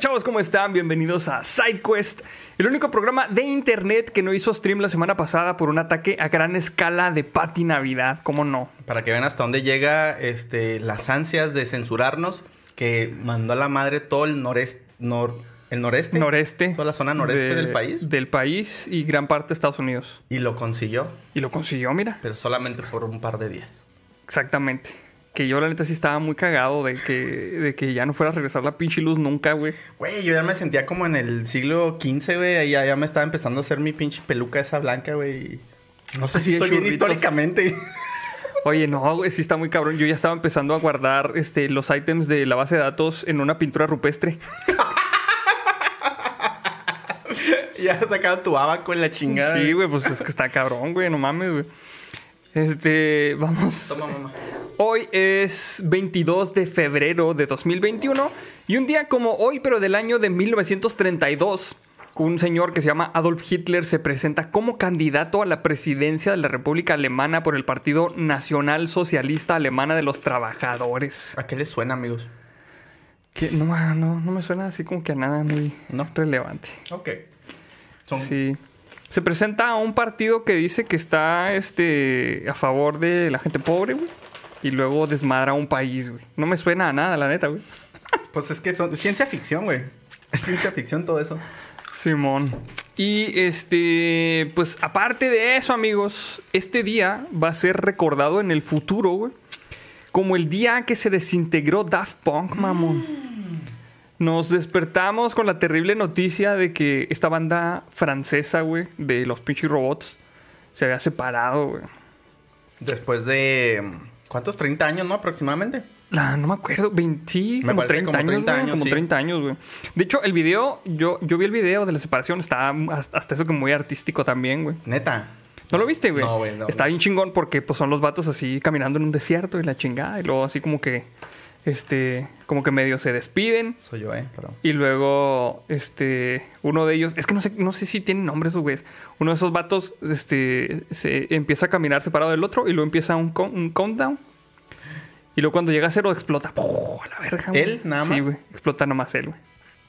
chavos? ¿Cómo están? Bienvenidos a SideQuest, el único programa de internet que no hizo stream la semana pasada por un ataque a gran escala de Pati Navidad. ¿Cómo no? Para que vean hasta dónde llega este, las ansias de censurarnos que mandó a la madre todo el noreste, nor, el noreste. Noreste. Toda la zona noreste de- del país. Del país y gran parte de Estados Unidos. Y lo consiguió, Y lo consiguió, mira. pero solamente por un par de días. Exactamente. Que yo la neta sí estaba muy cagado de que, de que ya no fuera a regresar la pinche luz nunca, güey. Güey, yo ya me sentía como en el siglo XV, güey. Ahí Ya, ya me estaba empezando a hacer mi pinche peluca esa blanca, güey. No sé Así si estoy bien históricamente. Oye, no, güey, sí está muy cabrón. Yo ya estaba empezando a guardar este, los ítems de la base de datos en una pintura rupestre. ya sacaron tu abaco en la chingada. Sí, güey, pues es que está cabrón, güey, no mames, güey. Este, vamos. Toma, mamá. Hoy es 22 de febrero de 2021 y un día como hoy, pero del año de 1932, un señor que se llama Adolf Hitler se presenta como candidato a la presidencia de la República Alemana por el Partido Nacional Socialista Alemana de los Trabajadores. ¿A qué les suena, amigos? Que no, no, no me suena así como que a nada muy No. relevante. Ok. Son... Sí. Se presenta a un partido que dice que está este, a favor de la gente pobre, güey. Y luego desmadra un país, güey. No me suena a nada, la neta, güey. Pues es que son es ciencia ficción, güey. Es ciencia ficción todo eso. Simón. Y este, pues aparte de eso, amigos, este día va a ser recordado en el futuro, güey. Como el día que se desintegró Daft Punk, mamón. Nos despertamos con la terrible noticia de que esta banda francesa, güey, de los pinches robots, se había separado, güey. Después de. ¿Cuántos? ¿30 años, no? Aproximadamente. La, no me acuerdo, 20, sí, Me como parece 30 como años, 30 güey, años, como sí. 30 años, güey. De hecho, el video, yo, yo vi el video de la separación, estaba hasta eso que muy artístico también, güey. Neta. ¿No lo viste, güey? No, güey, no, Está bien chingón porque pues son los vatos así caminando en un desierto y la chingada. Y luego así como que, este, como que medio se despiden. Soy yo, ¿eh? Pero... Y luego, este, uno de ellos, es que no sé, no sé si tienen nombres esos güeyes. Uno de esos vatos, este, se empieza a caminar separado del otro y luego empieza un, count- un countdown. Y luego cuando llega a cero explota. ¡Puf! A la verga, güey. ¿Él nada Sí, más? güey. Explota nomás él, güey.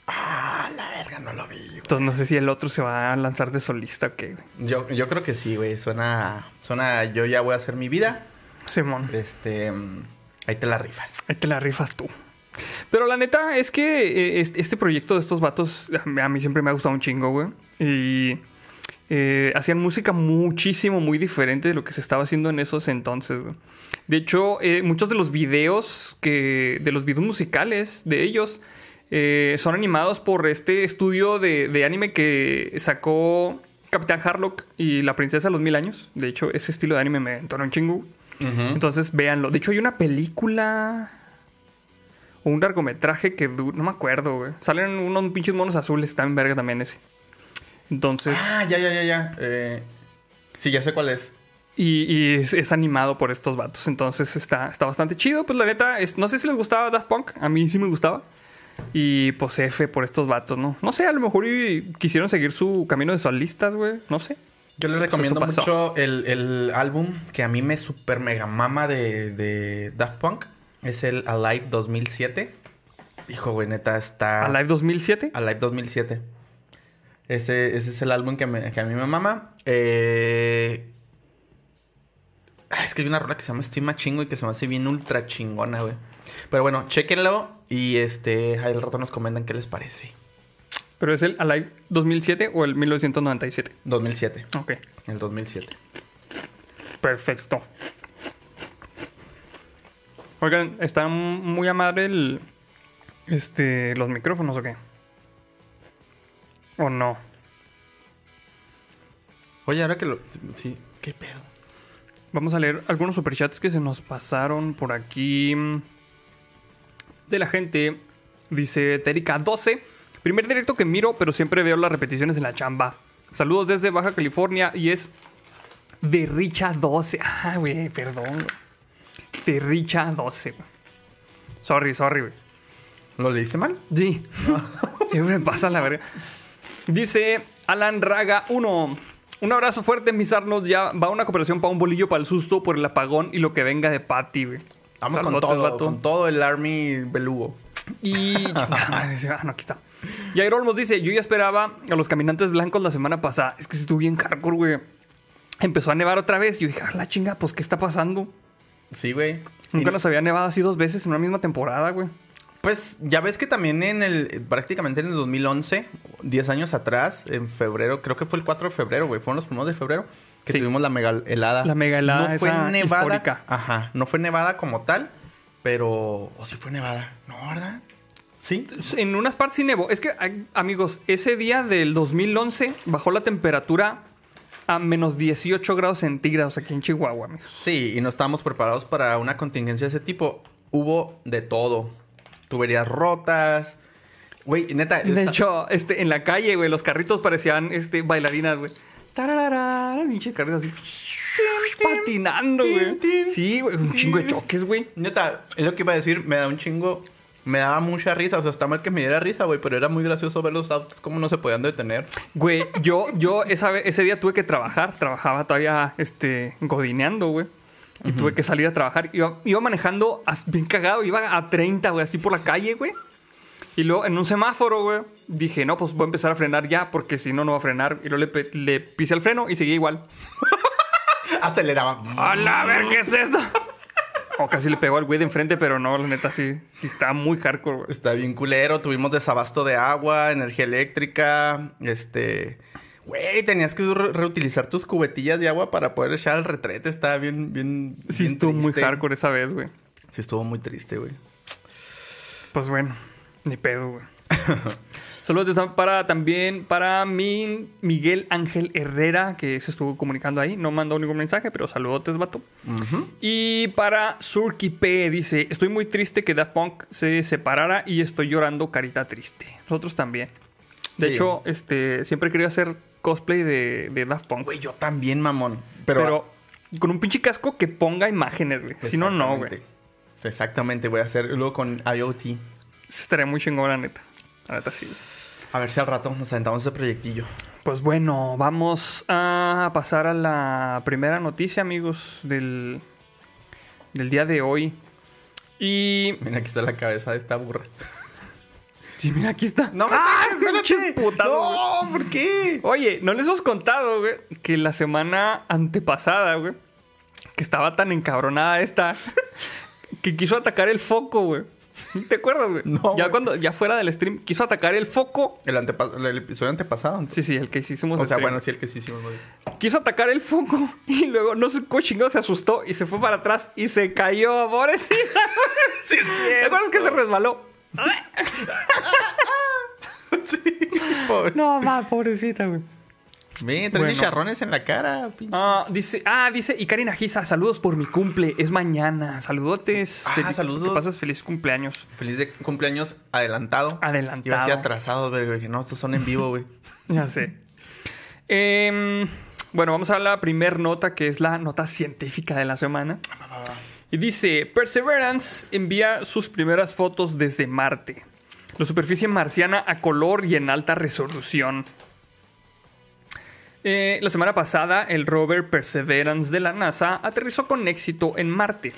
Ah, la verga, no lo vi, güey. Entonces no sé si el otro se va a lanzar de solista o qué, güey. Yo, yo creo que sí, güey. Suena. Suena. Yo ya voy a hacer mi vida. Simón. Este. Ahí te la rifas. Ahí te la rifas tú. Pero la neta es que eh, este proyecto de estos vatos a mí siempre me ha gustado un chingo, güey. Y eh, hacían música muchísimo, muy diferente de lo que se estaba haciendo en esos entonces, güey. De hecho, eh, muchos de los videos que. de los videos musicales de ellos. son animados por este estudio de, de anime que sacó Capitán Harlock y la Princesa de los Mil Años. De hecho, ese estilo de anime me entonó un chingo. Entonces, véanlo. De hecho, hay una película o un largometraje que no me acuerdo, güey. Salen unos pinches monos azules, está en verga también ese. Entonces, Ah, ya, ya, ya, ya. Eh, sí, ya sé cuál es. y, y es, es animado por estos vatos. Entonces, está, está bastante chido. Pues la neta, es, no sé si les gustaba Daft Punk. A mí sí me gustaba. Y pues F por estos vatos, ¿no? No sé, a lo mejor y quisieron seguir su camino de solistas, güey. No sé. Yo les recomiendo mucho el, el álbum que a mí me super mega mama de, de Daft Punk. Es el Alive 2007. Hijo, güey, neta, está... Alive 2007. Alive 2007. Ese, ese es el álbum que, me- que a mí me mama. Eh... ah, Es que hay una rola que se llama Estima Chingo y que se me hace bien ultra chingona, güey. Pero bueno, chéquenlo y este, al rato nos comentan qué les parece. Pero es el Alive 2007 o el 1997. 2007. Ok. El 2007. Perfecto. Oigan, ¿están muy a madre el, este, los micrófonos o qué? ¿O no? Oye, ahora que lo... Sí, ¿qué pedo? Vamos a leer algunos superchats que se nos pasaron por aquí. De la gente. Dice Terica 12. Primer directo que miro, pero siempre veo las repeticiones en la chamba. Saludos desde Baja California y es de Richa 12. Ah, güey, perdón. De Richa 12. güey. Sorry, sorry, güey. ¿Lo leíste mal? Sí. Siempre me pasa la verga. Dice Alan Raga 1. Un abrazo fuerte, mis arnos. Ya va una cooperación para un bolillo para el susto por el apagón y lo que venga de Patty, güey. Vamos con todo, con todo el Army belugo. Y. Ah, no, aquí está. Jair Olmos dice, yo ya esperaba a los caminantes blancos la semana pasada. Es que estuvo bien hardcore, güey. Empezó a nevar otra vez y yo dije, ah, la chinga, pues, ¿qué está pasando? Sí, güey. Nunca Y- nos había nevado así dos veces en una misma temporada, güey. Pues ya ves que también en el, prácticamente en el 2011, 10 años atrás, en febrero, creo que fue el 4 de febrero, güey, fueron los primeros de febrero, que Sí. tuvimos la mega helada. La mega helada No fue nevada. histórica. Ajá, no fue nevada como tal, pero... ¿O sí fue nevada? No, ¿verdad? Sí. En unas partes sí nevó. Es que, amigos, ese día del 2011 bajó la temperatura a menos 18 grados centígrados aquí en Chihuahua, amigos. Sí, y no estábamos preparados para una contingencia de ese tipo. Hubo de todo. Tuberías rotas. Güey, neta. De esta- hecho, este, en la calle, güey, los carritos parecían este, bailarinas, güey. Tararara, pinche carritos así. Patinando, güey. Sí, güey, un chingo de choques, güey. Neta, es lo que iba a decir, me da un chingo, me daba mucha risa, o sea, está mal que me diera risa, güey, pero era muy gracioso ver los autos cómo no se podían detener. Güey, yo, yo esa ese día tuve que trabajar. Trabajaba todavía, este, godineando, güey. Y tuve que salir a trabajar. Iba, iba manejando bien cagado. Iba a 30, güey, así por la calle, güey. Y luego en un semáforo, güey, dije, no, pues voy a empezar a frenar ya, porque si no, no va a frenar. Y luego le, le pisé el freno y seguía igual. Aceleraba. ¡Hala, a ver qué es esto! O casi le pegó al güey de enfrente, pero no, la neta sí, sí está muy hardcore, güey. Está bien culero, tuvimos desabasto de agua, energía eléctrica, este... Güey, tenías que re- reutilizar tus cubetillas de agua para poder echar al retrete, estaba bien, bien... Sí bien estuvo muy hardcore esa vez, güey. Sí estuvo muy triste, güey. Pues bueno, ni pedo, güey. Saludos de- para también para mi Miguel Ángel Herrera, que se estuvo comunicando ahí. No mandó ningún mensaje, pero saludotes, vato. Y para Surky P dice: Estoy muy triste que Daft Punk se separara y estoy llorando carita triste. Nosotros también. De Sí. hecho, este, siempre quería hacer cosplay de, de Daft Punk. Güey, yo también, mamón. Pero... Pero, con un pinche casco que ponga imágenes, güey. Si no, no, güey. Exactamente. Voy a hacer luego con IoT. Estaría muy chingón, la neta. Sí. A ver si al rato nos aventamos ese proyectillo. Pues bueno, vamos a pasar a la primera noticia, amigos, del, del día de hoy. Y. Mira, aquí está la cabeza de esta burra. Sí, mira, aquí está. No, ¡Ah, espérate. putazo, No, ¿por qué? Oye, no les hemos contado, güey, que la semana antepasada, güey, que estaba tan encabronada esta, que quiso atacar el foco, güey. ¿Te acuerdas, güey? No, Ya güey. cuando, ya fuera del stream, quiso atacar el foco. El, el episodio antepasado. Sí, sí, el que hicimos. O sea, stream. bueno, sí, el que sí hicimos. güey. quiso atacar el foco y luego no cómo chingado se asustó y se fue para atrás y se cayó, pobrecita. Sí, ¿Te acuerdas que se resbaló? Pobre. No, más pobrecita, güey. Ve, trae Bueno. chicharrones en la cara, pinche. Ah, dice, ah, dice, y Karina Giza, saludos por mi cumple, es mañana, saludotes. Ah, Feliz- saludos. Que pases feliz cumpleaños. Feliz de cumpleaños adelantado. Adelantado. Iba así atrasado, güey. Dije, no, estos son en vivo, güey. Ya sé. Em, bueno, vamos a la primer nota, que es la nota científica de la semana. Y dice, Perseverance envía sus primeras fotos desde Marte. La superficie marciana a color y en alta resolución. Eh, la semana pasada, el rover Perseverance de la NASA aterrizó con éxito en Marte.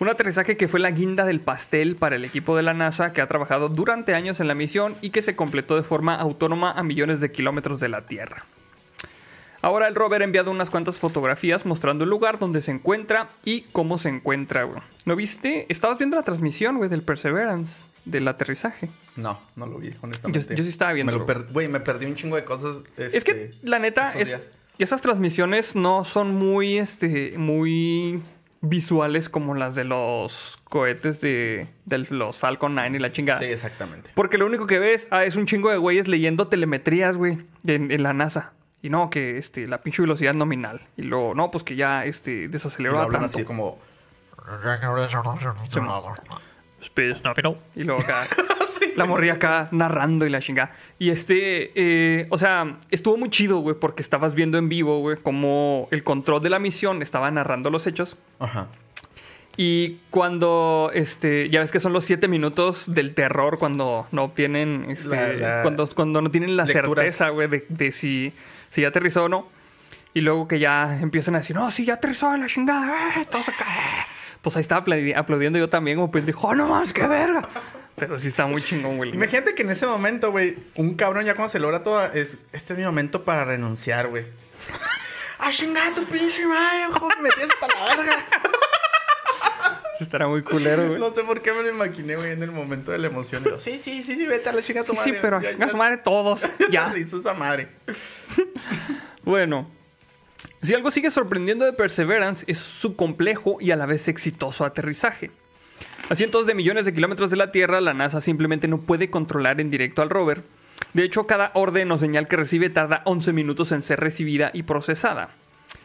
Un aterrizaje que fue la guinda del pastel para el equipo de la NASA que ha trabajado durante años en la misión y que se completó de forma autónoma a millones de kilómetros de la Tierra. Ahora el rover ha enviado unas cuantas fotografías mostrando el lugar donde se encuentra y cómo se encuentra. ¿No viste? Estabas viendo la transmisión, güey, del Perseverance, del aterrizaje. No, no lo vi, honestamente. Yo- yo sí estaba per- Güey, me perdí un chingo de cosas. Es que, este, la neta, es, esas transmisiones no son muy, este, muy visuales como las de los cohetes de, de los Falcon 9 y la chingada. Sí, exactamente. Porque lo único que ves ah, es un chingo de güeyes leyendo telemetrías, güey, en, en la NASA. Y no, que este, la pinche velocidad nominal. Y luego, no, pues que ya este, desaceleró tanto. así como... Is nominal. Y luego acá, la morría acá narrando y la chingada. Y este, eh, o sea, estuvo muy chido, güey, porque estabas viendo en vivo, güey, como el control de la misión estaba narrando los hechos. Ajá. Y cuando, este, ya ves que son los siete minutos del terror cuando no obtienen, este, La- la- cuando, cuando no tienen la Lecturas. certeza, güey, de, de si, si ya aterrizó o no. Y luego que ya empiezan a decir, no, sí, ya aterrizó la chingada, eh, todos acá. eh". Pues ahí estaba apla- aplaudiendo yo también como pendejo, ¡oh, no más, qué verga! Pero sí está muy chingón, güey. Imagínate que en ese momento, güey, un cabrón ya cuando se logra todo, es, este es mi momento para renunciar, güey. ¡Ah, chingada tu pinche madre, hijo! Me metías hasta la verga. Estará muy culero, güey. No sé por qué me lo imaginé, güey, en el momento de la emoción. Sí, sí, sí, sí, vete a la chinga tu Sí, madre. sí, pero Ya- chinga ya- su madre todos. Ya. Hizo esa madre. Bueno, si algo sigue sorprendiendo de Perseverance es su complejo y a la vez exitoso aterrizaje. A cientos de millones de kilómetros de la Tierra, la NASA simplemente no puede controlar en directo al rover. De hecho, cada orden o señal que recibe tarda 11 minutos en ser recibida y procesada.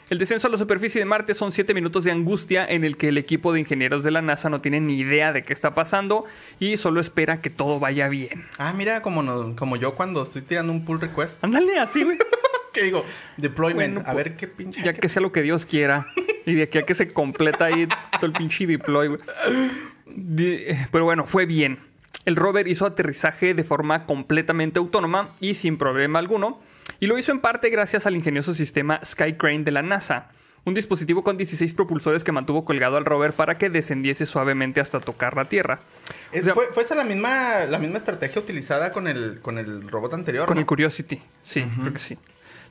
El descenso a la superficie de Marte son 7 minutos de angustia en el que el equipo de ingenieros de la NASA no tiene ni idea de qué está pasando y solo espera que todo vaya bien. Ah, mira, como, no- como yo cuando estoy tirando un pull request. Ándale así, güey. Que digo, deployment. Bueno, a ver qué pinche. Ya que sea lo que Dios quiera. Y de aquí a que se completa ahí todo el pinche deploy, güey. Pero bueno, fue bien. El rover hizo aterrizaje de forma completamente autónoma y sin problema alguno. Y lo hizo en parte gracias al ingenioso sistema Skycrane de la NASA. Un dispositivo con 16 propulsores que mantuvo colgado al rover para que descendiese suavemente hasta tocar la Tierra. Eh, o sea- fue, fue esa la misma, la misma estrategia utilizada con el, con el robot anterior. Con ¿no? el Curiosity, sí, creo que sí.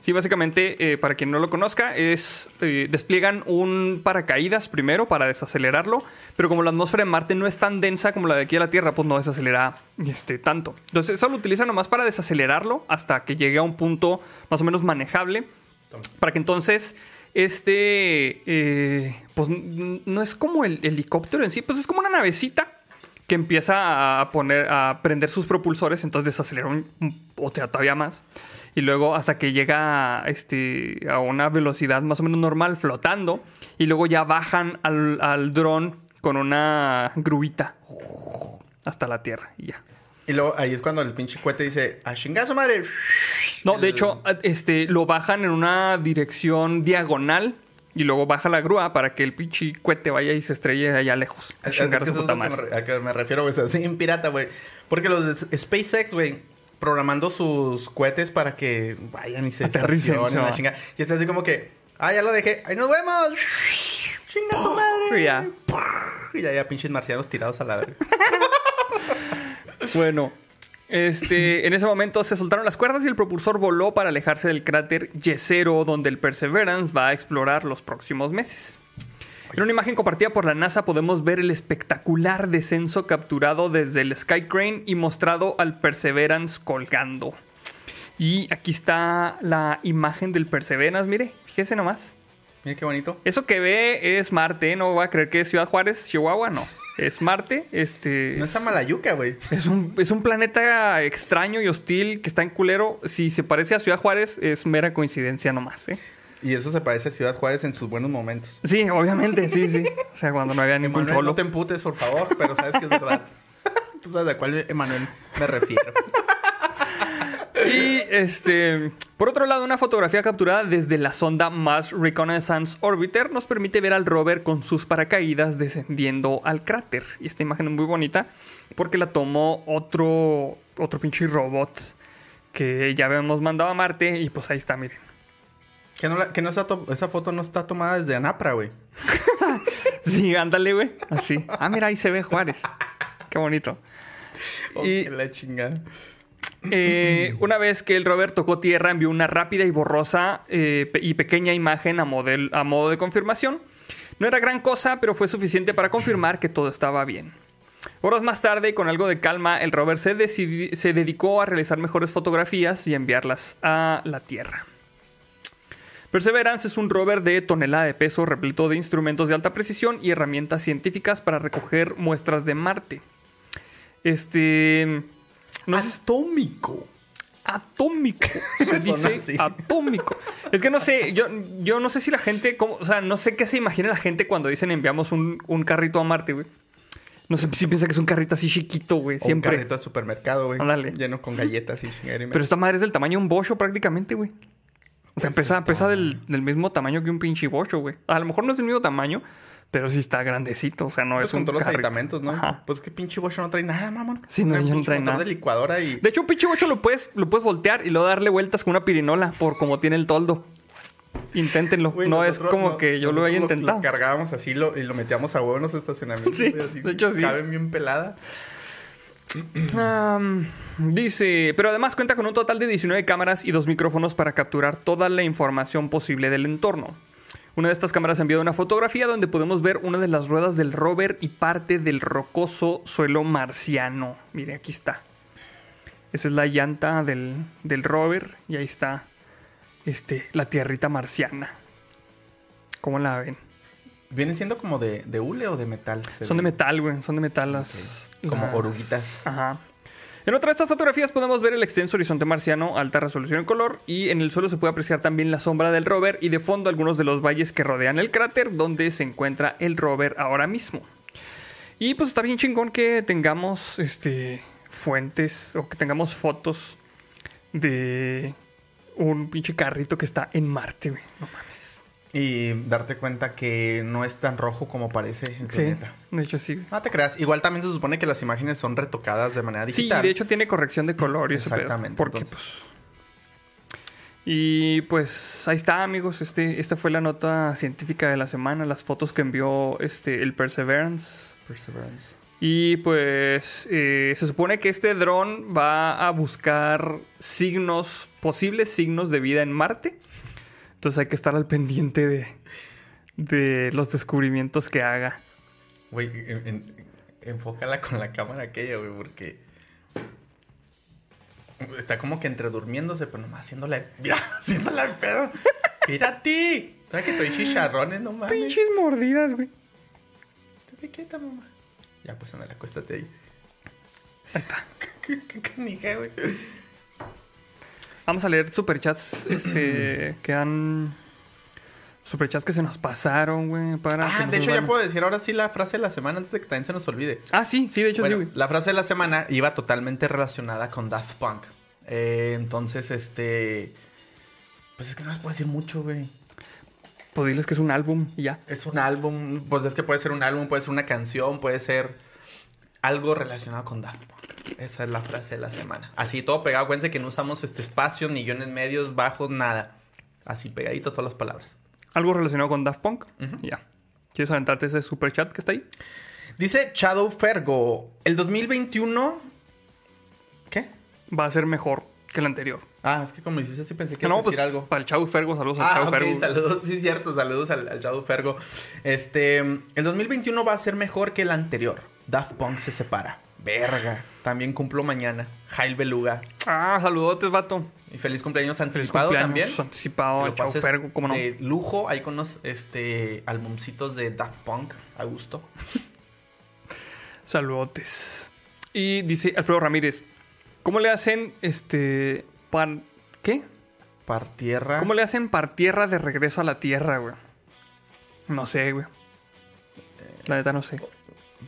Sí, básicamente, eh, para quien no lo conozca, es eh, despliegan un paracaídas primero para desacelerarlo, pero como la atmósfera de Marte no es tan densa como la de aquí a la Tierra, pues no desacelera este, tanto. Entonces, eso lo utilizan nomás para desacelerarlo hasta que llegue a un punto más o menos manejable, para que entonces este, eh, pues no es como el helicóptero en sí, pues es como una navecita que empieza a poner a prender sus propulsores, entonces desacelera un- o sea, todavía más. Y luego hasta que llega este, a una velocidad más o menos normal flotando. Y luego ya bajan al, al dron con una gruita hasta la tierra y ya. Y luego ahí es cuando el pinche cohete dice, a chingazo madre. No, de hecho, este, lo bajan en una dirección diagonal y luego baja la grúa para que el pinche cohete vaya y se estrelle allá lejos. A Es, que a eso es que me, madre. re- a que me refiero, güey. O sea, pirata, güey. Porque los de SpaceX, güey, programando sus cohetes para que vayan y se Aterricen, chinga. Y está así como que, ah, ya lo dejé. ¡Ahí nos vemos! ¡Chinga tu madre! Y ya. Y ya, ya, pinches marcianos tirados a la verga. Bueno, este, en ese momento se soltaron las cuerdas y el propulsor voló para alejarse del cráter Yesero, donde el Perseverance va a explorar los próximos meses. En una imagen compartida por la NASA podemos ver el espectacular descenso capturado desde el Skycrane y mostrado al Perseverance colgando. Y aquí está la imagen del Perseverance, mire, fíjese nomás. Mira qué bonito. Eso que ve es Marte, ¿eh? no va a creer que es Ciudad Juárez, Chihuahua, no. Es Marte, este... No es Amalayuca, güey. Es un, es un planeta extraño y hostil que está en culero. Si se parece a Ciudad Juárez, es mera coincidencia nomás, ¿eh? Y eso se parece a Ciudad Juárez en sus buenos momentos. Sí, obviamente, sí, sí. O sea, cuando no había ningún Emanuel, cholo. no te emputes, por favor, pero sabes que es verdad. Tú sabes a cuál Emanuel me refiero. Y este, por otro lado, una fotografía capturada desde la sonda Mars Reconnaissance Orbiter nos permite ver al rover con sus paracaídas descendiendo al cráter. Y esta imagen es muy bonita porque la tomó otro, otro pinche robot que ya habíamos mandado a Marte y pues ahí está, miren. Que, no la- que no está esa foto no está tomada desde Anapra, güey. Sí, ándale, güey. Así. Ah, mira, ahí se ve Juárez. Qué bonito. Oh, Y- la chingada. Eh, una vez que el rover tocó tierra, envió una rápida y borrosa eh, pe- y pequeña imagen a, model- a modo de confirmación. No era gran cosa, pero fue suficiente para confirmar que todo estaba bien. Horas más tarde, con algo de calma, el rover se, se dedicó a realizar mejores fotografías y enviarlas a la Tierra. Perseverance es un rover de tonelada de peso repleto de instrumentos de alta precisión y herramientas científicas para recoger muestras de Marte. Este. No Atómico. atómico. Se dice así. atómico. Es que no sé, yo, yo no sé si la gente, cómo- o sea, no sé qué se imagina la gente cuando dicen enviamos un, un carrito a Marte, güey. No sé si piensa que es un carrito así chiquito, güey, O Un siempre. carrito de supermercado, güey. Ándale. Lleno con galletas y chingadera Pero esta madre es del tamaño de un bocho prácticamente, güey. O sea, pesa, pesa del, del mismo tamaño que un pinche bocho, güey. A lo mejor no es del mismo tamaño, pero sí está grandecito. O sea, no Pues es con un todos los aditamentos, ¿no? Ajá. Pues que pinche bocho no trae nada, mamón. Sí, no, ya no trae nada. de licuadora y... De hecho, un pinche bocho lo puedes, lo puedes voltear y luego darle vueltas con una pirinola por como tiene el toldo. Inténtenlo. Güey, no nosotros- es como no, que yo lo haya intentado. Lo cargábamos así lo- y lo metíamos a huevo en los estacionamientos. Sí, güey, así, de hecho sí. Caben bien pelada. Dice, pero además cuenta con un total de 19 cámaras y dos micrófonos para capturar toda la información posible del entorno. Una de estas cámaras envió una fotografía donde podemos ver una de las ruedas del rover y parte del rocoso suelo marciano. Mire, aquí está. Esa es la llanta del, del rover y ahí está este, la tierrita marciana. ¿Cómo la ven? ¿Viene siendo como de, de hule o de metal? Son de metal, güey. Son de metal las... Como las- oruguitas. Ajá. En otra de estas fotografías podemos ver el extenso horizonte marciano, alta resolución en color, y en el suelo se puede apreciar también la sombra del rover y de fondo algunos de los valles que rodean el cráter donde se encuentra el rover ahora mismo. Y pues está bien chingón que tengamos este fuentes o que tengamos fotos de un pinche carrito que está en Marte, güey. No mames. Y darte cuenta que no es tan rojo como parece el Sí, planeta. de hecho sí. No te creas. Igual también se supone que las imágenes son retocadas de manera Sí, digital. de hecho tiene corrección de color y Exactamente, Porque, entonces. pues. Y pues ahí está, amigos. Este, esta fue la nota científica de la semana. Las fotos que envió este, el Perseverance. Perseverance. Y pues eh, se supone que este dron va a buscar signos, posibles signos de vida en Marte. Entonces hay que estar al pendiente de, de los descubrimientos que haga. Güey, en- en- enfócala con la cámara aquella, güey, porque... Está como que entre durmiéndose, pero nomás haciéndole... Mira, haciéndole el pedo. Mírate. ¿Sabes que estoy chicharrones? No mames. Pinches mordidas, güey. Te quieta, mamá. Ya, pues, anda, acuéstate ahí. Ahí está. Qué canija, güey. Vamos a leer superchats este, que han. Superchats que se nos pasaron, güey. Para Ah, de hecho, ya puedo decir ahora sí la frase de la semana antes de que también se nos olvide. Ah, sí, sí, de hecho Bueno, sí, güey. la frase de la semana iba totalmente relacionada con Daft Punk. Eh, entonces, este. Pues es que no les puedo decir mucho, güey. Pues diles que es un álbum y ya. Es un álbum, pues es que puede ser un álbum, puede ser una canción, puede ser algo relacionado con Daft Punk. Esa es la frase de la semana. Así todo pegado, acuérdense que no usamos este espacio, ni guiones medios, bajos, nada. Así pegadito todas las palabras. Algo relacionado con Daft Punk. Ya. ¿Quieres aventarte ese superchat que está ahí? Dice Shadow Fergo, el 2021... ¿Qué? Va a ser mejor que el anterior. Ah, es que como dices así pensé que no, ibas a pues decir algo. para el Chau Fergo, saludos al Ah, Chau ok, Fergo. saludos, sí, cierto, saludos al, al Fergo. Este, el 2021 va a ser mejor que el anterior. Daft Punk se separa. Verga. También cumplo mañana. Jail Beluga. Ah, saludotes, vato. Y feliz cumpleaños Feliz anticipado cumpleaños también. Anticipado al. De lujo, hay con unos este, albumcitos de Daft Punk a gusto. Saludotes. Y dice Alfredo Ramírez, ¿cómo le hacen este pan qué? Par tierra. ¿Cómo le hacen par tierra de regreso a la tierra, güey? No sé, güey. La neta no sé.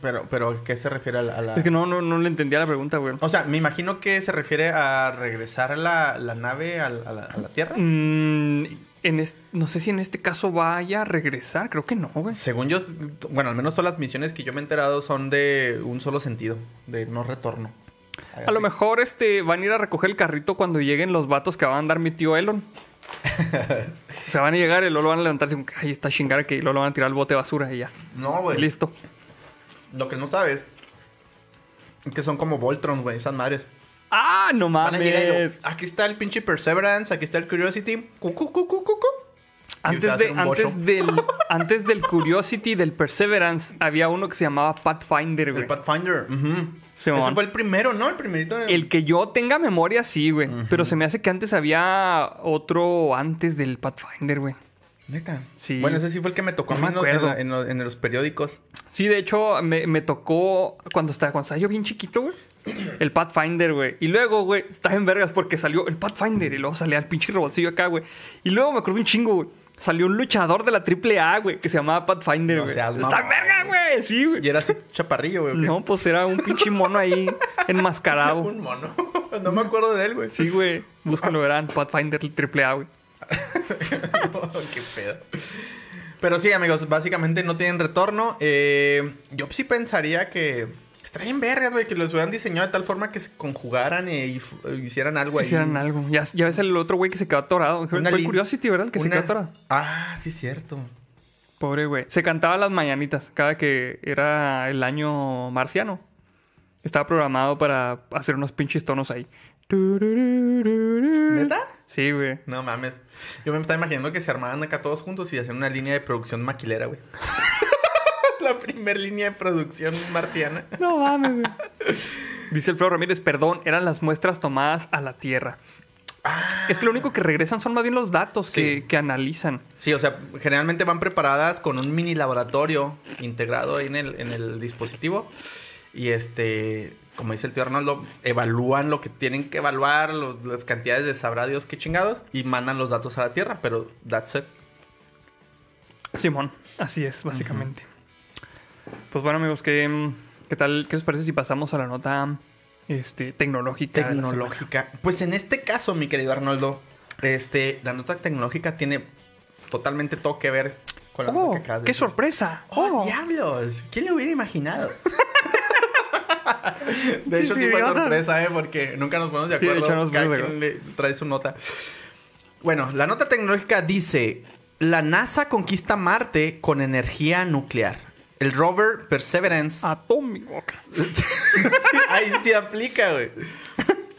Pero, pero, ¿qué se refiere a la...? a la- Es que no, no, no le entendía la pregunta, güey. O sea, me imagino que se refiere a regresar la, la nave a, la, a la Tierra. Mm, en es- no sé si en este caso vaya a regresar, creo que no, güey. Según yo, bueno, al menos todas las misiones que yo me he enterado son de un solo sentido, de no retorno. A lo mejor este van a ir a recoger el carrito cuando lleguen los vatos que van a andar mi tío Elon. o sea, van a llegar y luego lo van a levantarse como ahí está chingada que y luego lo van a tirar al bote de basura y ya. No, güey. Listo. Lo que no sabes es que son como Voltron, güey, esas madres. Ah, no y lo- mames. aquí está el pinche Perseverance, aquí está el Curiosity. Cu, cu, cu, Antes, de, antes, del, antes del Curiosity, del Perseverance, había uno que se llamaba Pathfinder, güey. El Pathfinder. ujú. Sí, Ese fue el primero, ¿no? El primerito. de- El que yo tenga memoria, sí, güey. Pero se me hace que antes había otro antes del Pathfinder, güey. Neta. Sí. Bueno, ese sí fue el que me tocó No a me mí en, los- en los- en los periódicos. Sí, de hecho, me, me tocó cuando estaba, cuando estaba yo bien chiquito, güey. El Pathfinder, güey. Y luego, güey, estaba en vergas porque salió el Pathfinder y luego salía el pinche robotcillo acá, güey. Y luego me acuerdo un chingo, güey. Salió un luchador de la AAA, güey, que se llamaba Pathfinder, No güey. seas Está verga, güey. Sí, güey. Y era así chaparrillo, güey. No, pues era un pinche mono ahí enmascarado. Un mono. no me acuerdo de él, güey. Sí, güey. Búscalo, verán. Pathfinder AAA, güey. Qué pedo. Pero sí, amigos, básicamente no tienen retorno. Eh, yo sí pensaría que estarían vergas, güey, que los hubieran diseñado de tal forma que se conjugaran y, y hicieran algo ahí. Hicieran algo. Ya, ya ves el otro güey que se quedó atorado. Fue Una lin- Curiosity, ¿verdad? Que se quedó atorado. Ah, sí, cierto. Pobre güey. Se cantaba las mañanitas cada que era el año marciano. estaba programado para hacer unos pinches tonos ahí. ¿Neta? Sí, güey. No mames. Yo me estaba imaginando que se armaran acá todos juntos y hacían una línea de producción maquilera, güey. La primer línea de producción marciana. No mames, güey. Dice Alfredo Ramírez, perdón, eran las muestras tomadas a la Tierra. Es que lo único que regresan son más bien los datos que, que analizan. Sí, o sea, generalmente van preparadas con un mini laboratorio integrado ahí en el, en el dispositivo. Y este, como dice el tío Arnoldo, evalúan lo que tienen que evaluar, los- las cantidades de sabrá Dios qué chingados, y mandan los datos a la Tierra, pero that's it. Simón, así es, básicamente. Pues bueno, amigos, ¿qué, ¿qué tal? ¿Qué os parece si pasamos a la nota este, tecnológica? Tecnológica. Pues en este caso, mi querido Arnoldo, este, la nota tecnológica tiene totalmente todo que ver con la ¡Oh! nota que acabas de ¡Qué decir. sorpresa! ¡Oh, ¡Oh! diablos! ¿Quién lo hubiera imaginado? de hecho, Sí, sí fue sorpresa, ¿eh? Porque nunca nos ponemos de Sí, de acuerdo. hecho, nos Cada ponemos de quien le trae su nota. Bueno, la nota tecnológica dice... La NASA conquista Marte con energía nuclear. El rover Perseverance... Atómico. Ahí sí aplica, güey.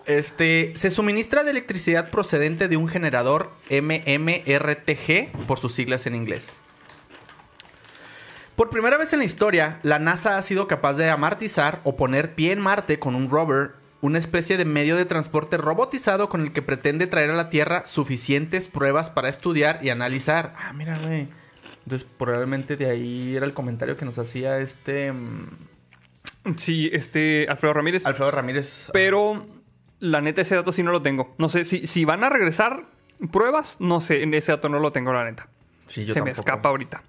Este, se suministra de electricidad procedente de un generador MMRTG, por sus siglas en inglés. Por primera vez en la historia, la NASA ha sido capaz de amartizar o poner pie en Marte con un rover, una especie de medio de transporte robotizado con el que pretende traer a la Tierra suficientes pruebas para estudiar y analizar. Ah, mira, güey. Entonces, probablemente de ahí era el comentario que nos hacía este mm, Sí, este, Alfredo Ramírez. Alfredo Ramírez. Pero la neta, ese dato sí no lo tengo. No sé, si, si van a regresar pruebas, no sé, en ese dato no lo tengo, la neta. Sí, yo Se me escapa ahorita.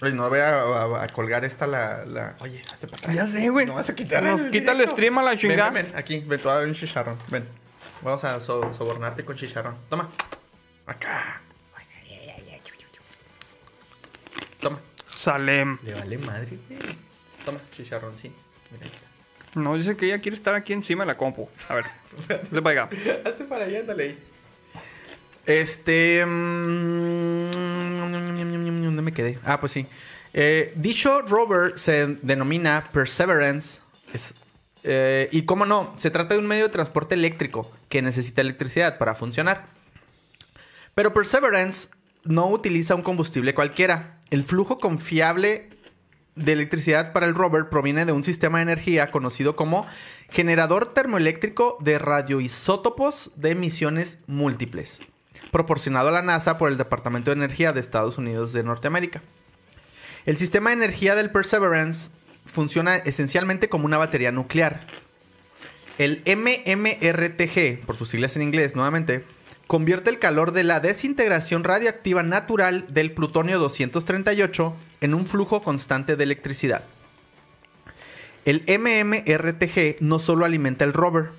Oye, no voy a, a- a colgar esta la, la... Oye, hazte para atrás. Ya sé, güey. No vas a quitar Nos el quita el directo. stream a la chingada. Ven, ven, ven, aquí. Ven, te voy a dar un chicharrón. Ven. Vamos a so- sobornarte con chicharrón. Toma. Acá. Toma. Salem. Le vale madre, güey. Toma, chicharrón, sí. Mira, ahí está. No, dice que ella quiere estar aquí encima de la compu. A ver, se para acá. Hazte para allá, ándale ahí. Este. mm, ¿Dónde me quedé? Ah, pues sí. Eh, dicho rover se denomina Perseverance. Eh, y cómo no, se trata de un medio de transporte eléctrico que necesita electricidad para funcionar. Pero Perseverance no utiliza un combustible cualquiera. El flujo confiable de electricidad para el rover proviene de un sistema de energía conocido como generador termoeléctrico de radioisótopos de emisiones múltiples, proporcionado a la NASA por el Departamento de Energía de Estados Unidos de Norteamérica. El sistema de energía del Perseverance funciona esencialmente como una batería nuclear. El MMRTG, por sus siglas en inglés nuevamente, convierte el calor de la desintegración radiactiva natural del plutonio 238 en un flujo constante de electricidad. El MMRTG no solo alimenta el rover,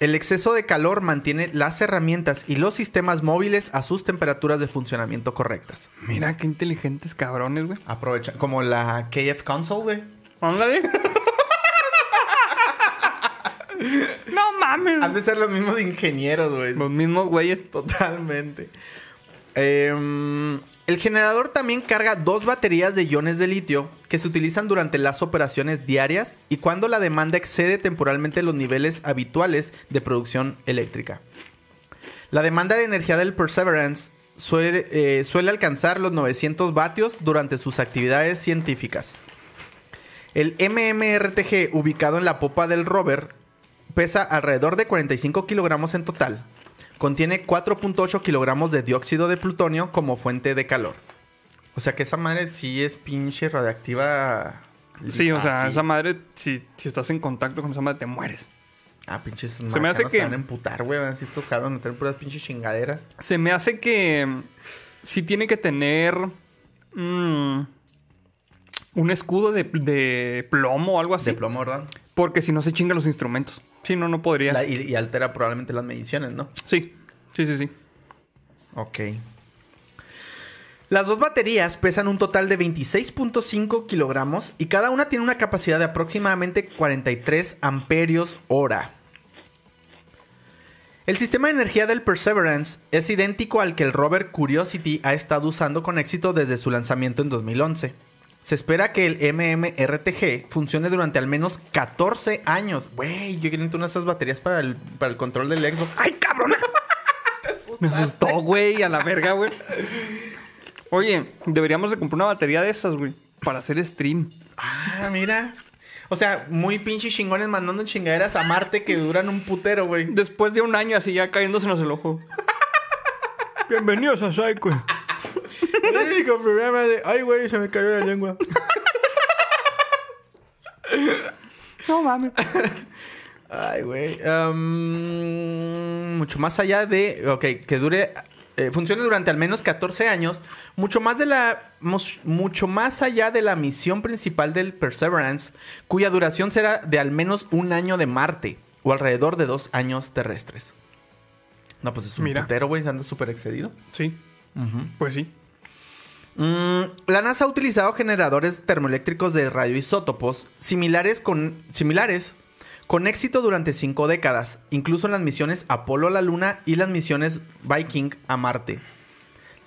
el exceso de calor mantiene las herramientas y los sistemas móviles a sus temperaturas de funcionamiento correctas. Mira qué inteligentes cabrones, güey. Aprovecha, como la KF Console, güey. Ándale. no mames. Han de ser los mismos ingenieros, güey. Los mismos güeyes. Totalmente. Em, el generador también carga dos baterías de iones de litio que se utilizan durante las operaciones diarias y cuando la demanda excede temporalmente los niveles habituales de producción eléctrica. La demanda de energía del Perseverance suele, eh, alcanzar los 900 vatios durante sus actividades científicas. El MMRTG ubicado en la popa del rover pesa alrededor de 45 kilogramos en total. Contiene 4.8 kilogramos de dióxido de plutonio como fuente de calor. O sea que esa madre sí es pinche radiactiva. Sí, o sea, así. esa madre, si, si estás en contacto con esa madre, te mueres. Ah, pinches me hace que- Se van a emputar, güey. Van a estos cabrones meter puras pinches chingaderas. Se me hace que mm, sí tiene que tener mm, un escudo de, de plomo o algo así. De plomo, ¿verdad? Porque si no se chingan los instrumentos. Si no, no podría. La- y, y altera probablemente las mediciones, ¿no? Sí, sí, sí, sí. Ok. Las dos baterías pesan un total de 26.5 kilogramos y cada una tiene una capacidad de aproximadamente 43 amperios hora. El sistema de energía del Perseverance es idéntico al que el rover Curiosity ha estado usando con éxito desde su lanzamiento en 2011. Se espera que el MMRTG funcione durante al menos 14 años. Güey, yo quiero una de esas baterías para el, para el control del Xbox. ¡Ay, cabrón! Me asustó, güey, a la verga, güey. Oye, deberíamos de comprar una batería de esas, güey, para hacer stream. Ah, mira. O sea, muy pinches chingones mandando chingaderas a Marte que duran un putero, güey. Después de un año así ya cayéndosenos el ojo. Bienvenidos a Psycho. El único problema de. Ay, güey, se me cayó la lengua. No mames. Ay, güey. Um, mucho más allá de. Ok, que dure. eh, funcione durante al menos 14 años. Mucho más de la. Mucho más allá de la misión principal del Perseverance, cuya duración será de al menos un año de Marte. O alrededor de dos años terrestres. No, pues es un Mira. putero, güey. Se anda súper excedido. Sí, pues sí. Mm, la NASA ha utilizado generadores termoeléctricos de radioisótopos similares con, similares con éxito durante cinco décadas, incluso en las misiones Apolo a la Luna y las misiones Viking a Marte.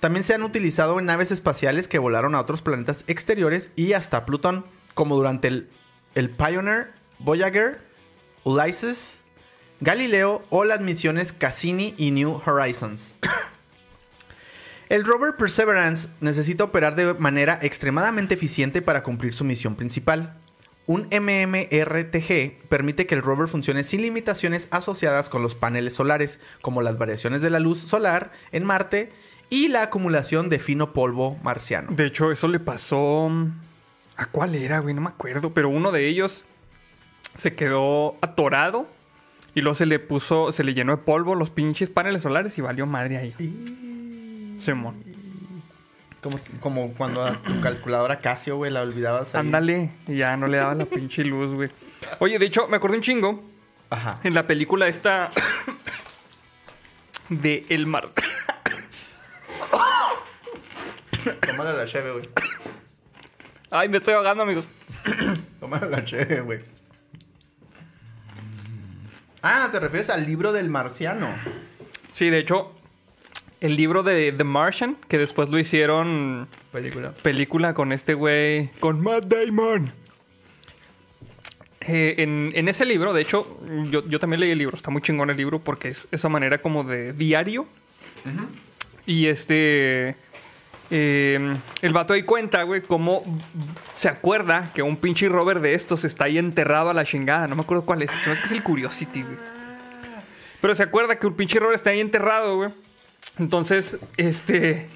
También se han utilizado en naves espaciales que volaron a otros planetas exteriores y hasta Plutón, como durante el, el Pioneer, Voyager, Ulysses, Galileo o las misiones Cassini y New Horizons. El rover Perseverance necesita operar de manera extremadamente eficiente para cumplir su misión principal. Un MMRTG permite que el rover funcione sin limitaciones asociadas con los paneles solares, como las variaciones de la luz solar en Marte y la acumulación de fino polvo marciano. De hecho, eso le pasó. ¿A cuál era, güey? No me acuerdo. Pero uno de ellos se quedó atorado. Y luego se le puso, se le llenó de polvo los pinches paneles solares y valió madre ahí. Simón. Como, como cuando a tu calculadora Casio, güey, la olvidabas ahí. Ándale. Y ya no le daba la pinche luz, güey. Oye, de hecho, me acordé un chingo. Ajá. En la película esta. de El Mar. Tómale la cheve, güey. Ay, me estoy ahogando, amigos. Tómale la cheve, güey. Ah, te refieres al libro del marciano. Sí, de hecho, el libro de The Martian, que después lo hicieron Película. película con este güey, con Matt Damon. Eh, en, en ese libro, de hecho, yo, yo también leí el libro, está muy chingón el libro porque es esa manera como de diario. Y este... eh, el vato ahí cuenta, güey, cómo se acuerda que un pinche rover de estos está ahí enterrado a la chingada. No me acuerdo cuál es. Se me hace que es el Curiosity, güey. Pero se acuerda que un pinche rover está ahí enterrado, güey. Entonces, este.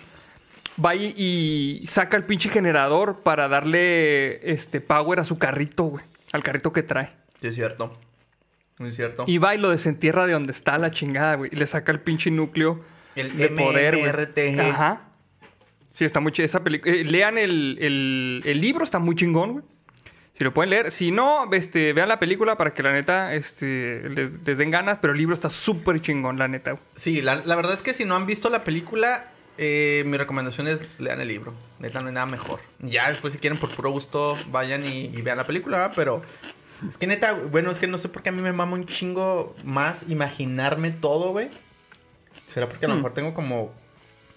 Va y, y saca el pinche generador para darle este power a su carrito, güey. Al carrito que trae. Sí, es cierto. Muy cierto. Y va y lo desentierra de donde está la chingada, güey. Y le saca el pinche núcleo El de poder, güey. Ajá. Sí, está muy ch- esa película. lean el, el- el libro, está muy chingón, güey. Si lo pueden leer. Si no, este, vean la película para que la neta este, les, les den ganas. Pero el libro está súper chingón, la neta. Sí, la, la verdad es que si no han visto la película, eh, mi recomendación es lean el libro. Neta, no hay nada mejor. Ya después, si quieren por puro gusto, vayan y, y vean la película, ¿verdad? Pero es que neta, bueno, es que no sé por qué a mí me mama un chingo más imaginarme todo, güey. ¿Será porque a lo Mm. mejor tengo como...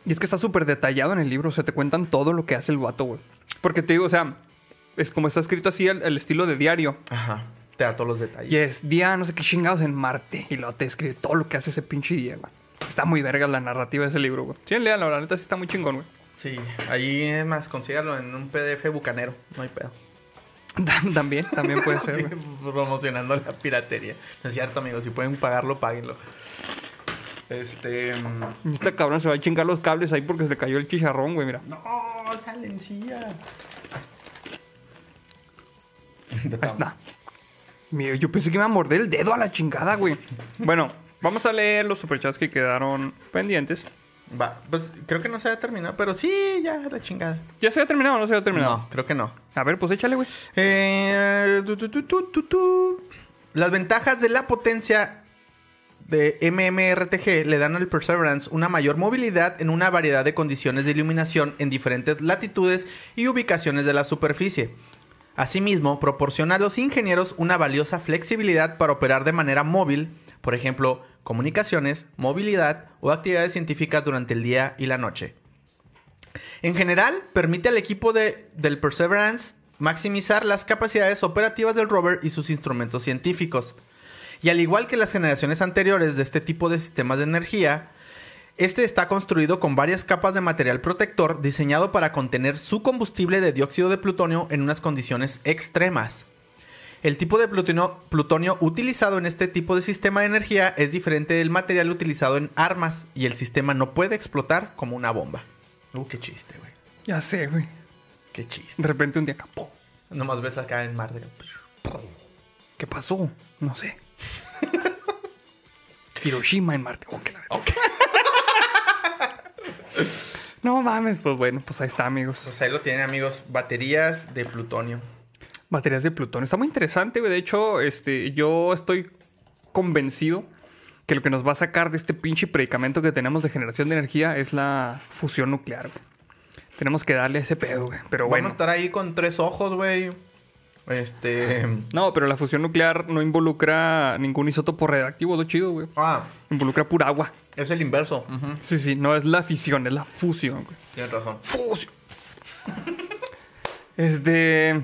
Y es que está súper detallado en el libro. O sea, te cuentan todo lo que hace el vato, güey. Porque te digo, o sea, es como está escrito así al, al estilo de diario. Ajá, te da todos los detalles. Y es día no sé qué chingados en Marte. Y luego te escribe todo lo que hace ese pinche día, güey. Está muy verga la narrativa de ese libro, güey. Sí, léanlo, la neta sí está muy chingón, güey. Sí, ahí es más, consígalo en un PDF bucanero, no hay pedo. También, también puede ser, Sí, promocionando la piratería. No es cierto, amigos. Si pueden pagarlo, páguenlo. Este. mm, Este cabrón se va a chingar los cables ahí porque se le cayó el chicharrón, güey, mira. No, salencilla. Ahí está. Mira, yo pensé que me iba a morder el dedo a la chingada, güey. Bueno, vamos a leer los superchats que quedaron pendientes. Va, pues creo que no se ha terminado, pero sí, ya, la chingada. ¿Ya se había terminado o no se había terminado? No, creo que no. A ver, pues échale, güey. Eh, tu, tu. Las ventajas de la potencia de MMRTG le dan al Perseverance una mayor movilidad en una variedad de condiciones de iluminación en diferentes latitudes y ubicaciones de la superficie. Asimismo, proporciona a los ingenieros una valiosa flexibilidad para operar de manera móvil, por ejemplo, comunicaciones, movilidad o actividades científicas durante el día y la noche. En general, permite al equipo de, del Perseverance maximizar las capacidades operativas del rover y sus instrumentos científicos. Y al igual que las generaciones anteriores de este tipo de sistemas de energía, este está construido con varias capas de material protector diseñado para contener su combustible de dióxido de plutonio en unas condiciones extremas. El tipo de plutonio, plutonio, utilizado en este tipo de sistema de energía es diferente del material utilizado en armas y el sistema no puede explotar como una bomba. Uh, qué chiste, güey. Ya sé, güey. Qué chiste. De repente un día acá. ¡pum! Nomás ves acá en Marte. ¿Qué pasó? No sé. Hiroshima en Marte. Oh, la verga. No mames, pues bueno, pues ahí está, amigos. Pues ahí lo tienen, amigos. Baterías de plutonio. Baterías de plutonio. Está muy interesante, güey. De hecho, este, yo estoy convencido que lo que nos va a sacar de este pinche predicamento que tenemos de generación de energía es la fusión nuclear, güey. Tenemos que darle ese pedo, güey. Pero bueno. Vamos a estar ahí con tres ojos, güey. Este. No, pero la fusión nuclear no involucra ningún isótopo radioactivo, lo chido, güey. Ah, Involucra pura agua. es el inverso. Sí, sí, no es la fisión, es la fusión, güey. Tienes razón. Fusión. Este.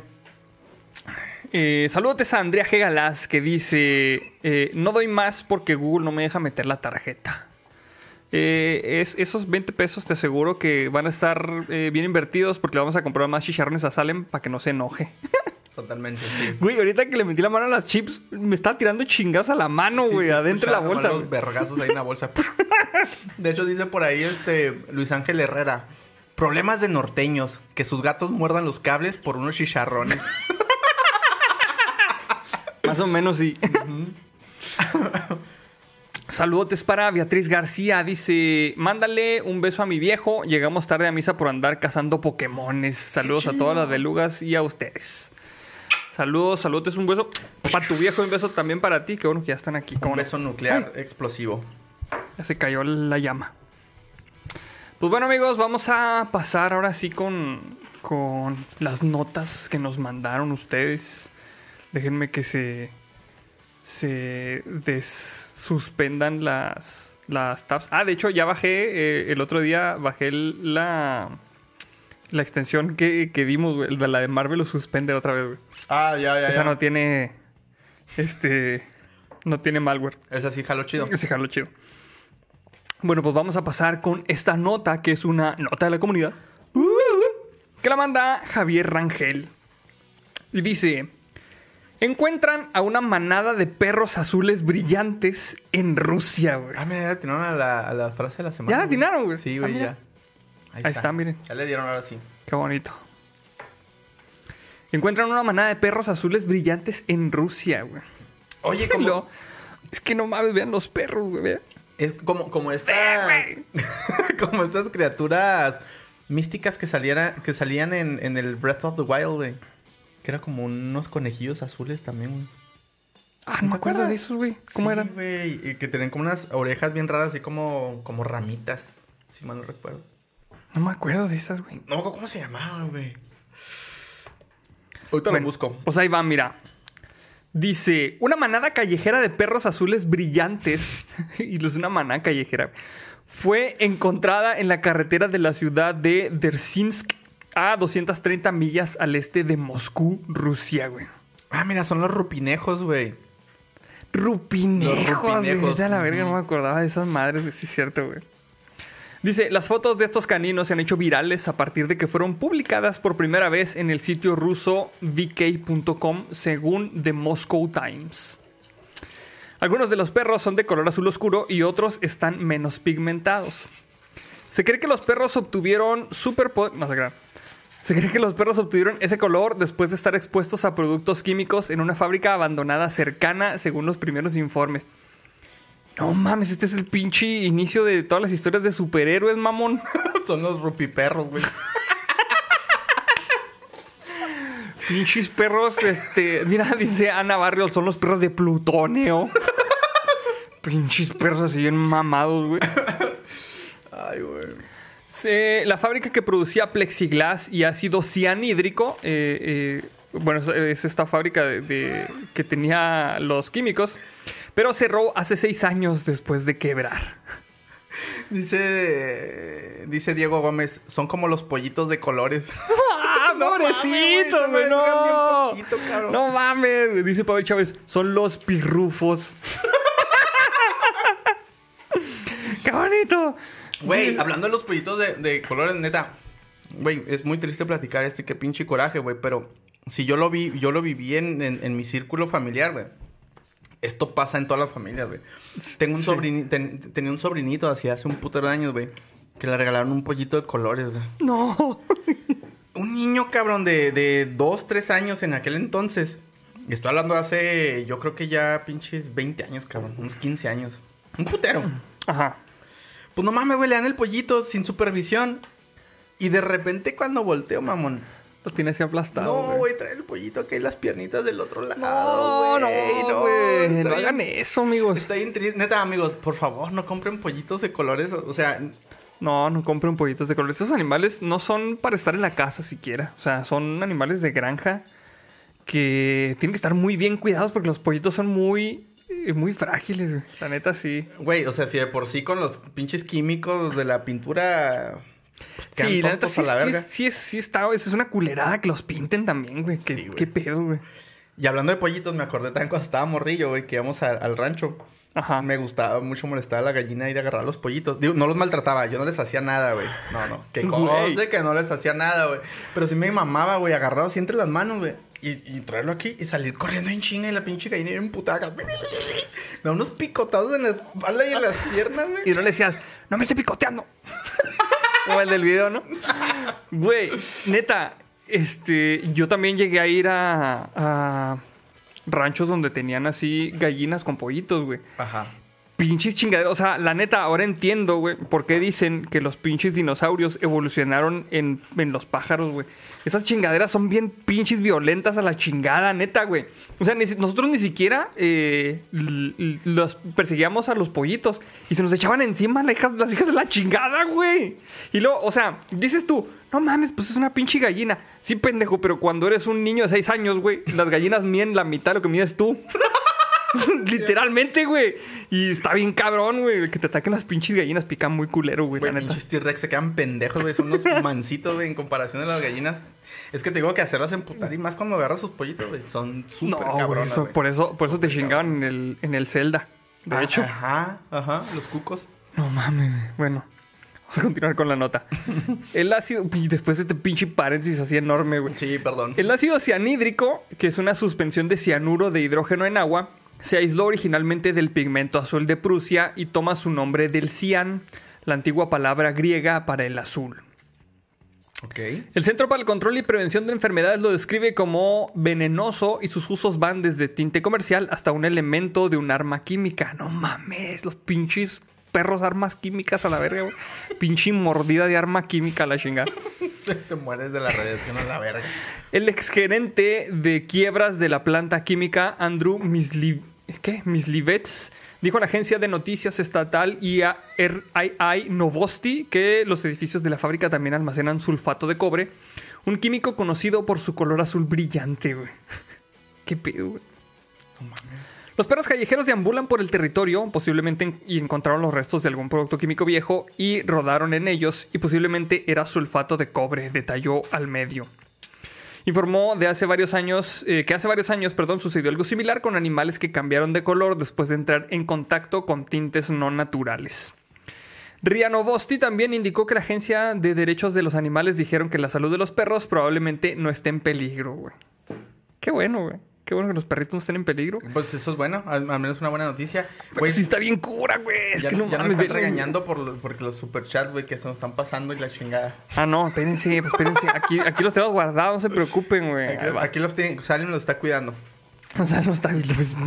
Eh, saludos a Andrea G. Galás que dice: eh, No doy más porque Google no me deja meter la tarjeta. Eh, es- esos 20 pesos te aseguro que van a estar bien invertidos porque le vamos a comprar más chicharrones a Salem para que no se enoje. Totalmente, sí. Güey, ahorita que le metí la mano a las chips, me estaba tirando chingados a la mano, Sí, güey, adentro de la bolsa. Los vergazos ahí en la bolsa. De hecho, dice por ahí este Luis Ángel Herrera. Problemas de norteños. Que sus gatos muerdan los cables por unos chicharrones. Más o menos sí. Saludotes para Beatriz García. Dice: Mándale un beso a mi viejo. Llegamos tarde a misa por andar cazando Pokémones. Saludos a todas las belugas y a ustedes. Saludos, saludos, un beso para tu viejo un beso también para ti. Qué bueno que ya están aquí. ¿cómo Un no? beso nuclear explosivo. Ya se cayó la llama. Pues bueno, amigos, vamos a pasar ahora sí con, con las notas que nos mandaron ustedes. Déjenme que se, se desuspendan las, las tabs. Ah, de hecho, ya bajé eh, el otro día, bajé la, la extensión que, que dimos, güey. La de Marvel lo suspende otra vez, güey. Ah, ya, ya, Esa ya. no tiene. Este. No tiene malware. Esa sí, jalo chido. Ese jalo chido. Bueno, pues vamos a pasar con esta nota, que es una nota de la comunidad. Uh, que la manda Javier Rangel. Y dice: Encuentran a una manada de perros azules brillantes en Rusia, güey. Ah, mira, ya atinaron a la, a la frase de la semana. Ya la atinaron, güey. Sí, Ah, güey, ya. Ahí está, miren. Ya le dieron ahora sí. Qué bonito. Encuentran una manada de perros azules brillantes en Rusia, güey. Oye, como, Lo- Es que no mames, vean los perros, güey. vean. es como, como esta. como estas criaturas místicas que, saliera, que salían en, en el Breath of the Wild, güey. Que era como unos conejillos azules también, güey. Ah, no me acuerdo de esos, güey. ¿Cómo Sí, eran? güey. Y que tenían como unas orejas bien raras, así como, como ramitas. Si mal no recuerdo. No me acuerdo de esas, güey. No me acuerdo cómo se llamaban, güey. Ahorita Bueno, lo busco. Pues ahí va, mira. Dice, una manada callejera de perros azules brillantes, y los una manada callejera, fue encontrada en la carretera de la ciudad de Dersinsk a 230 millas al este de Moscú, Rusia, güey. Ah, mira, son los rupinejos, güey. Rupinejos, Los güey. rupinejos, a la verga, no me acordaba de esas madres, güey. Sí, es cierto, güey. Dice, las fotos de estos caninos se han hecho virales a partir de que fueron publicadas por primera vez en el sitio ruso vk.com según The Moscow Times. Algunos de los perros son de color azul oscuro y otros están menos pigmentados. Se cree que los perros obtuvieron superpoder... No se. Se cree que los perros obtuvieron ese color después de estar expuestos a productos químicos en una fábrica abandonada cercana, según los primeros informes. No mames, este es el pinche inicio de todas las historias de superhéroes, mamón. son los rupiperros, güey. Pinches perros, este. Mira, dice Ana Barrios, son los perros de plutonio. Pinches perros así bien mamados, güey. Ay, güey. La fábrica que producía plexiglas y ácido cianhídrico, eh, eh, bueno, es- es esta fábrica de, de- que tenía los químicos, pero cerró hace seis años después de quebrar. Dice, dice Diego Gómez, son como los pollitos de colores. ¡Ah, No mames, pobrecito, bien No, poquito, no mames, dice Pablo Chávez, son los pirrufos. ¡Qué bonito! Güey, hablando de los pollitos de, de colores, neta. Güey, es muy triste platicar esto y qué pinche coraje, güey. Pero si yo lo vi, yo lo viví en, en- en mi círculo familiar, güey. Esto pasa en todas las familias, güey. Tengo un Sí. sobrinito, tenía un sobrinito así hace un putero de años, güey. Que le regalaron un pollito de colores, güey. No. Un niño, cabrón, de, de dos, tres años en aquel entonces. Estoy hablando de hace, yo creo que ya pinches 20 años, cabrón. Unos 15 años. Un putero. Ajá. Pues no mames, güey, le dan el pollito sin supervisión. Y de repente cuando volteo, mamón. Lo tiene así aplastado. no, güey, trae el pollito aquí en las piernitas del otro lado. No, no, güey. No está hagan eso, amigos. Está bien triste. Neta, amigos, por favor, no compren pollitos de colores. O sea, No, no compren pollitos de color. Estos animales no son para estar en la casa siquiera. O sea, son animales de granja que tienen que estar muy bien cuidados porque los pollitos son muy, eh, muy frágiles. güey. La neta, sí. güey, o sea, si de por sí con los pinches químicos de la pintura. Sí, la neta, sí, la verga. sí, es, sí está. Es una culerada que los pinten también, güey. ¿Qué, Sí, güey. qué pedo, güey. Y hablando de pollitos, me acordé también cuando estaba morrillo, güey, que íbamos a- al rancho. Ajá. Me gustaba mucho molestar a la gallina ir a agarrar los pollitos. Digo, no los maltrataba, yo no les hacía nada, güey. No, no. Que cosa que no les hacía nada, güey. Pero sí me mamaba, güey, agarrado así entre las manos, güey. Y, y traerlo aquí y salir corriendo en chinga y la pinche gallina ir emputada. Me da unos picotados en la espalda y en las piernas, Y güey. no le decías, no me estoy picoteando. o el del video, ¿no? Güey, neta, este, yo también llegué a ir a, a ranchos donde tenían así gallinas con pollitos, güey. Ajá. Pinches chingaderos. O sea, la neta, ahora entiendo, güey, por qué dicen que los pinches dinosaurios evolucionaron en, en los pájaros, güey. Esas chingaderas son bien pinches violentas a la chingada, neta, güey. O sea, nosotros ni siquiera eh, los perseguíamos a los pollitos y se nos echaban encima las hijas, de la chingada, güey. Y luego, o sea, dices tú, no mames, pues es una pinche gallina. Sí, pendejo, pero cuando eres un niño de 6 años, güey, las gallinas miden la mitad de lo que mides tú. Literalmente, güey. Y está bien cabrón, güey. Que te ataquen las pinches gallinas pican muy culero, güey, neta. pinches T-Rex se quedan pendejos, güey. Son unos mancitos, güey, en comparación de las gallinas. Es que tengo que hacerlas emputar y más cuando agarras sus pollitos, güey. Son No, súper güey, cabronas, eso- güey. por eso, por eso te chingaban en el, en el Zelda. De Ah, hecho. Ajá, ajá, los cucos. No mames, güey. Bueno, vamos a continuar con la nota. El ácido, y después de este pinche paréntesis así enorme, güey. Sí, perdón. El ácido cianhídrico, que es una suspensión de cianuro de hidrógeno en agua, se aisló originalmente del pigmento azul de Prusia y toma su nombre del cian, la antigua palabra griega para el azul. El Centro para el Control y Prevención de Enfermedades lo describe como venenoso y sus usos van desde tinte comercial hasta un elemento de un arma química. No mames, los pinches perros armas químicas a la verga, güey. Pinche mordida de arma química a la chingada. Te mueres de la radiación a la verga. El exgerente de quiebras de la planta química, Andrew Misli... ¿Qué? Mislivets, dijo a la agencia de noticias estatal IARI Novosti que los edificios de la fábrica también almacenan sulfato de cobre, un químico conocido por su color azul brillante, güey. ¿Qué pedo, güey? Los perros callejeros deambulan por el territorio, posiblemente en- y encontraron los restos de algún producto químico viejo y rodaron en ellos y posiblemente era sulfato de cobre, detalló al medio. Informó de hace varios años eh, que hace varios años, perdón, sucedió algo similar con animales que cambiaron de color después de entrar en contacto con tintes no naturales. Rianovosti también indicó que la Agencia de Derechos de los Animales dijeron que la salud de los perros probablemente no esté en peligro, güey. Qué bueno, güey. Qué bueno que los perritos no estén en peligro. Pues eso es bueno, al, al menos una buena noticia. Güey, Güey, sí está bien cura, güey. Es ya, que no ya nos mames. están ve- regañando por, porque los superchats, güey, que se nos están pasando y la chingada. Ah, no, espérense, pues espérense. Aquí, aquí los tenemos guardados, no se preocupen, güey. Aquí, los tiene, Salim los está cuidando. No está,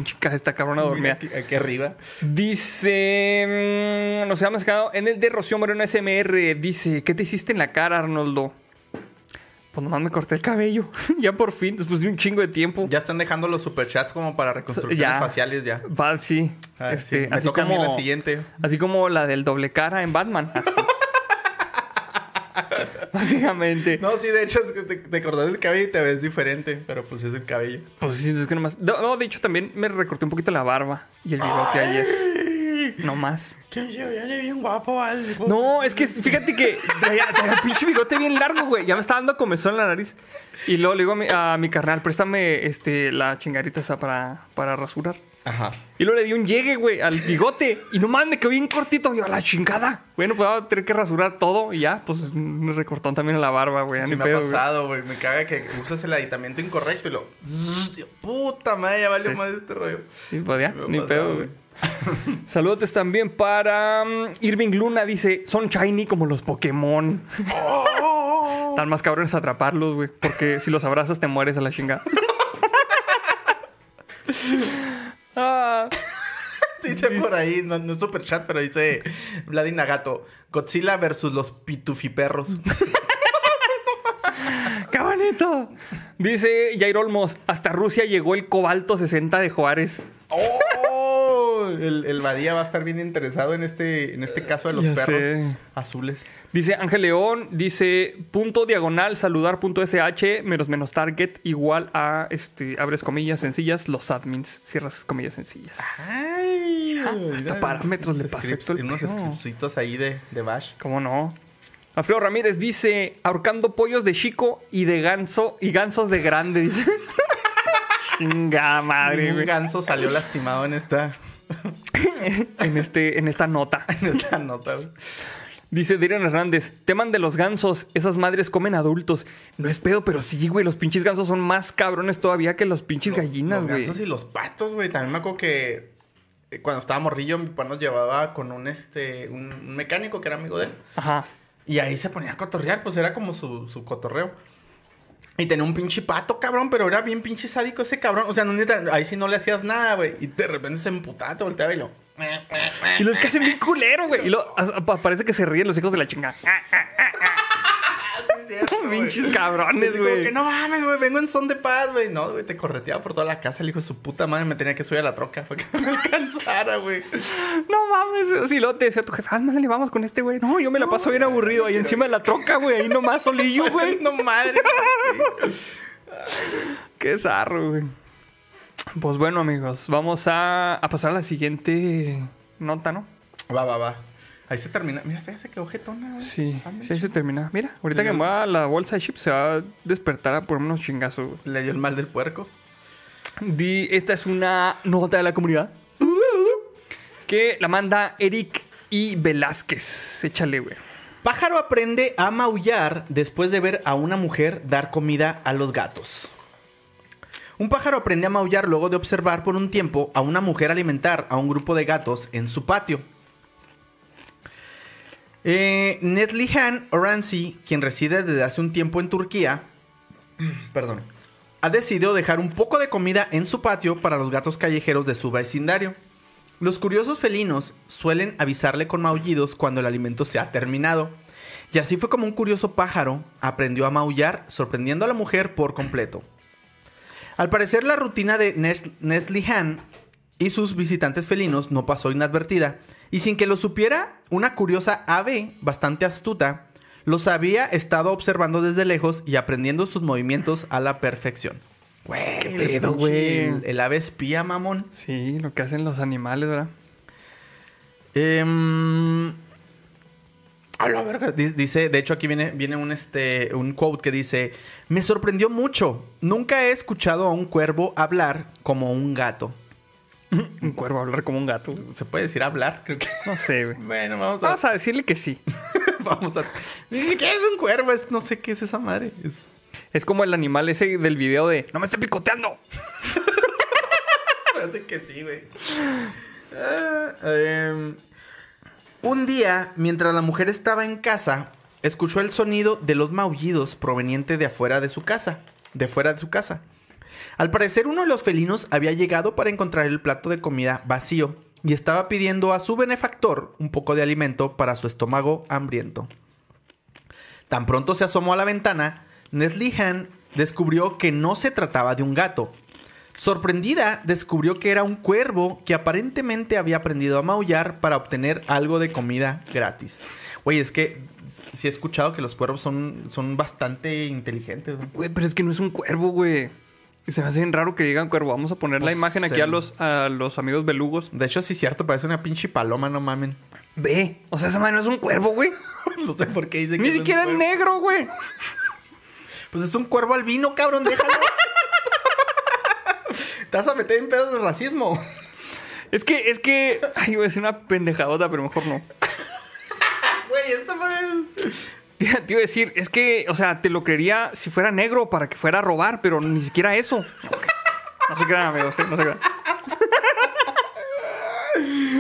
chica, esta cabrona dormida. Aquí, aquí arriba. Dice, mm, nos habíamos quedado en el de Rocío Moreno SMR. Dice, ¿qué te hiciste en la cara, Arnoldo? Pues nomás me corté el cabello. ya por fin, después de un chingo de tiempo. Ya están dejando los superchats como para reconstrucciones Ya. faciales ya. Va, sí. Ah, Este, sí. Me así, toca a mí como, la siguiente. así como la del doble cara en Batman. Así. Básicamente. No, sí, de hecho, es que te, te cortas el cabello y te ves diferente, pero pues es el cabello. Pues sí, es que nomás. No, no, de hecho también me recorté un poquito la barba y el bigote ayer. No más. Que se viene bien guapo. No, es que fíjate que traía, pinche bigote bien largo, güey. Ya me está dando comezón en la nariz. Y luego le digo a mi, a mi carnal, préstame este, la chingarita esa para, para rasurar. Ajá. Y luego le di un llegue, güey, al bigote. Y no mames, me quedó bien cortito. Yo, a la chingada. Bueno, pues voy a tener que rasurar todo. Y ya, pues un recortón también a la barba, güey. Sí ni me pedo, ha pasado, güey. Me caga que usas el aditamento incorrecto y lo... Puta madre, ya valió Sí. más este rollo. Sí, pues ya, ni pasado, pedo, güey. Saludos también para mm, Irving Luna. Dice, son shiny como los Pokémon. Están más cabrones atraparlos, güey. Porque si los abrazas te mueres a la chingada. Ah, Dice por ahí, no, no es super chat, pero dice Vladimir Nagato, Godzilla versus los pitufiperros. ¡Qué bonito! Dice Jair Olmos, hasta Rusia llegó el cobalto 60 de Juárez. ¡Oh! El, el Badía va a estar bien interesado en este, en este caso de los Ya perros sé. azules. Dice Ángel León, dice punto diagonal saludar punto sh menos menos target igual a este abres comillas sencillas los admins cierras comillas sencillas. Ay, hasta parámetros le pasé unos scriptsitos ahí de, de Bash. ¿Cómo no? Alfredo Ramírez dice ahorcando pollos de chico y de ganso y gansos de grande dice. Chinga madre, Un ganso salió lastimado en esta, En este en esta nota. en esta nota. güey. Dice Dirian Hernández, teman de los gansos, esas madres comen adultos. No es pedo, pero sí, güey, los pinches gansos son más cabrones todavía que los pinches gallinas, Los güey. gansos y los patos, güey. También me acuerdo que eh, cuando estaba morrillo, mi papá nos llevaba con un, este, un, un mecánico que era amigo de él. Ajá. Y ahí se ponía a cotorrear, pues era como su, su cotorreo. Y tenía un pinche pato, cabrón, pero era bien pinche sádico ese cabrón. O sea, no, neta, ahí sí no le hacías nada, güey. Y de repente se emputaba, te volteaba y lo... Y los que hacen bien culero, güey. Y lo, parece que se ríen los hijos de la chinga. Pinches cabrones, güey. que no mames, güey, vengo en son de paz, güey. No, güey, te correteaba por toda la casa. El hijo de su puta madre me tenía que subir a la troca. Fue que me alcanzara, güey. No mames. Si luego te decía tu jefe, ah, le vamos con este, güey. No, yo me la paso bien aburrido ahí encima de la troca, güey. Ahí nomás solillo, güey. no madre. Qué zarro, güey. Pues bueno, amigos, vamos a, a pasar a la siguiente nota, ¿no? Va, va, va. Ahí se termina. Mira, se quedó jetona, güey. Sí, Anda, sí, ahí se termina. Mira, ahorita Mira. que me va a la bolsa de chips se va a despertar a ponerme unos chingazos, güey. Le dio el mal del puerco. Di- esta es una nota de la comunidad que la manda Eric y Velázquez. Échale, güey. Pájaro aprende a maullar después de ver a una mujer dar comida a los gatos. Un pájaro aprende a maullar luego de observar por un tiempo a una mujer alimentar a un grupo de gatos en su patio. Eh, Netlihan Oransi, quien reside desde hace un tiempo en Turquía, perdón, ha decidido dejar un poco de comida en su patio para los gatos callejeros de su vecindario. Los curiosos felinos suelen avisarle con maullidos cuando el alimento se ha terminado. Y así fue como un curioso pájaro aprendió a maullar, sorprendiendo a la mujer por completo. Al parecer la rutina de Nes- Neslihan y sus visitantes felinos no pasó inadvertida, y sin que lo supiera, una curiosa ave bastante astuta los había estado observando desde lejos y aprendiendo sus movimientos a la perfección. Güey, ¿Qué el pedo, güey? El, el ave espía, mamón. Sí, lo que hacen los animales, ¿verdad? Em, a la verga. Di- Dice, de hecho aquí viene, viene un, este, un quote que dice, me sorprendió mucho. Nunca he escuchado a un cuervo hablar como un gato. Un cuervo hablar como un gato. ¿Se puede decir hablar? Creo que... No sé, güey. Bueno, vamos a... Vamos a decirle que sí. vamos a... Es un cuervo, es, no sé qué es esa madre. Es- Es como el animal ese del video de ¡No me esté picoteando! Se hace que sí, güey. Ah, em, un día, mientras la mujer estaba en casa, escuchó el sonido de los maullidos proveniente de afuera de su casa. De fuera de su casa. Al parecer, uno de los felinos había llegado para encontrar el plato de comida vacío y estaba pidiendo a su benefactor un poco de alimento para su estómago hambriento. Tan pronto se asomó a la ventana, Neslihan descubrió que no se trataba de un gato. Sorprendida, descubrió que era un cuervo que aparentemente había aprendido a maullar para obtener algo de comida gratis. Oye, es que sí he escuchado que los cuervos son, son bastante inteligentes. Güey, pero es que no es un cuervo, güey. Y se me hace bien raro que digan cuervo. Vamos a poner la Pues, imagen aquí se- a los, a los amigos belugos. De hecho, sí es cierto, parece una pinche paloma, no mamen. Ve. O sea, esa madre no es un cuervo, güey. no sé por qué dice que Ni es siquiera es negro, güey. Pues es un cuervo albino, cabrón, déjalo. Te vas a meter en pedos de racismo. Es que, es que. Ay, a decir una pendejadota, pero mejor no. Güey, esta madre. Te te iba a decir, es que, o sea, te lo creería si fuera negro para que fuera a robar, pero ni siquiera eso. No se crean, amigos, ¿eh? No se crean.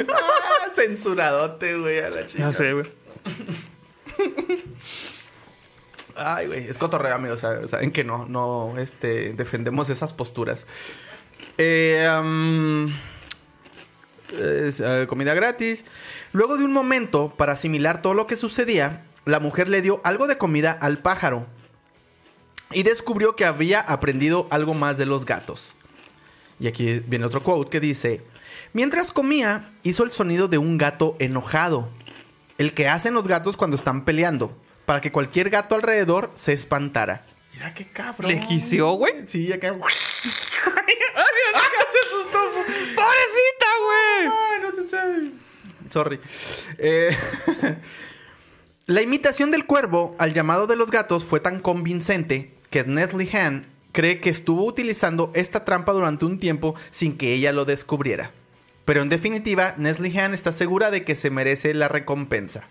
Ah, censuradote, güey, a la chica. No sé, güey. Ay, güey, es cotorreo, amigos. saben- que no, no, este, defendemos esas posturas. Eh, es, eh, comida gratis. Luego de un momento, para asimilar todo lo que sucedía, la mujer le dio algo de comida al pájaro. Y descubrió que había aprendido algo más de los gatos. Y aquí viene otro quote que dice, mientras comía, hizo el sonido de un gato enojado. El que hacen los gatos cuando están peleando. Para que cualquier gato alrededor se espantara. Mira qué cabrón. ¿Le giseó, güey? Sí, acá. ¡Pobrecita, güey! Ay, no te sé. Sorry. Eh, la imitación del cuervo al llamado de los gatos fue tan convincente que Nestle Han cree que estuvo utilizando esta trampa durante un tiempo sin que ella lo descubriera. Pero en definitiva, Nestle Han está segura de que se merece la recompensa.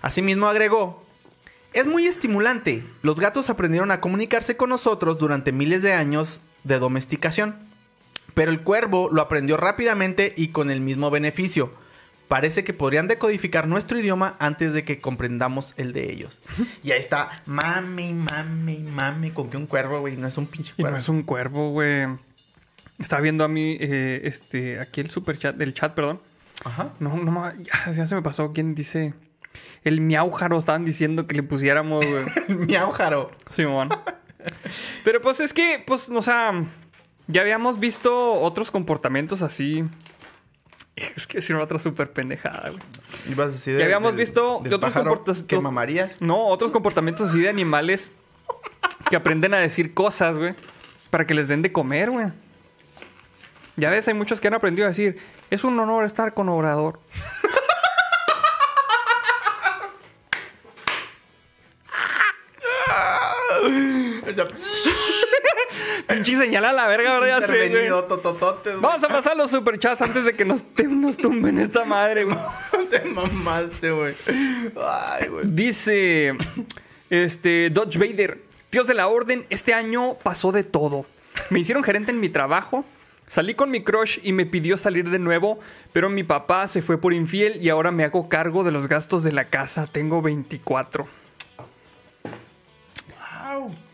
Asimismo agregó, es muy estimulante. Los gatos aprendieron a comunicarse con nosotros durante miles de años de domesticación. Pero el cuervo lo aprendió rápidamente y con el mismo beneficio. Parece que podrían decodificar nuestro idioma antes de que comprendamos el de ellos. Y ahí está, mame, mame, mame, con que un cuervo, güey, no es un pinche Y cuervo. no es un cuervo, güey. Estaba viendo a mí, eh, este, aquí el super chat, el chat, perdón. Ajá. No, no, ya, ya se me pasó. ¿Quién dice? El miaujaro estaban diciendo que le pusiéramos, güey. Miau, Jaro. Simón. Pero pues es que, pues, o sea, ya habíamos visto otros comportamientos así. Es que es una otra súper pendejada, güey. Ibas a decir del- habíamos del- visto del otros comportas- que mamarías. No, otros comportamientos así de animales que aprenden a decir cosas, güey, para que les den de comer, güey. Ya ves, hay muchos que han aprendido a decir, es un honor estar con Obrador. Pinche señala a la verga, ¿verdad? Intervenido, totototes. Vamos a pasar los superchats antes de que nos, te- nos tumben esta madre, güey. Te mamaste, güey. Ay, güey. Dice, este, Dodge Vader, Dios de la Orden, este año pasó de todo. Me hicieron gerente en mi trabajo, salí con mi crush y me pidió salir de nuevo, pero mi papá se fue por infiel y ahora me hago cargo de los gastos de la casa. Tengo 24.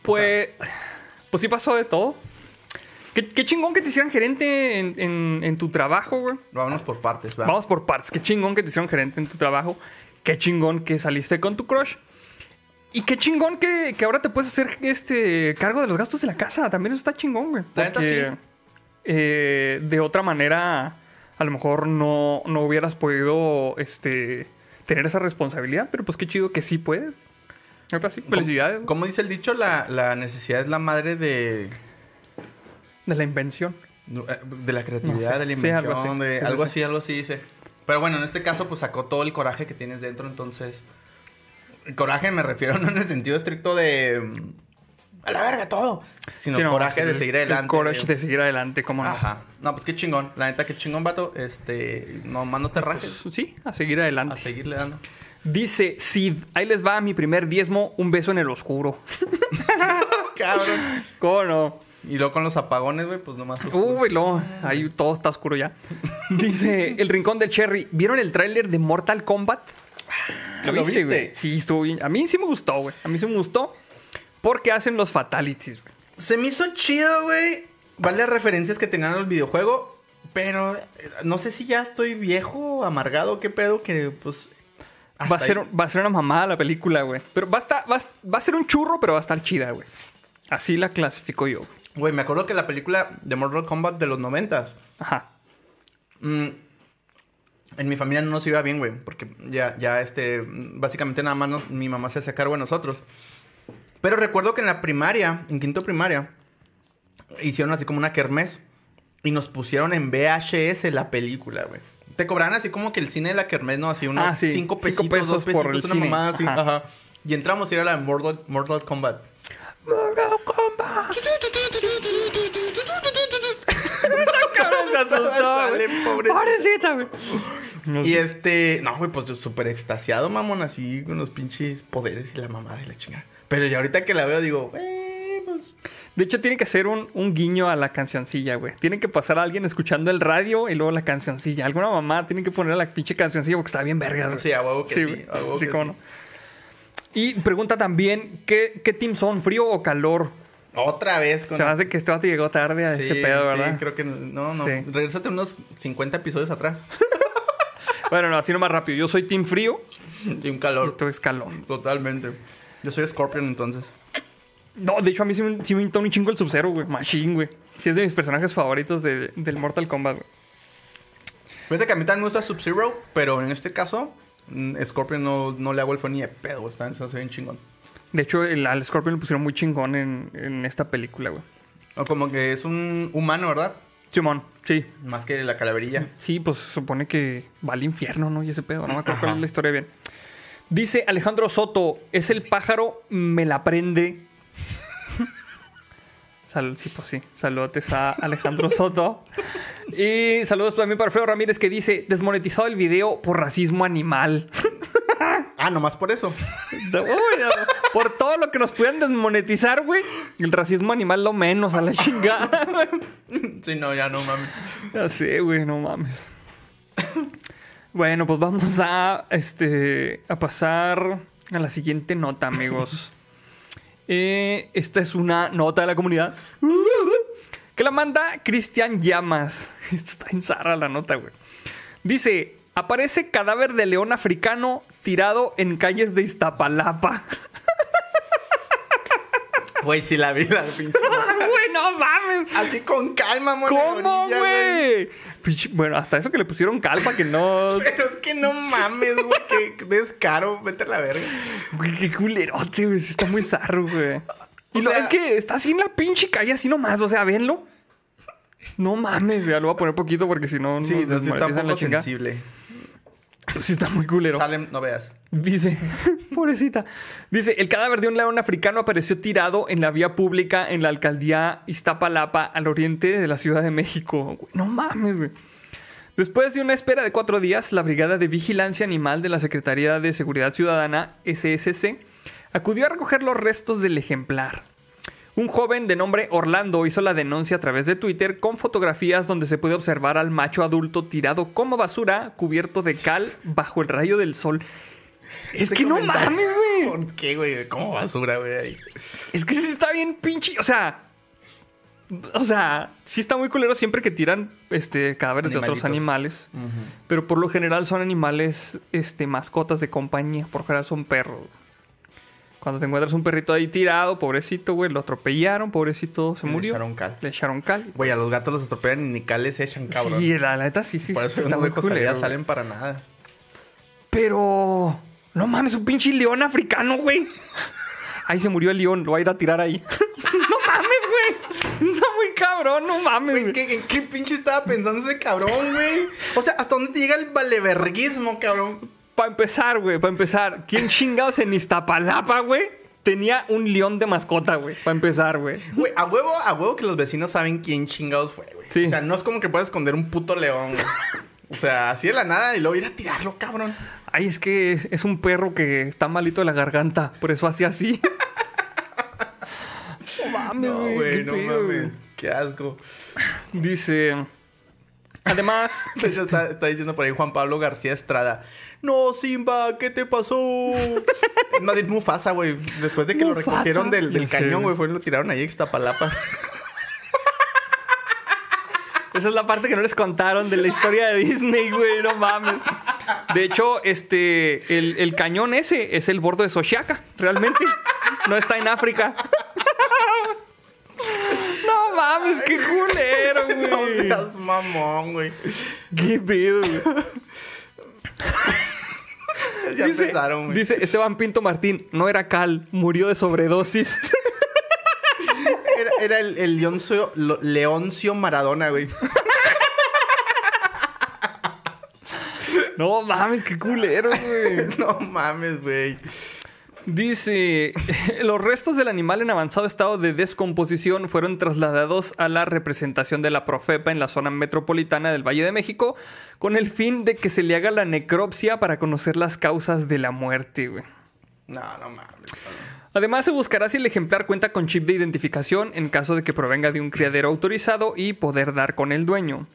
Pues, pues sí pasó de todo. Qué, qué chingón que te hicieran gerente en, en- en tu trabajo, güey. Vámonos por partes, ¿verdad? Vamos por partes. Qué chingón que te hicieron gerente en tu trabajo. Qué chingón que saliste con tu crush. Y qué chingón que, que ahora te puedes hacer este cargo de los gastos de la casa. También eso está chingón, güey. Neta, Porque, sí. eh, de otra manera, a lo mejor no, no hubieras podido este, tener esa responsabilidad. Pero pues qué chido que sí puedes. Sí. Felicidades. Como dice el dicho, la, la necesidad es la madre de, De la invención. de la creatividad, No sé. de la Sí, invención, algo así. de Sí, sí, algo sí. así, algo así dice. Pero bueno, en este caso, pues sacó todo el coraje que tienes dentro, entonces. El coraje me refiero no en el sentido estricto de. A la verga todo. Sino Sí, no, coraje sí, de seguir adelante. El courage de seguir adelante, cómo no. Ajá. No, pues qué chingón. La neta, qué chingón, vato. Este. No, te rajes. Pues, sí, a seguir A adelante. seguirle dando. Dice Sid, ahí les va mi primer diezmo, un beso en el oscuro. Cabrón. ¿Cómo no? Y luego con los apagones, güey, pues nomás. oscuro. Uy, no, ahí todo está oscuro ya. Dice El Rincón del Cherry, ¿vieron el tráiler de Mortal Kombat? ¿Lo viste? güey? Sí, estuvo bien. A mí sí me gustó, güey. A mí sí me gustó porque hacen los fatalities, güey. Se me hizo chido, güey. Vale las referencias que tenían al videojuego. Pero eh, no sé si ya estoy viejo, amargado, qué pedo, que pues. Va a, ser, va a ser una mamada la película, güey. Pero va a, estar, va, a, va a ser un churro, pero va a estar chida, güey. Así la clasifico yo. güey. Me acuerdo que la película de Mortal Kombat de los noventas. Ajá. mm, en mi familia no nos iba bien, güey. Porque ya, ya, este. Básicamente nada más nos- mi mamá se hacía cargo de nosotros. Pero recuerdo que en la primaria, en quinto primaria, hicieron así como una kermés y nos pusieron en VHS la película, güey. Te cobraban así como que el cine de la kermés, ¿no? Así unos Ah, sí. cinco Cinco pesitos, pesos dos pesitos, por el una cine. mamada así. Ajá. Ajá. Y entramos y era la de Mortal, Mortal Kombat. Mortal Kombat. Güey. güey. Y este, no, güey, pues yo súper extasiado, mamón, así con los pinches poderes y la mamada y la chingada. Pero ya ahorita que la veo digo, pues. De hecho, tiene que hacer un, un guiño a la cancioncilla, güey. Tiene que pasar a alguien escuchando el radio y luego la cancioncilla. Alguna mamá tiene que poner la pinche cancioncilla porque está bien verga, güey. Sí, a huevo que sí. a huevo Sí, que cómo sí. no. Y pregunta también, ¿qué, ¿qué team son? ¿Frío o calor? Otra vez con. Se me hace que este vato llegó tarde a Sí, ese pedo, ¿verdad? Sí, creo que no, no. Sí. Regrésate unos 50 episodios atrás. Bueno, no, así nomás rápido. Yo soy team frío Y un y calor. tú es calor. Totalmente. Yo soy Scorpion entonces. No, de hecho a mí sí me, sí me un chingo el Sub-Zero, güey. Machine, güey. Sí es de mis personajes favoritos de- del Mortal Kombat, güey. Fíjate que a mí también me gusta Sub-Zero, pero en este caso, mm, Scorpion no, no le hago el fue ni de pedo. Está, se bien chingón. De hecho, el, al Scorpion lo pusieron muy chingón en, en esta película, güey. O como que es un humano, ¿verdad? Simón, sí. Más que la calaverilla. Sí, pues supone que va al infierno, ¿no? Y ese pedo. No me acuerdo cuál es la historia bien. Dice Alejandro Soto, es el pájaro, me la prende. Sal- sí, pues sí. Saludos a Alejandro Soto. Y saludos también para Alfredo Ramírez que dice, desmonetizado el video por racismo animal. Ah, nomás por eso. Uy, por todo lo que nos puedan desmonetizar, güey. El racismo animal lo menos a la chingada. güey. sí, no, ya no mames. Ya sé, güey, no mames. Bueno, pues vamos a, este, a pasar a la siguiente nota, amigos. Eh, esta es una nota de la comunidad que la manda Cristian Llamas. Está en la nota, güey. Dice, aparece cadáver de león africano tirado en calles de Iztapalapa. Güey, si la vi la pinche. Güey, no mames. Así con calma, mon. ¿Cómo, güey? Bueno, hasta eso que le pusieron calma que no... Pero es que no mames, güey. Qué descaro. Vete a la verga. Güey, qué culerote, güey. sí Está muy zarro, güey. Y O no, sea- es que está así en la pinche calle, así nomás. O sea, venlo. No mames, ya lo voy a poner poquito porque si no, Sí, nos sí está un la poco sensible. Pues sí está muy culero. Salem, no veas. Dice, pobrecita. Dice, el cadáver de un león africano apareció tirado en la vía pública en la alcaldía Iztapalapa, al oriente de la Ciudad de México. No mames, güey. Después de una espera de cuatro días, la Brigada de Vigilancia Animal de la Secretaría de Seguridad Ciudadana, SSC, acudió a recoger los restos del ejemplar. Un joven de nombre Orlando hizo la denuncia a través de Twitter con fotografías donde se puede observar al macho adulto tirado como basura, cubierto de cal bajo el rayo del sol. Es que no mames, güey. ¿Por qué, güey? Como basura, güey. Es que sí está bien pinche. O sea. O sea, sí está muy culero siempre que tiran este, cadáveres de otros animales. Pero por lo general son animales, este, mascotas de compañía. Por lo general son perros. Cuando te encuentras un perrito ahí tirado, pobrecito, güey, lo atropellaron, pobrecito, se Le murió. echaron cal. Le echaron cal. Güey, a los gatos los atropellan y ni cal les echan, cabrón. Sí, la neta sí, sí. Por sí, eso está los muy culero, salen para nada. Pero. No mames, un pinche león africano, güey. Ahí se murió el león, lo va a ir a tirar ahí. no mames, güey. Está muy cabrón, no mames, Güey. ¿qué- ¿en qué pinche estaba pensando ese cabrón, güey? O sea, ¿hasta dónde te llega el valeverguismo, cabrón? Para empezar, güey, para empezar, ¿quién chingados en Iztapalapa, güey? Tenía un león de mascota, güey. Para empezar, güey. Güey, a huevo, a huevo que los vecinos saben quién chingados fue, güey. Sí. O sea, no es como que puedas esconder un puto león, güey. O sea, así de la nada y luego ir a tirarlo, cabrón. Ay, es que es, es un perro que está malito de la garganta. Por eso hacía así. no mames, No, güey. qué no pedo, mames. Qué asco. Dice. Además. Está, está diciendo por ahí Juan Pablo García Estrada. No, Simba, ¿qué te pasó? más bien Mufasa, güey. Después de que lo recogieron del, cañón, güey. fue lo tiraron ahí en Iztapalapa. Esa es la parte que no les contaron de la historia de Disney, güey. No mames. De hecho, este. El, el cañón ese es el bordo de Sochiaca, realmente. No está en África. No mames, qué culero, no güey. seas mamón, güey. Qué pedo, güey. Ya Dice, empezaron, güey. dice Esteban Pinto Martín, no era cal, murió de sobredosis. Era el, el Leoncio Maradona, güey. No mames, qué culero, güey. No mames, güey. Dice, los restos del animal en avanzado estado de descomposición fueron trasladados a la representación de la Profepa en la zona metropolitana del Valle de México con el fin de que se le haga la necropsia para conocer las causas de la muerte, güey. No, no mames. Además, se buscará si el ejemplar cuenta con chip de identificación en caso de que provenga de un criadero autorizado y poder dar con el dueño.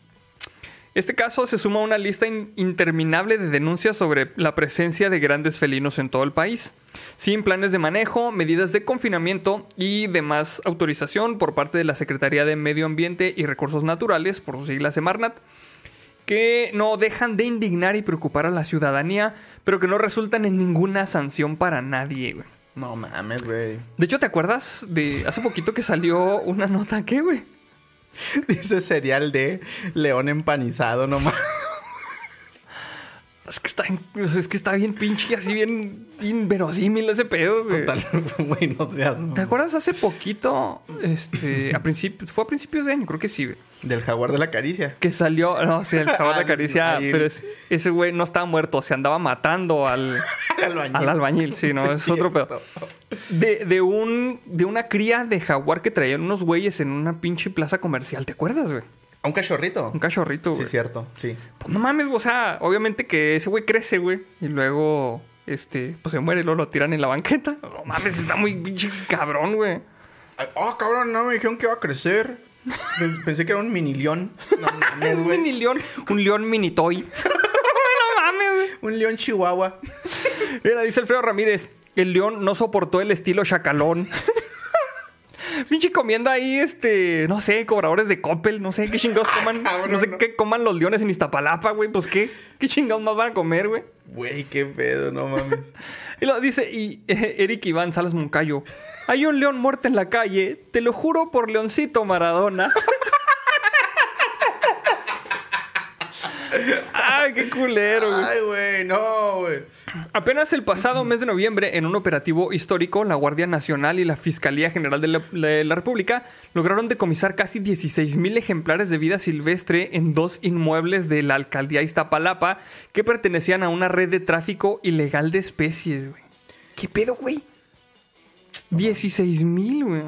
Este caso se suma a una lista in- interminable de denuncias sobre la presencia de grandes felinos en todo el país, sin planes de manejo, medidas de confinamiento y demás autorización por parte de la Secretaría de Medio Ambiente y Recursos Naturales, por sus siglas Semarnat, que no dejan de indignar y preocupar a la ciudadanía, pero que no resultan en ninguna sanción para nadie. No mames, güey. De hecho, ¿te acuerdas de hace poquito que salió una nota que, güey? Dice cereal de león empanizado, no mames. Es que está, es que está bien pinche y así bien inverosímil ese pedo, güey. Total, güey, no seas. ¿Te acuerdas hace poquito? Este, a principios, fue a principios de año, creo que sí, güey. Del jaguar de la caricia. Que salió, no, sí, el cabrón de caricia, Ahí. pero es- ese güey no estaba muerto, se andaba matando al, Al albañil. al albañil, sí, no, es otro pedo. De, de un, de una cría de jaguar que traían unos güeyes en una pinche plaza comercial, ¿te acuerdas, güey? Un cachorrito. Un cachorrito, güey. Sí, cierto, sí. Pues no mames, o sea, obviamente que ese güey crece, güey. Y luego, este, pues se muere y luego lo tiran en la banqueta. No mames, está muy pinche cabrón, güey. Ay, Oh, cabrón, no me dijeron que iba a crecer. Pen- Pensé que era un mini león. No mames, Un güey. mini león, un león mini toy. no mames, güey. Un león chihuahua. Mira, dice Alfredo Ramírez, el león no soportó el estilo chacalón. Pinche comiendo ahí, este, no sé, cobradores de Coppel, no sé qué chingados coman, cabrón, no sé no. qué coman los leones en Iztapalapa, güey, pues qué, qué chingados más van a comer, güey. Güey, qué pedo, no mames. Y lo dice, y eh, Eric Iván Salas Moncayo. Hay un león muerto en la calle, te lo juro por Leoncito Maradona. Ay, qué culero, güey. Ay, güey, no, güey. Apenas el pasado mes de noviembre, en un operativo histórico, la Guardia Nacional y la Fiscalía General de la, de la República lograron decomisar casi 16 mil ejemplares de vida silvestre en dos inmuebles de la alcaldía Iztapalapa que pertenecían a una red de tráfico ilegal de especies, güey. ¿Qué pedo, güey? 16 mil, güey.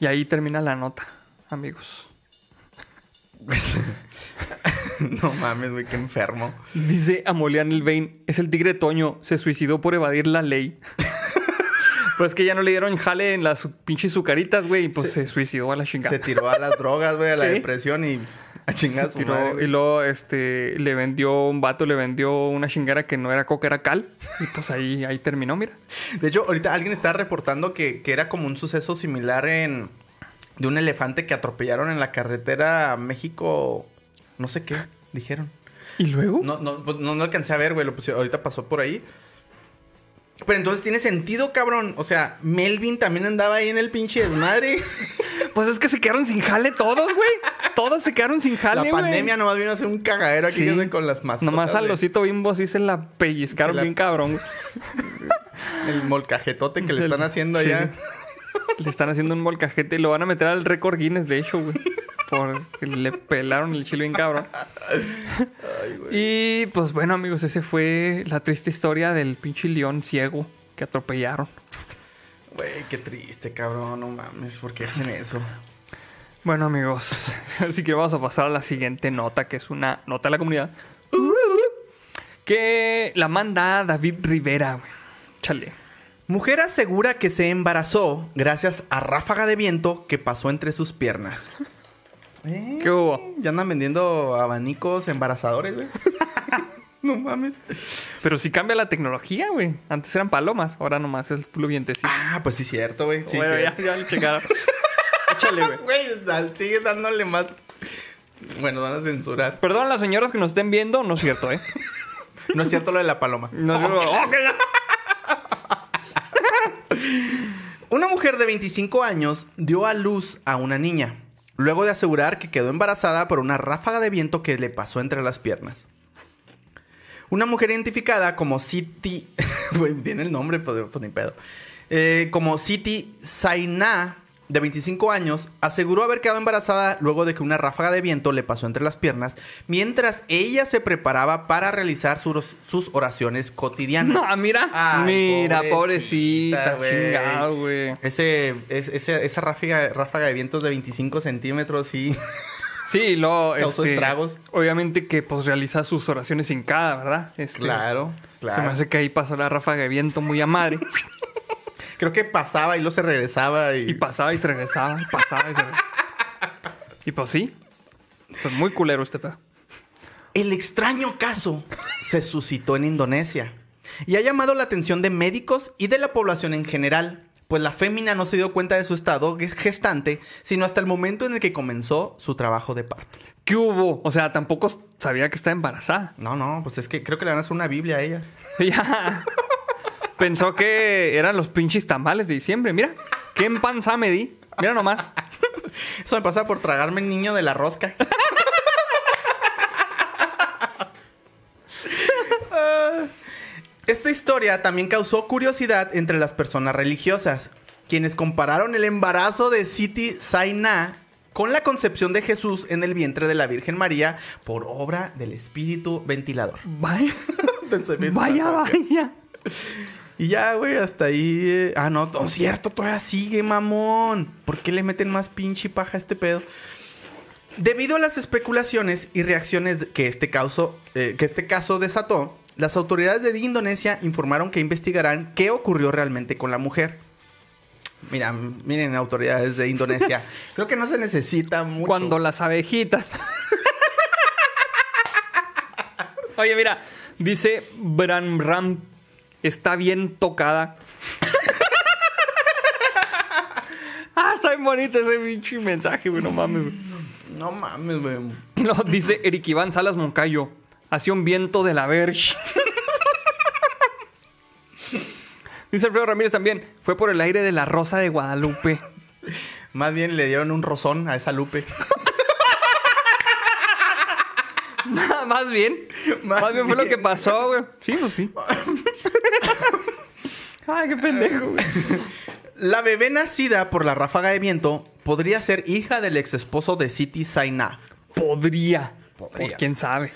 Y ahí termina la nota, amigos. No mames, güey, qué enfermo. Dice Amolian Elvain, es el tigre Toño, se suicidó por evadir la ley. pues es que ya no le dieron jale en las pinches sucaritas, güey, y pues se, suicidó a la chingada. Se tiró a las drogas, güey, a la Sí. depresión y a chingar su Tiró- madre, y luego este, le vendió un vato, le vendió una chingara que no era coca, era cal. Y pues ahí, ahí terminó, mira. De hecho, ahorita alguien está reportando que, que era como un suceso similar en... De un elefante que atropellaron en la carretera México... No sé qué, dijeron. ¿Y luego? No, no, pues, no, no alcancé a ver, güey. Lo ahorita pasó por ahí. Pero entonces tiene sentido, cabrón. O sea, Melvin también andaba ahí en el pinche desmadre. Pues es que se quedaron sin jale todos, güey. Todos se quedaron sin jale, la güey. pandemia nomás vino a hacer un cagadero aquí Sí. con las mascotas. Nomás al güey. osito bimbo sí se la pellizcaron Se la- bien cabrón. El molcajetote que le están haciendo sí. allá. Le están haciendo un molcajete y lo van a meter al récord Guinness, de hecho, güey. Porque le pelaron el chile bien cabrón. Ay, güey. Y pues bueno, amigos, ese fue la triste historia del pinche león ciego que atropellaron. Güey, qué triste, cabrón. No mames, ¿por qué hacen eso? Bueno, amigos, así que vamos a pasar a la siguiente nota, que es una nota de la comunidad. Que la manda David Rivera, güey. Chale. Mujer asegura que se embarazó gracias a ráfaga de viento que pasó entre sus piernas. Eh, ¿Qué hubo? Ya andan vendiendo abanicos embarazadores, güey. no mames. Pero si cambia la tecnología, güey. Antes eran palomas, ahora nomás es puro vientecito. Ah, pues sí, cierto, güey. Sí, bueno, ya, cierto. ya le checaron. Échale, güey. Sigue dándole más. Bueno, van a censurar. Perdón a las señoras que nos estén viendo, no es cierto, ¿eh? No es cierto lo de la paloma. No es cierto. ¡Oh, que la- Una mujer de 25 años dio a luz a una niña, luego de asegurar que quedó embarazada por una ráfaga de viento que le pasó entre las piernas. Una mujer identificada como. Güey, tiene el nombre, pues, pues ni pedo. Eh, como Siti Zainá de 25 años, aseguró haber quedado embarazada luego de que una ráfaga de viento le pasó entre las piernas mientras ella se preparaba para realizar sus, sus oraciones cotidianas. No, mira. Ay, mira, pobrecita, pobrecita. güey. Ese, es- ese- esa ráfaga, ráfaga de vientos de 25 centímetros, sí. Sí, lo. Causó este, estragos. Obviamente que pues realiza sus oraciones sin cada, ¿verdad? Este, Claro, Se me claro. hace que ahí pasó la ráfaga de viento muy a madre. Creo que pasaba y luego se regresaba y... Y pasaba y se regresaba, y pasaba y se regresaba. Y pues sí. Pues muy culero este pedo. El extraño caso se suscitó en Indonesia y ha llamado la atención de médicos y de la población en general, pues la fémina no se dio cuenta de su estado gestante, sino hasta el momento en el que comenzó su trabajo de parto. ¿Qué hubo? O sea, tampoco sabía que estaba embarazada. No, no, pues es que creo que le van a hacer una Biblia a ella. Ella pensó que eran los pinches tamales de diciembre. Mira, qué empanza me di. Mira nomás. Eso me pasa por tragarme el niño de la rosca. Esta historia también causó curiosidad entre las personas religiosas, quienes compararon el embarazo de Siti Saina con la concepción de Jesús en el vientre de la Virgen María por obra del Espíritu Ventilador. Vaya, vaya, vaya. Y ya, güey, hasta ahí. eh, Ah, no, no es cierto, todavía sigue, mamón. ¿Por qué le meten más pinche paja a este pedo? Debido a las especulaciones y reacciones que este, caso, eh, que este caso desató, las autoridades de Indonesia informaron que investigarán qué ocurrió realmente con la mujer. Mira, miren, autoridades de Indonesia. Creo que no se necesita mucho. Cuando las abejitas. Oye, mira, dice Bram Ram está bien tocada. ah, está bien bonito ese pinche mensaje, güey, no mames. güey. No mames, güey. No, dice Eric Iván Salas Moncayo. Hacía un viento de la verge. dice Alfredo Ramírez también. Fue por el aire de la rosa de Guadalupe. Más bien le dieron un rozón a esa Lupe. Más bien. Más Más, bien fue lo que pasó, güey. Sí, pues sí. Ay, qué pendejo, güey. La bebé nacida por la ráfaga de viento podría ser hija del ex esposo de Siti Saina. Podría. Podría. Pues, quién sabe.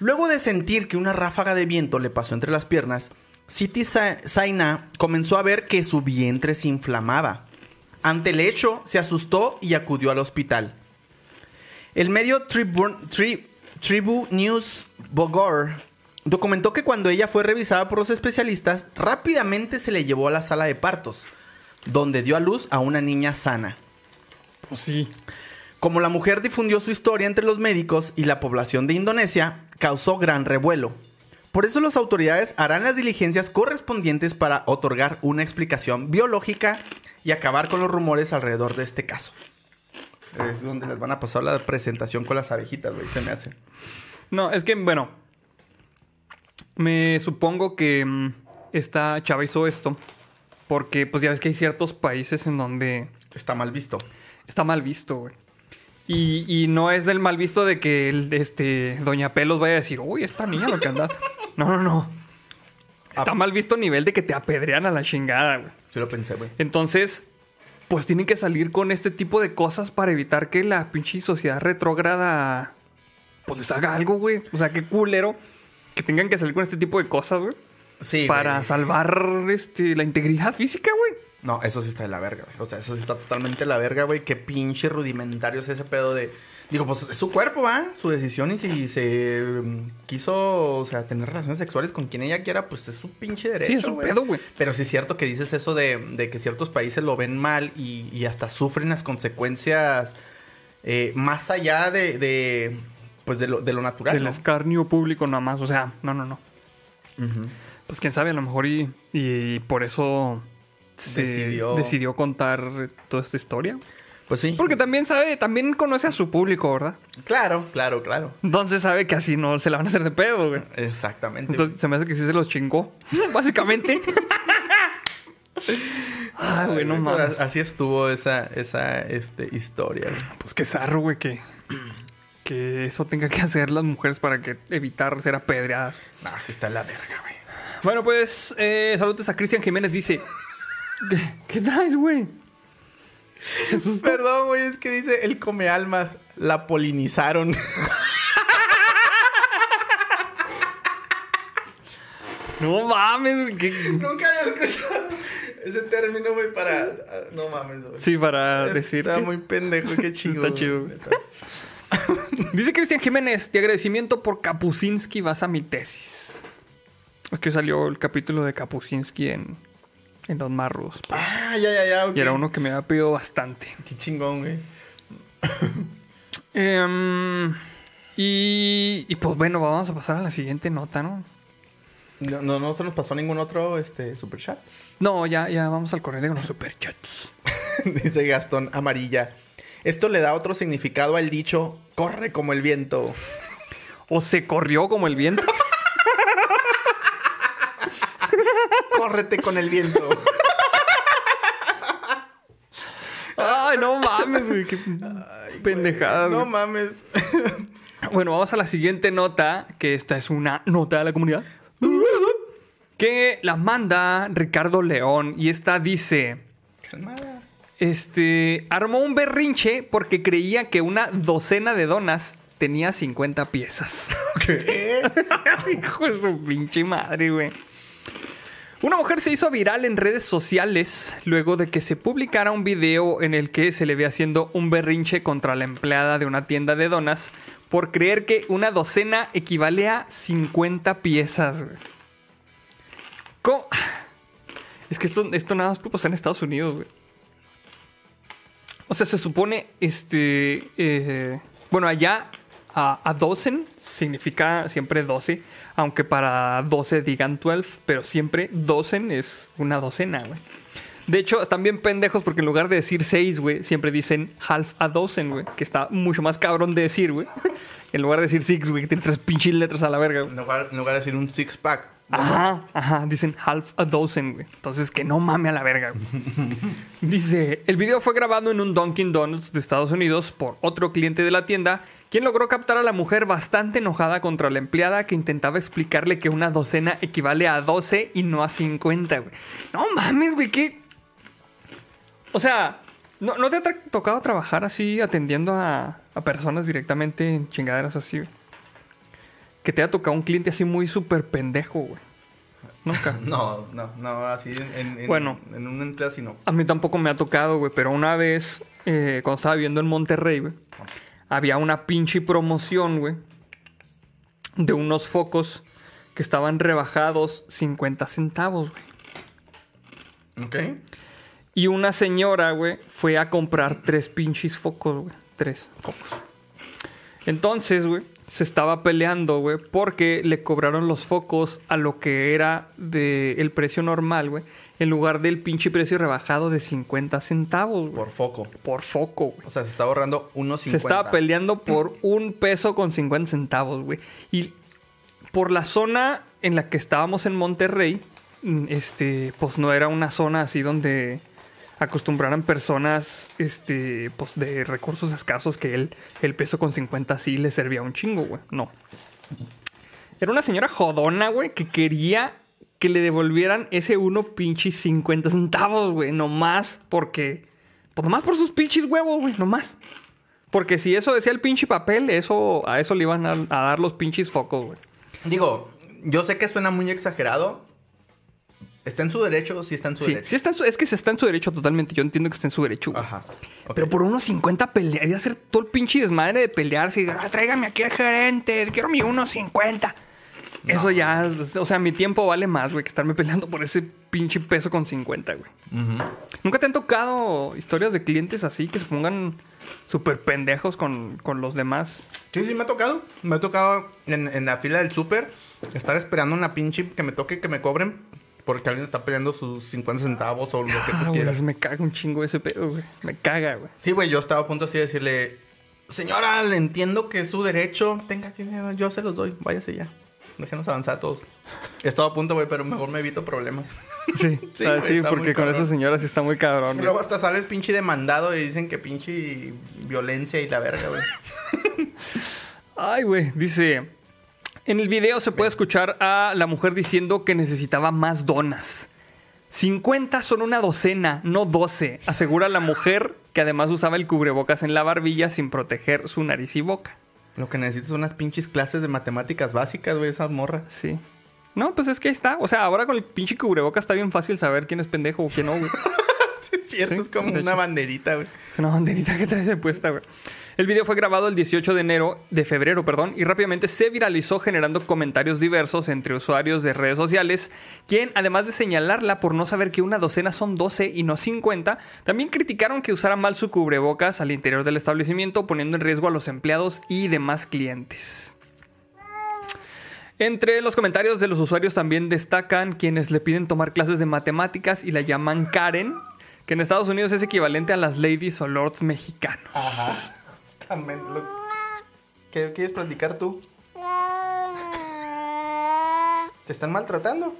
Luego de sentir que una ráfaga de viento le pasó entre las piernas, Sa- Saina comenzó a ver que su vientre se inflamaba. Ante el hecho, se asustó y acudió al hospital. El medio Tribune, Tri- Tribu News Bogor documentó que cuando ella fue revisada por los especialistas, rápidamente se le llevó a la sala de partos, donde dio a luz a una niña sana. Pues sí. Como la mujer difundió su historia entre los médicos y la población de Indonesia, causó gran revuelo. Por eso las autoridades harán las diligencias correspondientes para otorgar una explicación biológica y acabar con los rumores alrededor de este caso. Es donde les van a pasar la presentación con las abejitas, güey, se me hace. No, es que, bueno. Me supongo que mm, esta chava hizo esto. Porque, pues ya ves que hay ciertos países en donde Está mal visto. está mal visto, güey. Y, y no es del mal visto de que el, este, Doña Pelos vaya a decir, uy, esta niña lo que anda. No, no, no. Está Ah. mal visto a nivel de que te apedrean a la chingada, güey. Sí lo pensé, güey. Entonces, pues tienen que salir con este tipo de cosas para evitar que la pinche sociedad retrógrada pues les haga algo, güey. O sea, qué culero que tengan que salir con este tipo de cosas, güey. Sí, para güey. salvar este, la integridad física, güey. No, eso sí está de la verga, güey. O sea, eso sí está totalmente de la verga, güey. Qué pinche rudimentario es ese pedo de... Digo, pues es su cuerpo, ¿va? Su decisión y si se mm, quiso, o sea, tener relaciones sexuales con quien ella quiera, pues es su pinche derecho, Sí, es su pedo, güey. Pero sí es cierto que dices eso de, de que ciertos países lo ven mal y, y hasta sufren las consecuencias eh, más allá de, de, pues de lo, de lo natural, Del ¿no? escarnio público nada más. O sea, no, no, no. Pues quién sabe, a lo mejor y, y por eso se Decidió- decidió contar toda esta historia. Pues sí. Porque también sabe, también conoce a su público, ¿verdad? Claro, claro, claro. Entonces sabe que así no se la van a hacer de pedo, güey. Exactamente. Entonces se me hace que sí se los chingó, básicamente. Ay, güey, no Pues, mames. Así estuvo esa, esa este, historia. güey. Pues qué zarro, güey, que, que eso tenga que hacer las mujeres para que evitar ser apedreadas. No, sí está en la verga, güey. Bueno, pues, eh, saludos a Cristian Jiménez. Dice: ¿Qué, qué traes, güey? Perdón, güey, es que dice el come almas. La polinizaron. No mames, que... Nunca había escuchado ese término, güey, para. ah, No mames, güey. Sí, para decir. Está muy pendejo, qué chido. Está chido. Dice Cristian Jiménez, de agradecimiento por Kapusinski vas a mi tesis. Es que salió el capítulo de Kapusinski en, en Los Marros. pues, Ah, ya, ya, ya. Y era uno que me había pedido bastante. Qué chingón, güey. Em, y, y pues bueno, vamos a pasar a la siguiente nota, ¿no? No, no, no se nos pasó ningún otro este, super chat. No, ya, ya vamos al correo con los superchats. Dice Gastón Amarilla. Esto le da otro significado al dicho corre como el viento. O se corrió como el viento. Córrete con el viento. Ay, no mames, güey. Qué pendejada, No güey. mames. Bueno, vamos a la siguiente nota, que esta es una nota de la comunidad. Que la manda Ricardo León y esta dice, Calmada. este, armó un berrinche porque creía que una docena de donas tenía 50 piezas. ¿Qué? Hijo de su pinche madre, güey. Una mujer se hizo viral en redes sociales luego de que se publicara un video en el que se le ve haciendo un berrinche contra la empleada de una tienda de donas por creer que una docena equivale a 50 piezas. ¿Cómo? Es que esto, nada más pasar en Estados Unidos, güey. O sea, se supone, este, eh, bueno, allá a, a dozen significa siempre 12, aunque para 12 digan 12, pero siempre dozen es una docena, güey. De hecho, están bien pendejos porque en lugar de decir 6, güey, siempre dicen half a dozen, güey, que está mucho más cabrón de decir, güey. En lugar de decir six, güey, que tiene tres pinches letras a la verga, güey. En lugar, en lugar de decir un six pack. Ajá, ajá, dicen half a dozen, güey. Entonces, que no mame a la verga, güey. Dice, el video fue grabado en un Dunkin' Donuts de Estados Unidos por otro cliente de la tienda, quien logró captar a la mujer bastante enojada contra la empleada que intentaba explicarle que una docena equivale a 12 y no a 50, güey. No mames, güey, ¿qué? O sea, ¿no, no te ha tra- tocado trabajar así atendiendo a, a personas directamente en chingaderas así, güey? Que te ha tocado un cliente así muy súper pendejo, güey. Nunca. No, no, no, así en, en- Bueno. en un empleo así no. A mí tampoco me ha tocado, güey, pero una vez, eh, cuando estaba viviendo en Monterrey, güey, había una pinche promoción, güey, de unos focos que estaban rebajados 50 centavos, güey. ¿Ok? Y una señora, güey, fue a comprar tres pinches focos, güey. Tres focos. Entonces, güey, se estaba peleando, güey, porque le cobraron los focos a lo que era de el precio normal, güey, en lugar del pinche precio rebajado de 50 centavos, güey. Por foco. Por foco, güey. O sea, se está ahorrando unos 50. Se estaba peleando por un peso con 50 centavos, güey. Y por la zona en la que estábamos en Monterrey, mm, este, pues no era una zona así donde acostumbraran personas, este, pues de recursos escasos que el, el peso con 50 sí le servía un chingo, güey. No. Era una señora jodona, güey, que quería que le devolvieran ese uno pinches 50 centavos, güey. Nomás porque... Pues nomás por sus pinches huevos, güey. Nomás. Porque si eso decía el pinche papel, eso, a eso le iban a, a dar los pinches focos, güey. Digo, yo sé que suena muy exagerado. ¿Está en su derecho? Sí, está en su Sí, derecho. sí está en su- es que se está en su derecho totalmente. Yo entiendo que está en su derecho, güey. Ajá. Pero por unos 50 pelear y hacer todo el pinche desmadre de pelearse. y, "Ah, tráigame aquí al gerente, quiero mi 1.50. Eso ya, o sea, mi tiempo vale más, güey, que estarme peleando por ese pinche peso con 50, güey. ¿Nunca te han tocado historias de clientes así que se pongan súper pendejos con, con los demás? Sí, sí, me ha tocado. Me ha tocado en, en la fila del súper estar esperando una pinche que me toque que me cobren porque alguien está peleando sus 50 centavos o lo que Ah, tú güey, quieras. me caga un chingo ese pedo, güey. Me caga, güey. Sí, güey, yo estaba a punto así de decirle, señora, le entiendo que es su derecho, tenga que yo se los doy, váyase ya. Déjenos avanzar todos. Estaba a punto, güey, pero mejor me evito problemas. Sí, Sí, ah, sí porque con esa señora sí está muy cabrón, güey. Luego hasta sales pinche demandado y dicen que pinche violencia y la verga, güey. Ay, güey, dice... En el video se puede escuchar a la mujer diciendo que necesitaba más donas. 50 son una docena, no 12, asegura la mujer que además usaba el cubrebocas en la barbilla sin proteger su nariz y boca. Lo que necesitas son unas pinches clases de matemáticas básicas, güey, esa morra. Sí. No, pues es que ahí está. O sea, ahora con el pinche cubrebocas está bien fácil saber quién es pendejo o quién no, güey. Sí, es cierto, Sí, es como una banderita, güey. Es una banderita que traes de puesta, güey. El video fue grabado el 18 de enero, de febrero, perdón, y rápidamente se viralizó generando comentarios diversos entre usuarios de redes sociales, quien además de señalarla por no saber que una docena son 12 y no 50, también criticaron que usara mal su cubrebocas al interior del establecimiento, poniendo en riesgo a los empleados y demás clientes. Entre los comentarios de los usuarios también destacan quienes le piden tomar clases de matemáticas y la llaman Karen, que en Estados Unidos es equivalente a las ladies o lords mexicanos. Ajá. Lo- ¿Qué quieres platicar tú? ¿Te están maltratando?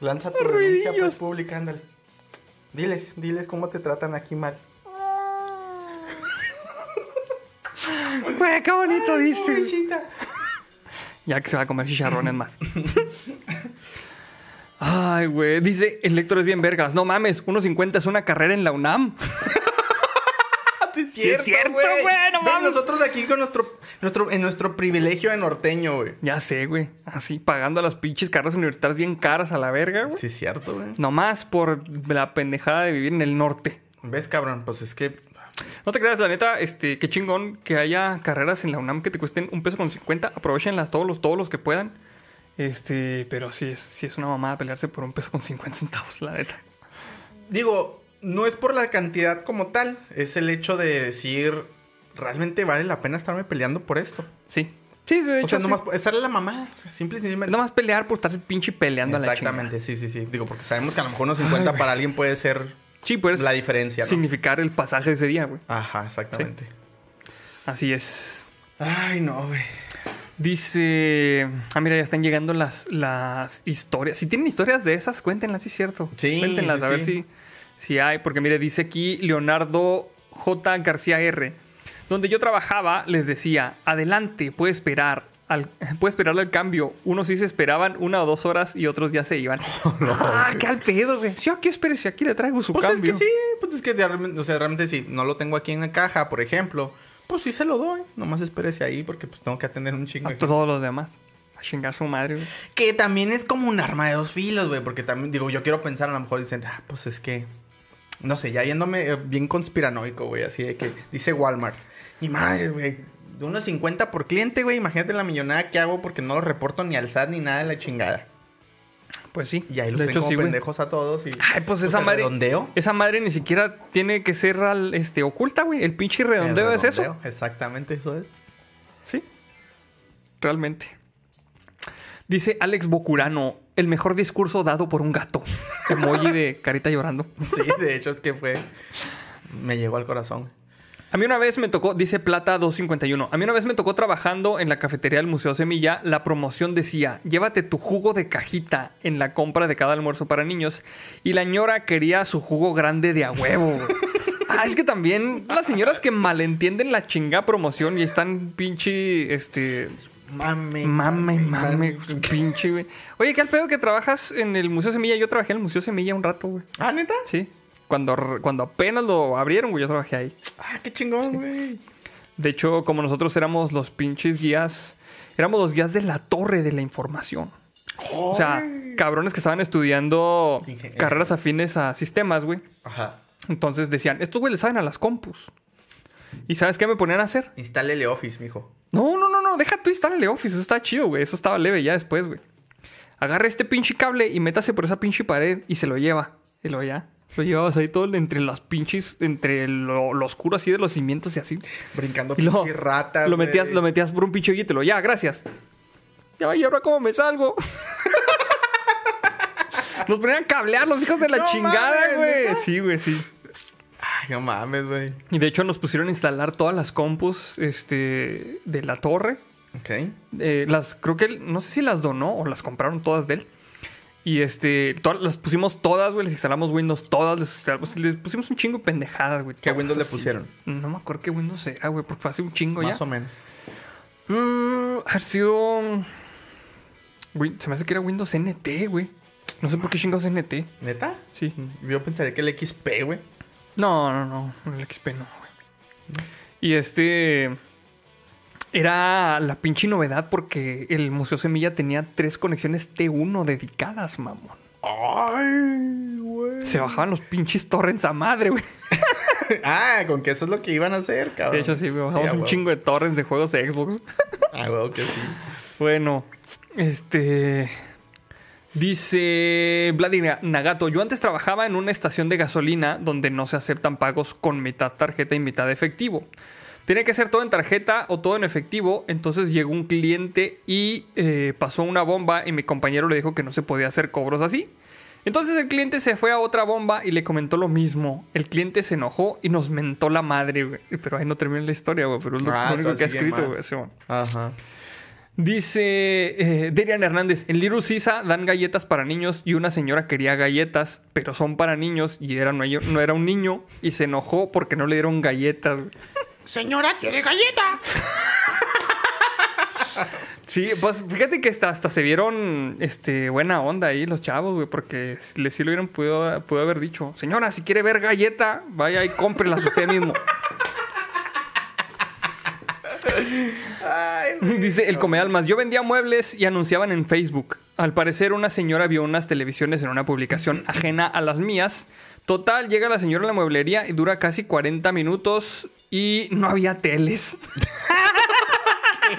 Lanza tu denuncia pues pública, ándale. Diles, diles cómo te tratan aquí mal. Güey, qué bonito dice. Ya que se va a comer chicharrones más. Ay, güey. Dice, el lector es bien vergas. No mames, 1.50 es una carrera en la UNAM. Sí, es cierto, güey, no Ven, mames. nosotros aquí con nuestro, nuestro, en nuestro privilegio de norteño, güey. Ya sé, güey. Así, pagando las pinches carreras universitarias bien caras a la verga, güey. Sí, es cierto, güey. Nomás por la pendejada de vivir en el norte. ¿Ves, cabrón? Pues es que No te creas, la neta, este, qué chingón que haya carreras en la UNAM que te cuesten un peso con 50. Aprovechenlas todos los, todos los que puedan. Este, pero sí es, sí es una mamada pelearse por un peso con 50 centavos, la neta. Digo, no es por la cantidad como tal, es el hecho de decir, realmente vale la pena estarme peleando por esto. Sí. Sí, de hecho. o sea, sí. nomás, esa es la mamá, o sea, simple y sencillamente. Nomás pelear por estar pinche peleando a la Exactamente, sí, sí, sí. Digo, porque sabemos que a lo mejor unos 50 para alguien puede ser. Sí, la diferencia, ¿no? significar el pasaje de ese día, güey. Ajá, exactamente. Así es. Ay, no, güey. Dice. Ah, mira, ya están llegando las, las historias. Si tienen historias de esas, cuéntenlas, sí es cierto. Sí, Cuéntenlas, sí, a ver si, si hay. Porque mire, dice aquí Leonardo J. García R. Donde yo trabajaba, les decía, adelante, puede esperar. Al, puede esperarle al cambio. Unos sí se esperaban una o dos horas y otros ya se iban. ah, qué al pedo, güey. Sí, aquí espérese, aquí le traigo su Pues cambio. es que sí, pues es que realmente, o sea, realmente si no lo tengo aquí en la caja, por ejemplo, pues sí se lo doy. Nomás espérese ahí porque pues tengo que atender un chingo. A todos los demás. A chingar su madre, güey. Que también es como un arma de dos filos, güey. Porque también, digo, yo quiero pensar, a lo mejor dicen, ah, pues es que. No sé, ya yéndome eh, bien conspiranoico, güey. Así de que dice Walmart. Mi madre, güey. De unos 50 por cliente, güey. Imagínate la millonada que hago porque no lo reporto ni al SAT ni nada de la chingada. Pues sí. Y ahí los De traen hecho, como sí, güey. pendejos a todos. Y, Ay, pues esa el madre. redondeo. Esa madre ni siquiera tiene que ser al- este, oculta, güey. El pinche redondeo, El es eso. redondeo, Exactamente, eso es. Sí. Realmente. Dice Alex Bocurano, el mejor discurso dado por un gato. Emoji de carita llorando. Sí, de hecho es que fue. Me llegó al corazón. A mí una vez me tocó, dice Plata 251, a mí una vez me tocó trabajando en la cafetería del Museo Semilla, la promoción decía, llévate tu jugo de cajita en la compra de cada almuerzo para niños, y la ñora quería su jugo grande de a huevo. ah, es que también las señoras que malentienden la chinga promoción y están pinche, este, Mame. mame, mame, pinche, güey. Oye, ¿qué al pedo que trabajas en el Museo Semilla? Yo trabajé en el Museo Semilla un rato, güey. Ah, neta. Sí. Cuando, cuando apenas lo abrieron, güey, yo trabajé ahí. Ah, qué chingón, güey. De hecho, como nosotros éramos los pinches guías, éramos los guías de la torre de la información. O sea, cabrones que estaban estudiando carreras afines a sistemas, güey. Ajá. Entonces decían, estos güey le saben a las compus. ¿Y sabes qué me ponían a hacer? Instálele Office, mijo. No, no, no, no, deja tú instalarle Office, eso está chido, güey. Eso estaba leve ya después, güey. Agarra este pinche cable y métase por esa pinche pared y se lo lleva. Y lo ya. Lo llevabas ahí todo entre las pinches, entre lo, lo oscuro así de los cimientos y así. Brincando Y pinche ratas. lo metías, lo metías por un pinche y te lo ya, gracias. Ya, ¿y ahora cómo me salgo? Nos ponían a cablear los hijos de la No chingada, güey. Sí, güey, sí. Ay, no mames, güey. Y de hecho nos pusieron a instalar todas las compus este, de la torre. Ok. Eh, las, creo que él- no sé si las donó o las compraron todas de él. Y este, todas, las pusimos todas, güey. Les instalamos Windows todas. Les, pusimos un chingo de pendejadas, güey. ¿Qué Windows le pusieron? No me acuerdo qué Windows era, güey, porque fue hace un chingo ya. Más o menos. Mm, ha sido. Se me hace que era Windows NT, güey. No sé por qué chingados NT. ¿Neta? Sí. Yo pensaría que el XP, güey. No, no, no. El XP no, güey. Y este. Era la pinche novedad porque el Museo Semilla tenía tres conexiones T1 dedicadas, mamón. Ay, güey. Se bajaban los pinches torrents a madre, güey. ah, con que eso es lo que iban a hacer, cabrón. De hecho, sí, bajamos un huevo. chingo de torrents de juegos de Xbox. Ah, huevo que sí. Bueno, este. Dice Vladimir Nagato, yo antes trabajaba en una estación de gasolina donde no se aceptan pagos con mitad tarjeta y mitad efectivo. Tenía que ser todo en tarjeta o todo en efectivo, entonces llegó un cliente y eh, pasó una bomba y mi compañero le dijo que no se podía hacer cobros así. Entonces el cliente se fue a otra bomba y le comentó lo mismo. El cliente se enojó y nos mentó la madre, güey. Pero ahí no termina la historia, güey, pero es lo, Ah, lo único que ha escrito, güey. Simón. Ajá. Dice eh, Derian Hernández, en Little Sisa dan galletas para niños y una señora quería galletas, pero son para niños y era, no, no era un niño y se enojó porque no le dieron galletas. Señora, ¿quiere galleta? Sí, pues fíjate que hasta, hasta se vieron este, buena onda ahí los chavos, güey, porque le sí lo hubieran podido, pudo haber dicho, señora, si quiere ver galleta, vaya y cómprelas usted mismo. Ay. Dice el Come Almas, yo vendía muebles y anunciaban en Facebook. Al parecer una señora vio unas televisiones en una publicación ajena a las mías. Total, llega la señora a la mueblería y dura casi 40 minutos y no había teles.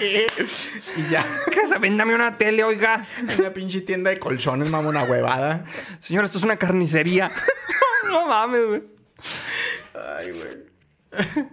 y ya. ¿Qué se véndame una tele, oiga? Una pinche tienda de colchones, mamá, una huevada. Señora, esto es una carnicería. no mames, güey. Ay, güey.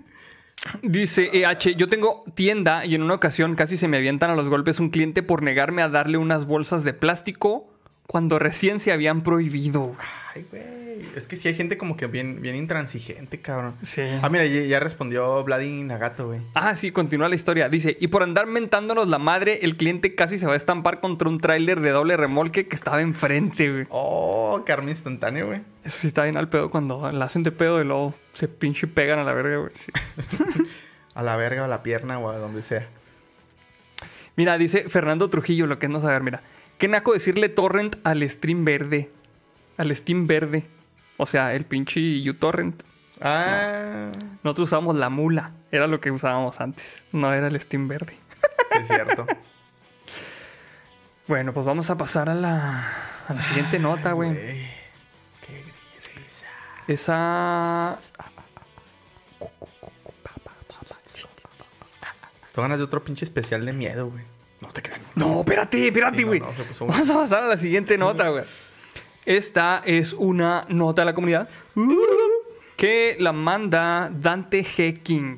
Dice EH, yo tengo tienda y en una ocasión casi se me avientan a los golpes un cliente por negarme a darle unas bolsas de plástico cuando recién se habían prohibido. Ay, güey. Es que sí hay gente como que bien, bien intransigente, cabrón. Sí. Ah, mira, ya, ya respondió Vladimir Nagato, güey. Ah, sí, continúa la historia. Dice, y por andar mentándonos la madre, el cliente casi se va a estampar contra un tráiler de doble remolque que estaba enfrente, güey. Oh, karma instantáneo, güey. Eso sí está bien al pedo cuando la hacen de pedo y luego se pinche pegan a la verga, güey. Sí. A la verga, o a la pierna, o a donde sea. Mira, dice Fernando Trujillo, lo que es no saber, mira. Qué naco decirle torrent al stream verde. Al Steam verde. O sea, el pinche uTorrent. Ah, Nosotros usábamos la mula. Era lo que usábamos antes. No era el Steam verde. sí es cierto. Bueno, pues vamos a pasar a la, a la siguiente nota, güey. Qué grisa. Esa. Tú ganas de otro pinche especial de miedo, güey. No te creas. No, espérate, espérate, Sí, no, güey. no, Vamos a pasar a la siguiente nota, güey. Esta es una nota de la comunidad que la manda Dante G. King.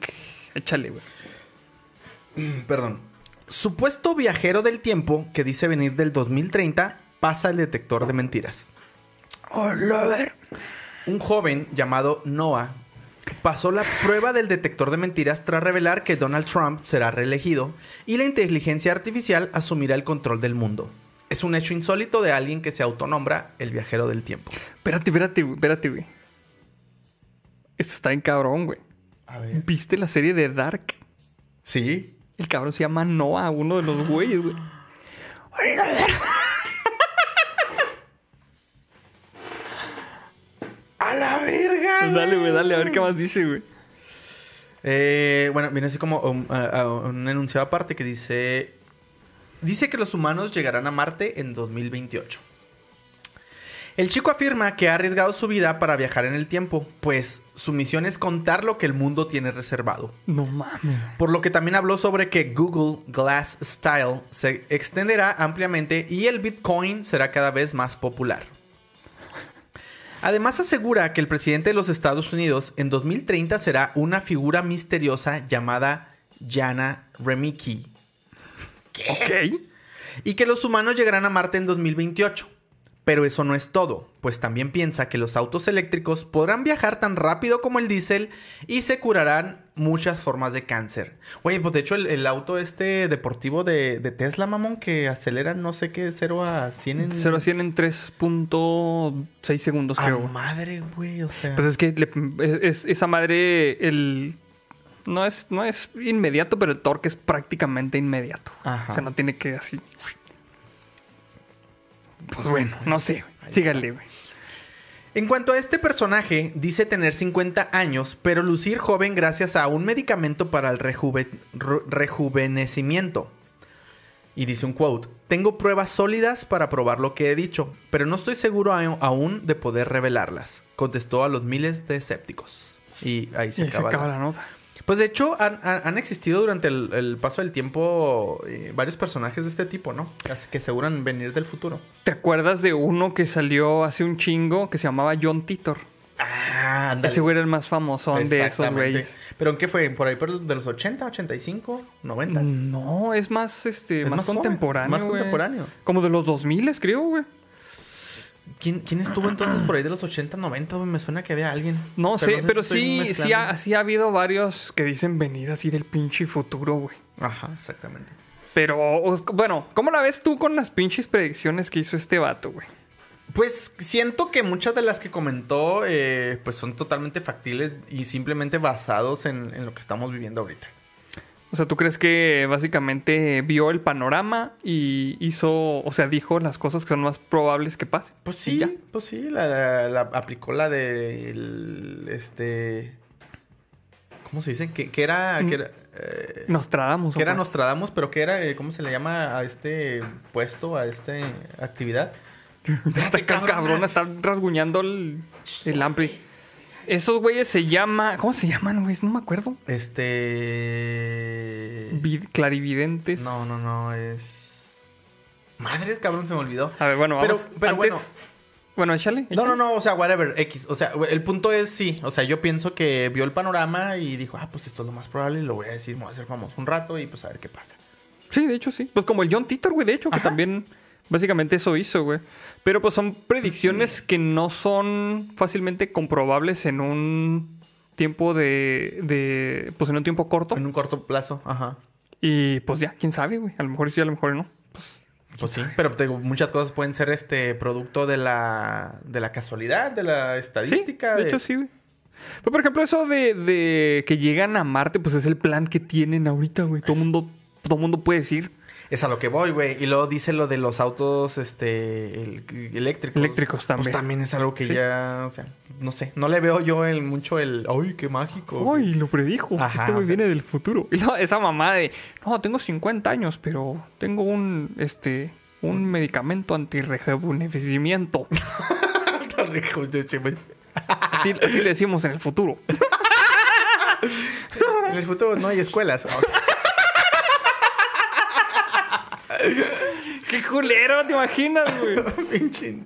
Échale, güey. Perdón. Supuesto viajero del tiempo que dice venir del 2030 pasa el detector de mentiras. Un joven llamado Noah pasó la prueba del detector de mentiras tras revelar que Donald Trump será reelegido y la inteligencia artificial asumirá el control del mundo. Es un hecho insólito de alguien que se autonombra el viajero del tiempo. Espérate, espérate, güey. Espérate, güey. Esto está en cabrón, güey. A ver. ¿Viste la serie de Dark? Sí. El cabrón se llama Noah, uno de los güeyes, güey. ¡A la verga! Pues dale, güey, dale, a ver qué más dice, güey. Eh, bueno, viene así como a- a un enunciado aparte que dice... Dice que los humanos llegarán a Marte en 2028. El chico afirma que ha arriesgado su vida para viajar en el tiempo, pues su misión es contar lo que el mundo tiene reservado. No mames. Por lo que también habló sobre que Google Glass Style se extenderá ampliamente y el Bitcoin será cada vez más popular. Además asegura que el presidente de los Estados Unidos en 2030 será una figura misteriosa llamada Jana Remicki Ok. y que los humanos llegarán a Marte en 2028. Pero eso no es todo, pues también piensa que los autos eléctricos podrán viajar tan rápido como el diésel y se curarán muchas formas de cáncer. Oye, pues de hecho el, el auto este deportivo de, de Tesla, mamón, que acelera no sé qué, 0 a 100 en... 0 a 100 en 3.6 segundos, ¡A creo. madre, güey! O sea... Pues es que le- es, es- esa madre, el. No es, no es inmediato, pero el torque es prácticamente inmediato. Ajá. O sea, no tiene que así. Pues bueno, no sé. Síganle, güey. En cuanto a este personaje, dice tener 50 años, pero lucir joven gracias a un medicamento para el rejuve- rejuvenecimiento. Y dice un quote, tengo pruebas sólidas para probar lo que he dicho, pero no estoy seguro aún de poder revelarlas, contestó a los miles de escépticos. Y ahí se Y se acaba. acaba la- la nota. Pues de hecho han, existido durante el, el paso del tiempo eh, varios personajes de este tipo, ¿no? Que aseguran venir del futuro. ¿Te acuerdas de uno que salió hace un chingo que se llamaba John Titor? Ah, ándale. Ese güey era el más famosón de esos güeyes. ¿Pero en qué fue? ¿Por ahí por de los 80, 85, 90? No, es más, este, Es más, más joven, contemporáneo. más contemporáneo. Como de los 2000, creo, güey. ¿Quién, quién estuvo entonces por ahí de los 80, 90? güey? Me suena que había alguien. No sé, pero sí, sí ha, sí ha habido varios que dicen venir así del pinche futuro, güey. Ajá, exactamente. Pero, bueno, ¿cómo la ves tú con las pinches predicciones que hizo este vato, güey? Pues siento que muchas de las que comentó eh, pues son totalmente factibles y simplemente basados en, en lo que estamos viviendo ahorita. O sea, ¿tú crees que básicamente vio el panorama y hizo, o sea, dijo las cosas que son más probables que pasen? Pues sí, ya. pues sí, la, la- la- aplicó la de el- este ¿cómo se dice? Que, que era, que era, eh, Nostradamus. que era. Nostradamus, pero que era, eh, ¿cómo se le llama a este puesto, a esta actividad? Este ca- cabrón está rasguñando el, el ampli. Esos güeyes se llama, ¿cómo se llaman, güey? No me acuerdo. Este Vid- clarividentes. No, no, no, es Madre, cabrón, se me olvidó. A ver, bueno, Pero- vamos. pero antes... bueno. échale. No, no, no, o sea, whatever, X. O sea, el punto es sí. O sea, yo pienso que vio el panorama y dijo, ah, pues esto es lo más probable, lo voy a decir, me voy a hacer famoso un rato y pues a ver qué pasa. Sí, de hecho sí. Pues como el John Titor, güey, de hecho, que también básicamente eso hizo, güey. Pero pues son predicciones que no son fácilmente comprobables en un tiempo de, de pues en un tiempo corto. En un corto plazo, ajá. Y pues ya, quién sabe, güey. A lo mejor sí, a lo mejor no. Pues Pues sí, pero te digo, muchas cosas pueden ser este producto de la, de la casualidad, de la sí, estadística. de hecho sí, güey. Pero por ejemplo, eso de, de que llegan a Marte, pues es el plan que tienen ahorita, güey. Todo mundo, todo mundo puede decir. Es a lo que voy, güey. Y luego dice lo de los autos este, el- eléctricos. Eléctricos también. Pues también es algo que Sí. ya, o sea, no sé. No le veo yo el, mucho el, ¡ay, qué mágico! Ay, lo predijo. Ajá, este güey o sea- viene del futuro. Y no, esa mamá de, no, tengo 50 años, pero tengo un, este, un medicamento antirrejuvenecimiento. Así, así le decimos en el futuro. en el futuro no hay escuelas. ¡Qué culero! ¿Te imaginas, güey? Pinche.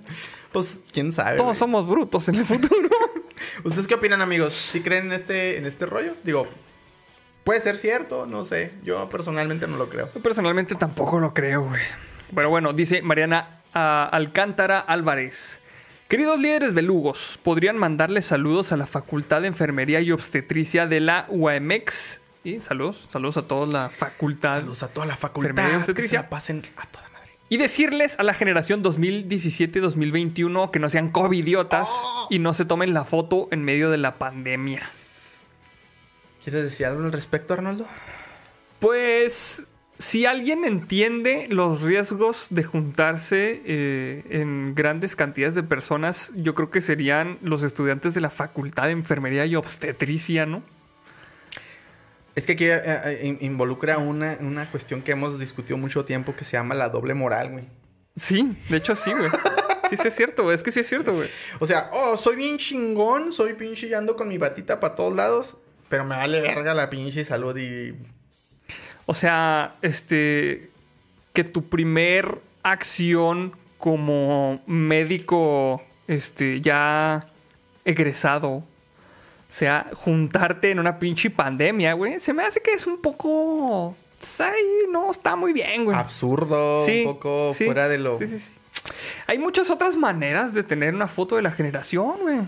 Pues, quién sabe. Todos güey. somos brutos en el futuro. ¿Ustedes qué opinan, amigos? ¿Sí creen en este, en este rollo? Digo, puede ser cierto, no sé. Yo personalmente no lo creo. Yo personalmente tampoco lo creo, güey. Pero bueno, dice Mariana ah, Alcántara Álvarez. Queridos líderes belugos, ¿podrían mandarle saludos a la Facultad de Enfermería y Obstetricia de la UAMX? Y saludos, saludos a toda la facultad. Saludos a toda la facultad. Que se obstetricia. la pasen a toda madre. Y decirles a la generación 2017-2021 que no sean covidiotas Oh. y no se tomen la foto en medio de la pandemia. ¿Quieres decir algo al respecto, Arnoldo? Pues si alguien entiende los riesgos de juntarse eh, en grandes cantidades de personas, yo creo que serían los estudiantes de la Facultad de Enfermería y Obstetricia, ¿no? Es que aquí eh, eh, in- involucra una, una cuestión que hemos discutido mucho tiempo que se llama la doble moral, güey. Sí, de hecho sí, güey. Sí, sí es cierto, güey. Es que sí es cierto, güey. O sea, oh, soy bien chingón, soy pinche y ando con mi batita para todos lados, pero me vale verga la pinche salud y... O sea, este, que tu primer acción como médico, este, ya egresado, sea juntarte en una pinche pandemia, güey, se me hace que es un poco, pues ahí no está muy bien, güey. Absurdo, Sí, un poco sí, fuera de lo... sí, sí, sí. Hay muchas otras maneras de tener una foto de la generación, güey.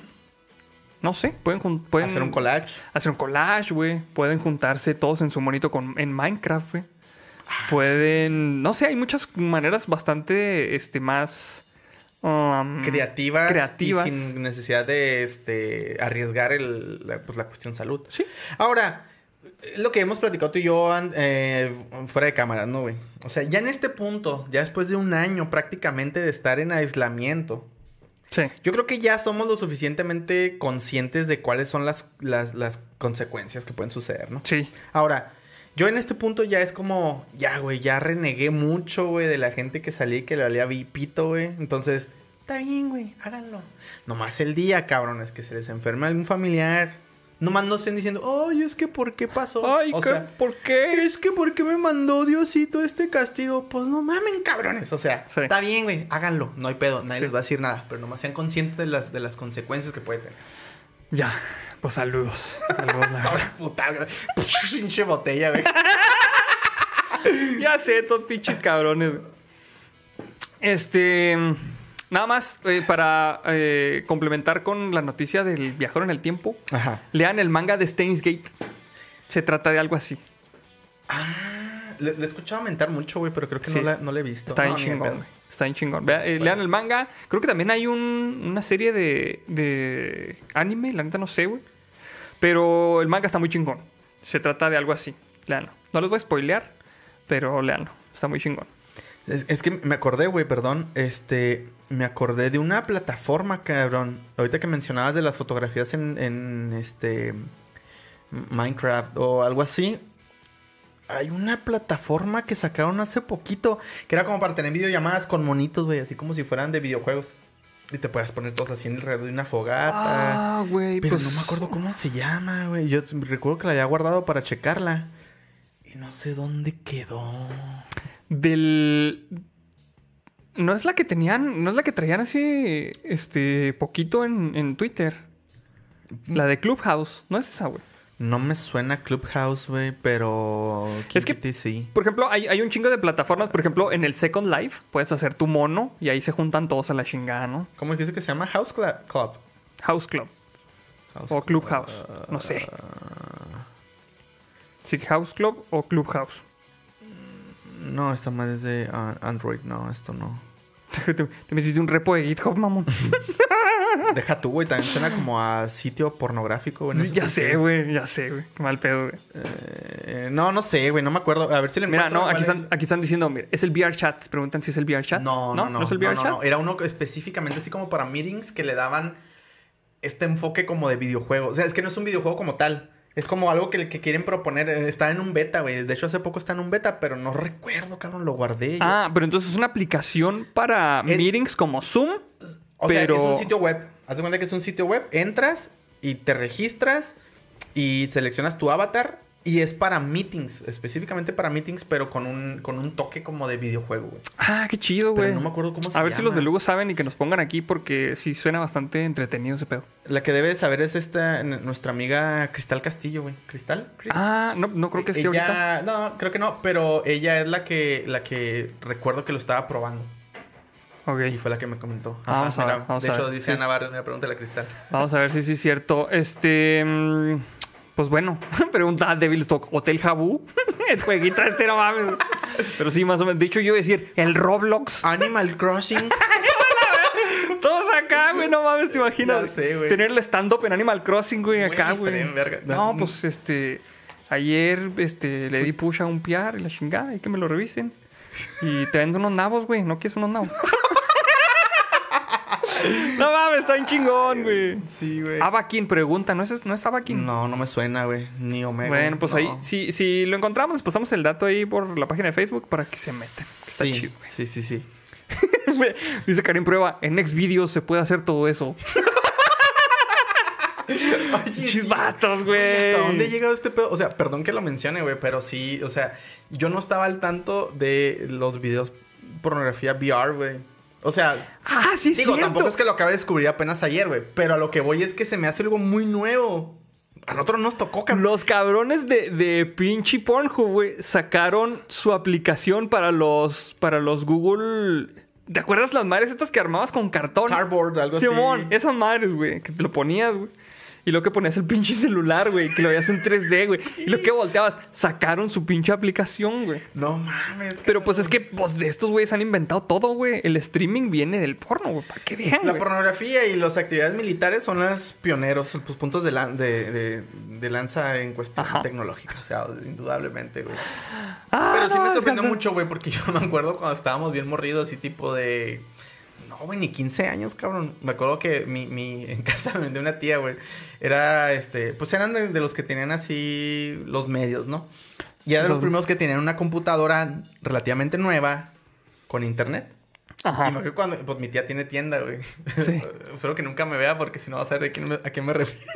No sé, pueden, pueden Hacer un collage. hacer un collage, güey. Pueden juntarse todos en su monito con, en Minecraft, güey. Pueden, no sé, hay muchas maneras bastante, este, más um, creativas, creativas. y sin necesidad de este, arriesgar el, la, pues, la cuestión salud. Sí. Ahora, lo que hemos platicado tú y yo eh, fuera de cámara, ¿no, güey? O sea, ya en este punto, ya después de un año prácticamente de estar en aislamiento, Sí. yo creo que ya somos lo suficientemente conscientes de cuáles son las, las, las consecuencias que pueden suceder, ¿no? Sí. Ahora, yo en este punto ya es como, ya, güey, ya renegué mucho, güey, de la gente que salía y que le valía pito, güey. Entonces, está bien, güey, háganlo. Nomás el día, cabrones, que se les enferme algún familiar. Nomás no estén diciendo, ay, es que ¿por qué pasó? Ay, o sea, ¿por qué? es que ¿por qué me mandó Diosito este castigo? Pues no mamen, cabrones. O sea, Sí. está bien, güey, háganlo. No hay pedo, nadie Sí. les va a decir nada. Pero nomás sean conscientes de las, de las consecuencias que puede tener. Ya. Pues saludos. Saludos, la verdad. Puta. Pinche botella, güey. ya sé, todos pinches cabrones. Este. Nada más eh, para eh, complementar con la noticia del viajero en el tiempo. Ajá. Lean el manga de Steins Gate. Se trata de algo así. Ah, le, le he escuchado mentar mucho, güey, pero creo que Sí. no, la, no la he visto. Está No, de chingón. Está bien chingón. Vea, eh, lean el manga. Creo que también hay un- una serie de, de anime. La neta no sé, güey. Pero el manga está muy chingón. Se trata de algo así. Leanlo. No les voy a spoilear, pero leanlo. Está muy chingón. Es, es que me acordé, güey, perdón. Este, me acordé de una plataforma, cabrón. Ahorita que mencionabas de las fotografías en, en este Minecraft o algo así. Hay una plataforma que sacaron hace poquito que era como para tener videollamadas con monitos, güey, así como si fueran de videojuegos. Y te puedas poner todos así en alrededor de una fogata. Ah, güey. Pero pues, no me acuerdo cómo se llama, güey. Yo recuerdo que la había guardado para checarla. Y no sé dónde quedó. Del. No es la que tenían. No es la que traían así. Este. Poquito en, en Twitter. La de Clubhouse. No es esa, güey. No me suena Clubhouse, güey, pero... Es que- sí. Por ejemplo, hay, hay un chingo de plataformas. Por ejemplo, en el Second Life puedes hacer tu mono y ahí se juntan todos a la chingada, ¿no? ¿Cómo dijiste que se llama? House Club. House Club House o Clubhouse. No sé. Sí, House Club o Clubhouse. No, esta madre es de ah, Android. No, esto no. te, te metiste un repo de GitHub, mamón. Deja tú, güey. También suena como a sitio pornográfico, güey. no Sí, sé ya sé, güey. Ya sé, güey. Qué mal pedo, güey. Eh, no, no sé, güey. No me acuerdo. A ver si le Mira, encuentro. no, aquí están, aquí están diciendo, mira, es el VR chat. Preguntan si es el VR chat. No, no, no. es el VR no, chat? no. Era uno específicamente así como para meetings que le daban este enfoque como de videojuego. O sea, es que no es un videojuego como tal. Es como algo que, que quieren proponer. Eh, Está en un beta, güey. De hecho, hace poco está en un beta, pero no recuerdo, cabrón. Lo guardé. yo. Ah, pero entonces es una aplicación para Es- meetings como Zoom. o sea, pero- es un sitio web. Haz de cuenta que es un sitio web. Entras y te registras y seleccionas tu avatar. Y es para meetings, específicamente para meetings, pero con un, con un toque como de videojuego, güey. Ah, qué chido, güey. no me acuerdo cómo se A ver si los de Lugo saben y que nos pongan aquí porque sí suena bastante entretenido ese pedo. La que debes saber es esta, nuestra amiga Cristal Castillo, güey. ¿Cristal? ¿Cristal? Ah, no, no creo que esté ella, ahorita. No, creo que no, pero ella es la que, la que recuerdo que lo estaba probando. Ok. Y fue la que me comentó. Ah, vamos a ver, vamos de a hecho, ver, dice sí. Ana Barrios, mira, pregúntale a Cristal. Vamos a ver si sí es cierto. Este. mm, Pues bueno, pregunta Devilstock. ¿Hotel Jabú? el jueguito este, no mames. Pero sí, más o menos. De hecho, yo iba a decir el Roblox. Animal Crossing. Todos acá, güey, no mames, te imaginas. Sé, güey. Tener el stand-up en Animal Crossing, güey, acá, güey. No, pues este. Ayer este, le di push a un PR y la chingada, y que me lo revisen. Y te vendo unos nabos, güey. ¿No quieres unos nabos? No mames, está en chingón, güey. Sí, güey. Abakin pregunta, ¿no es, no es Abakin? No, no me suena, güey. Ni Omega. Bueno, pues no. ahí, si, si lo encontramos, les pasamos el dato ahí por la página de Facebook para que se metan. Está sí, chido, güey. sí, sí, sí. Dice Karim Prueba, en Next Videos se puede hacer todo eso. Oye, Chis sí. vatos, Güey, güey. ¿Hasta dónde ha llegado este pedo? O sea, perdón que lo mencione, güey, pero sí, o sea, yo no estaba al tanto de los videos pornografía VR, güey. O sea, Ah, sí, digo, cierto. tampoco es que lo acabé de descubrir apenas ayer, güey, pero a lo que voy es que se me hace algo muy nuevo. A nosotros nos tocó, cabrón. Los cabrones de, de pinche Pornhub, güey, sacaron su aplicación para los, para los Google... ¿Te acuerdas las madres estas que armabas con cartón? Cardboard, algo así. Simón, esas madres, güey, que te lo ponías, güey. Y lo que ponías el pinche celular, güey. Que lo veías en 3D, güey. Y lo que volteabas, sacaron su pinche aplicación, güey. No mames. Pero pues es que pues, de estos güeyes han inventado todo, güey. El streaming viene del porno, güey. Para que vean, La pornografía y las actividades militares son los pioneros, pues puntos de, lan- de, de- de lanza en cuestión Ajá. tecnológica, o sea, indudablemente, güey. Ah, Pero sí no, me sorprendió mucho, güey, porque yo me acuerdo cuando estábamos bien morridos, así tipo de... Güey, ni 15 años, cabrón. Me acuerdo que mi, mi en casa de una tía, güey, era, este, pues eran de, de los que tenían así los medios, ¿no? Y era de los primeros que tenían una computadora relativamente nueva con internet. Ajá. Y me acuerdo cuando, pues mi tía tiene tienda, güey. Sí. Espero que nunca me vea porque si no va a saber de quién me- a quién me refiero.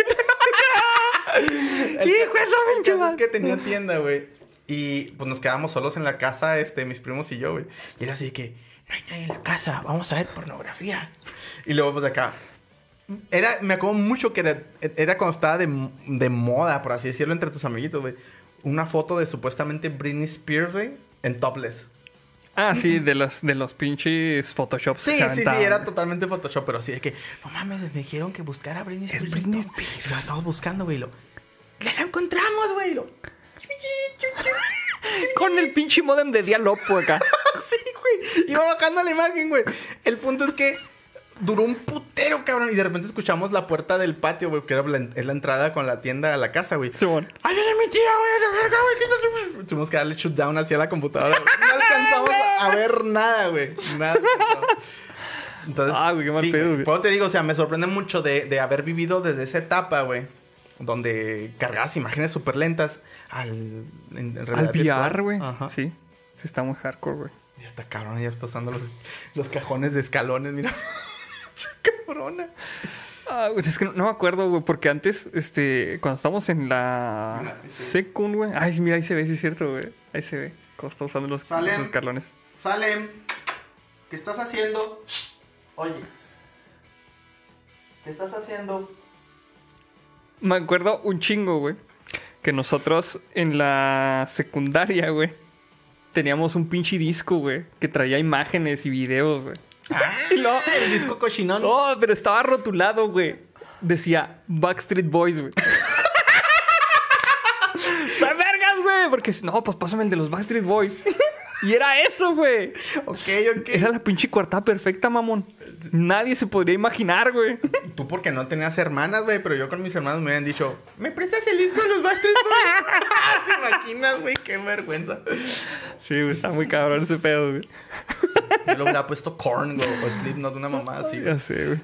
Hijo de su El madre. que tenía tienda, güey. Y pues nos quedábamos solos en la casa, este, mis primos y yo, güey. Y era así de que, no hay nadie en la casa, vamos a ver pornografía. Y luego, pues acá. Era, me acuerdo mucho que era, era cuando estaba de, de moda, por así decirlo, entre tus amiguitos, güey. Una foto de supuestamente Britney Spears, güey, en topless. Ah, sí, de los, de los pinches Photoshops. que Sí, se sí, sí, era totalmente Photoshop, pero así de que, no mames, me dijeron que buscara a Britney Spears. Britney y todo. Y lo estamos buscando, güey. y Lo, ya la encontramos, güey. Lo, Con el pinche modem de Dialopo acá. sí, güey. Iba bajando la imagen, güey. El punto es que duró un putero, cabrón. Y de repente escuchamos la puerta del patio, güey, que era la, es la entrada con la tienda a la casa, güey. Simón. ¡Ahí viene mi tía, güey! ¡Esa verga, güey! Tuvimos que darle shutdown hacia la computadora. güey. No alcanzamos a, a ver nada, güey. Nada. Entonces, Ah, güey, qué mal sí, pedo, güey. Por eso te digo, o sea, me sorprende mucho de, de haber vivido desde esa etapa, güey. Donde cargabas imágenes súper lentas al, en, en Al VR, güey. Ajá. Sí. Sí, está muy hardcore, güey. Ya está cabrón, ya está usando los, los cajones de escalones, mira. Cabrona. Ah, güey, es que no, no me acuerdo, güey, porque antes, este, cuando estábamos en la secund, güey. Ay, mira, ahí se ve, sí es cierto, güey. Ahí se ve. Cómo está usando los, los escalones. Salem, ¿qué estás haciendo? Oye, ¿qué estás haciendo? Me acuerdo un chingo, güey. Que nosotros en la secundaria, güey, teníamos un pinche disco, güey, que traía imágenes y videos, güey. Y luego, el disco cochinón. No, pero estaba rotulado, güey. Decía Backstreet Boys, güey. ¡Está vergas, güey! Porque si no, pues pásame el de los Backstreet Boys. y era eso, güey. Ok, ok. Era la pinche cuartada perfecta, mamón. Nadie se podría imaginar, güey. Tú porque no tenías hermanas, güey, pero yo con mis hermanos me habían dicho, ¿me prestas el disco de los Backstreet Boys? ¿Te imaginas, güey? Qué vergüenza. Sí, güey, está muy cabrón ese pedo, güey. Yo le hubiera puesto Korn, güey, o Slipknot, una mamá así, güey. Ya sé, güey.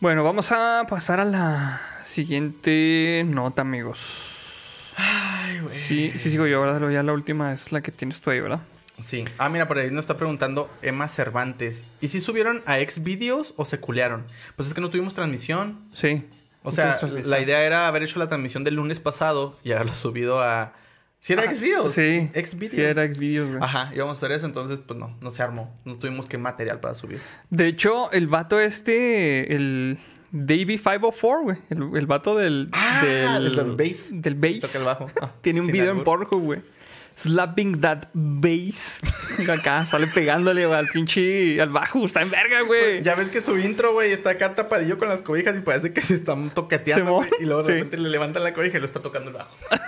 bueno, vamos a pasar a la siguiente nota, amigos. Ay, güey. Sí, sí sigo yo, ¿verdad? Ya la última es la que tienes tú ahí, ¿verdad? Sí. Ah, mira, por ahí nos está preguntando Emma Cervantes. ¿Y si subieron a Xvideos o se culearon? Pues es que no tuvimos transmisión. Sí. O sea, la idea era haber hecho la transmisión del lunes pasado y haberlo subido a... ¿Si era Ah, Xvideos? Sí. Xvideos. Sí, era Xvideos, güey. Ajá, íbamos a hacer eso, entonces pues no, no se armó. No tuvimos que material para subir. De hecho, el vato este, el Davey 504, güey. El, el vato del. Ah, del, el del bass. Del bass. Toca el bajo. Ah, Tiene un video en. Pornhub, güey. Slapping that bass. Acá sale pegándole al pinche. al bajo. Está en verga, güey. Ya ves que su intro, güey, está acá tapadillo con las cobijas y parece que se están toqueteando, güey. Y luego de sí. repente le levantan la cobija y lo está tocando el bajo.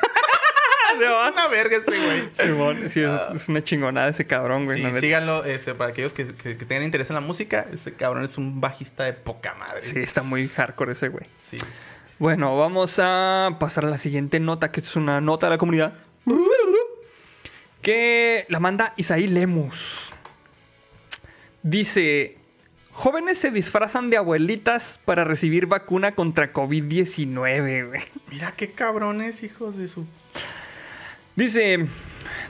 Es una verga ese, güey. Simón, sí, es, es una chingonada ese cabrón, güey. Sí, síganlo, este, para aquellos que, que- que tengan interés en la música, ese cabrón es un bajista de poca madre. Sí, está muy hardcore ese, güey. Sí. Bueno, vamos a pasar a la siguiente nota, que es una nota de la comunidad. Que la manda Isaí Lemus. Dice: Jóvenes se disfrazan de abuelitas para recibir vacuna contra COVID-19, güey. Mira qué cabrones, hijos de su... Dice: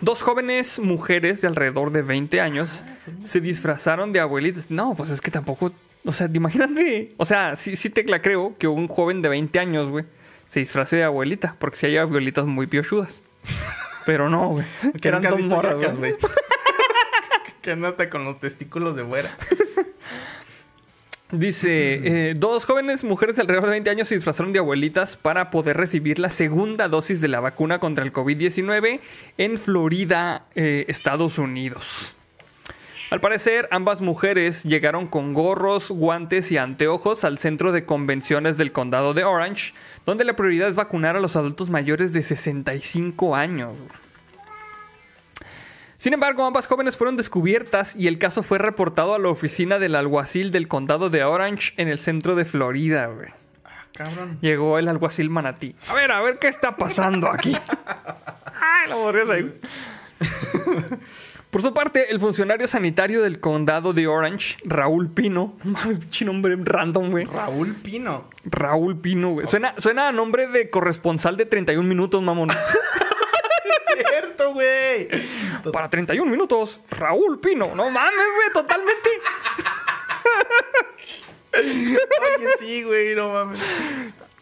Dos jóvenes mujeres de alrededor de 20 años se disfrazaron de abuelitas. No, pues es que tampoco. O sea, imagínate. O sea, sí, sí te la creo que un joven de 20 años, güey, se disfrace de abuelita. Porque si hay abuelitas muy piochudas. Pero no, güey. Que Eran dos morras, güey. que andate con los testículos de fuera. Dice, eh, dos jóvenes mujeres de alrededor de 20 años se disfrazaron de abuelitas para poder recibir la segunda dosis de la vacuna contra el COVID-19 en Florida, eh, Estados Unidos. Al parecer, ambas mujeres llegaron con gorros, guantes y anteojos al centro de convenciones del condado de Orange, donde la prioridad es vacunar a los adultos mayores de 65 años. Sin embargo, ambas jóvenes fueron descubiertas y el caso fue reportado a la oficina del alguacil del condado de Orange en el centro de Florida, güey. Ah, cabrón. Llegó el alguacil manatí. A ver, a ver qué está pasando aquí. Ay, la morrías ahí. Por su parte, el funcionario sanitario del condado de Orange, Raúl Pino, mami, pinche nombre random, güey. Raúl Pino. Raúl Pino, güey. Suena, suena a nombre de corresponsal de 31 minutos, mamón. Cierto, güey. Para 31 minutos, Raúl Pino. No mames, güey, totalmente. Oye, sí, güey, no mames.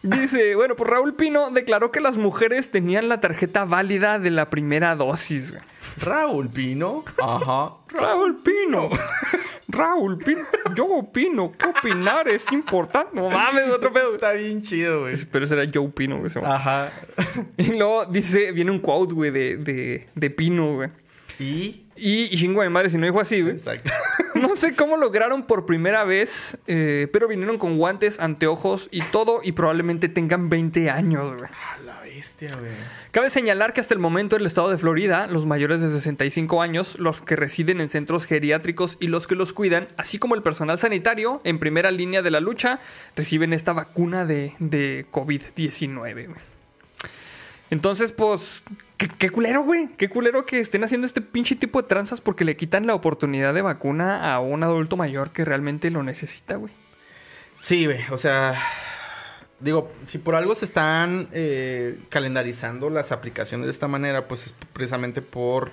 Dice, bueno, pues Raúl Pino declaró que las mujeres tenían la tarjeta válida de la primera dosis, güey. Raúl Pino. Ajá. Raúl Pino. Raúl Pino. Yo opino. ¿Qué opinar es importante? No mames, otro pedo. Está bien chido, güey. Pero ese era Joe Pino, güey. Ajá. Y luego dice, viene un quote, güey, de, de, de Pino, güey. Y. Y, y chingo de madre si no dijo así, güey. Exacto. No sé cómo lograron por primera vez, eh, pero vinieron con guantes, anteojos y todo, y probablemente tengan 20 años, güey. Bestia, güey. Cabe señalar que hasta el momento en el estado de Florida, los mayores de 65 años, los que residen en centros geriátricos y los que los cuidan, así como el personal sanitario en primera línea de la lucha, reciben esta vacuna de, de COVID-19. güey. Entonces, pues, ¿qué, qué culero, güey. Qué culero que estén haciendo este pinche tipo de tranzas porque le quitan la oportunidad de vacuna a un adulto mayor que realmente lo necesita, güey. Sí, güey. O sea. Digo, si por algo se están eh, calendarizando las aplicaciones de esta manera, pues es precisamente por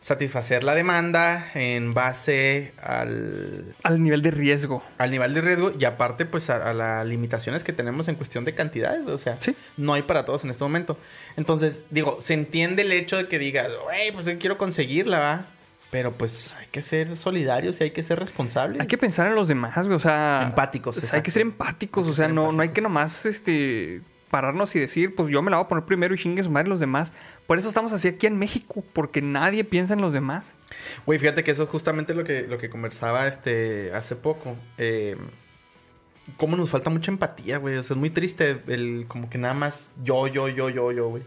satisfacer la demanda en base al, Al nivel de riesgo. al nivel de riesgo y aparte pues a, a las limitaciones que tenemos en cuestión de cantidades, o sea, Sí. no hay para todos en este momento. Entonces, digo, se entiende el hecho de que digas, güey, pues yo quiero conseguirla, ¿va? Pero pues hay que ser solidarios y hay que ser responsables. Hay que pensar en los demás, güey. O sea. Empáticos, o sea, hay que ser empáticos. Que o sea, no, no hay que nomás este, pararnos y decir, pues yo me la voy a poner primero y chingue su madre los demás. Por eso estamos así aquí en México, porque nadie piensa en los demás. Güey, fíjate que eso es justamente lo que, lo que conversaba este, hace poco. Eh, cómo nos falta mucha empatía, güey. O sea, es muy triste el como que nada más yo, yo, yo, yo, yo, güey.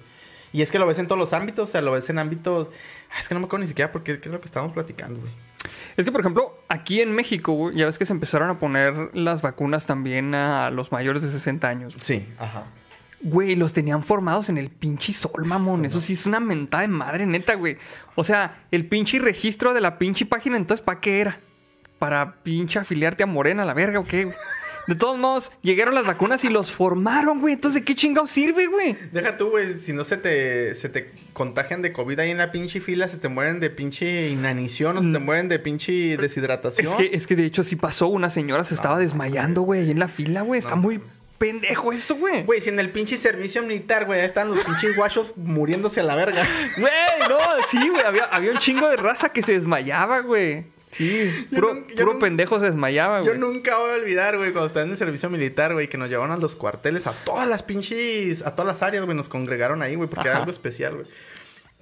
Y es que lo ves en todos los ámbitos, o sea, lo ves en ámbitos... Ah, es que no me acuerdo ni siquiera porque qué es lo que estábamos platicando, güey. Es que, por ejemplo, aquí en México, güey, ya ves que se empezaron a poner las vacunas también a los mayores de 60 años. Sí, ajá. Güey, los tenían formados en el pinche sol, mamón. Eso sí es una mentada de madre, neta, güey. O sea, el pinche registro de la pinche página, entonces, ¿para qué era? ¿Para pinche afiliarte a Morena, la verga o qué, güey? De todos modos, llegaron las vacunas y los formaron, güey. Entonces, ¿de qué chingado sirve, güey? Deja tú, güey, si no se te, se te contagian de COVID ahí en la pinche fila, se te mueren de pinche inanición o se te mueren de pinche deshidratación. Es que, es que de hecho sí pasó. Una señora se estaba desmayando, güey, ahí en la fila, güey. Está muy pendejo eso, güey. Güey, si en el pinche servicio militar, güey, ahí están los pinches guachos muriéndose a la verga. Güey, no, sí, güey. Había, había un chingo de raza que se desmayaba, güey. Sí, Yo puro, yo puro pendejo se desmayaba, Yo güey. nunca voy a olvidar, güey, cuando estaba en el servicio militar, güey, que nos llevaron a los cuarteles, a todas las pinches, a todas las áreas, güey, nos congregaron ahí, güey, porque era algo especial, güey.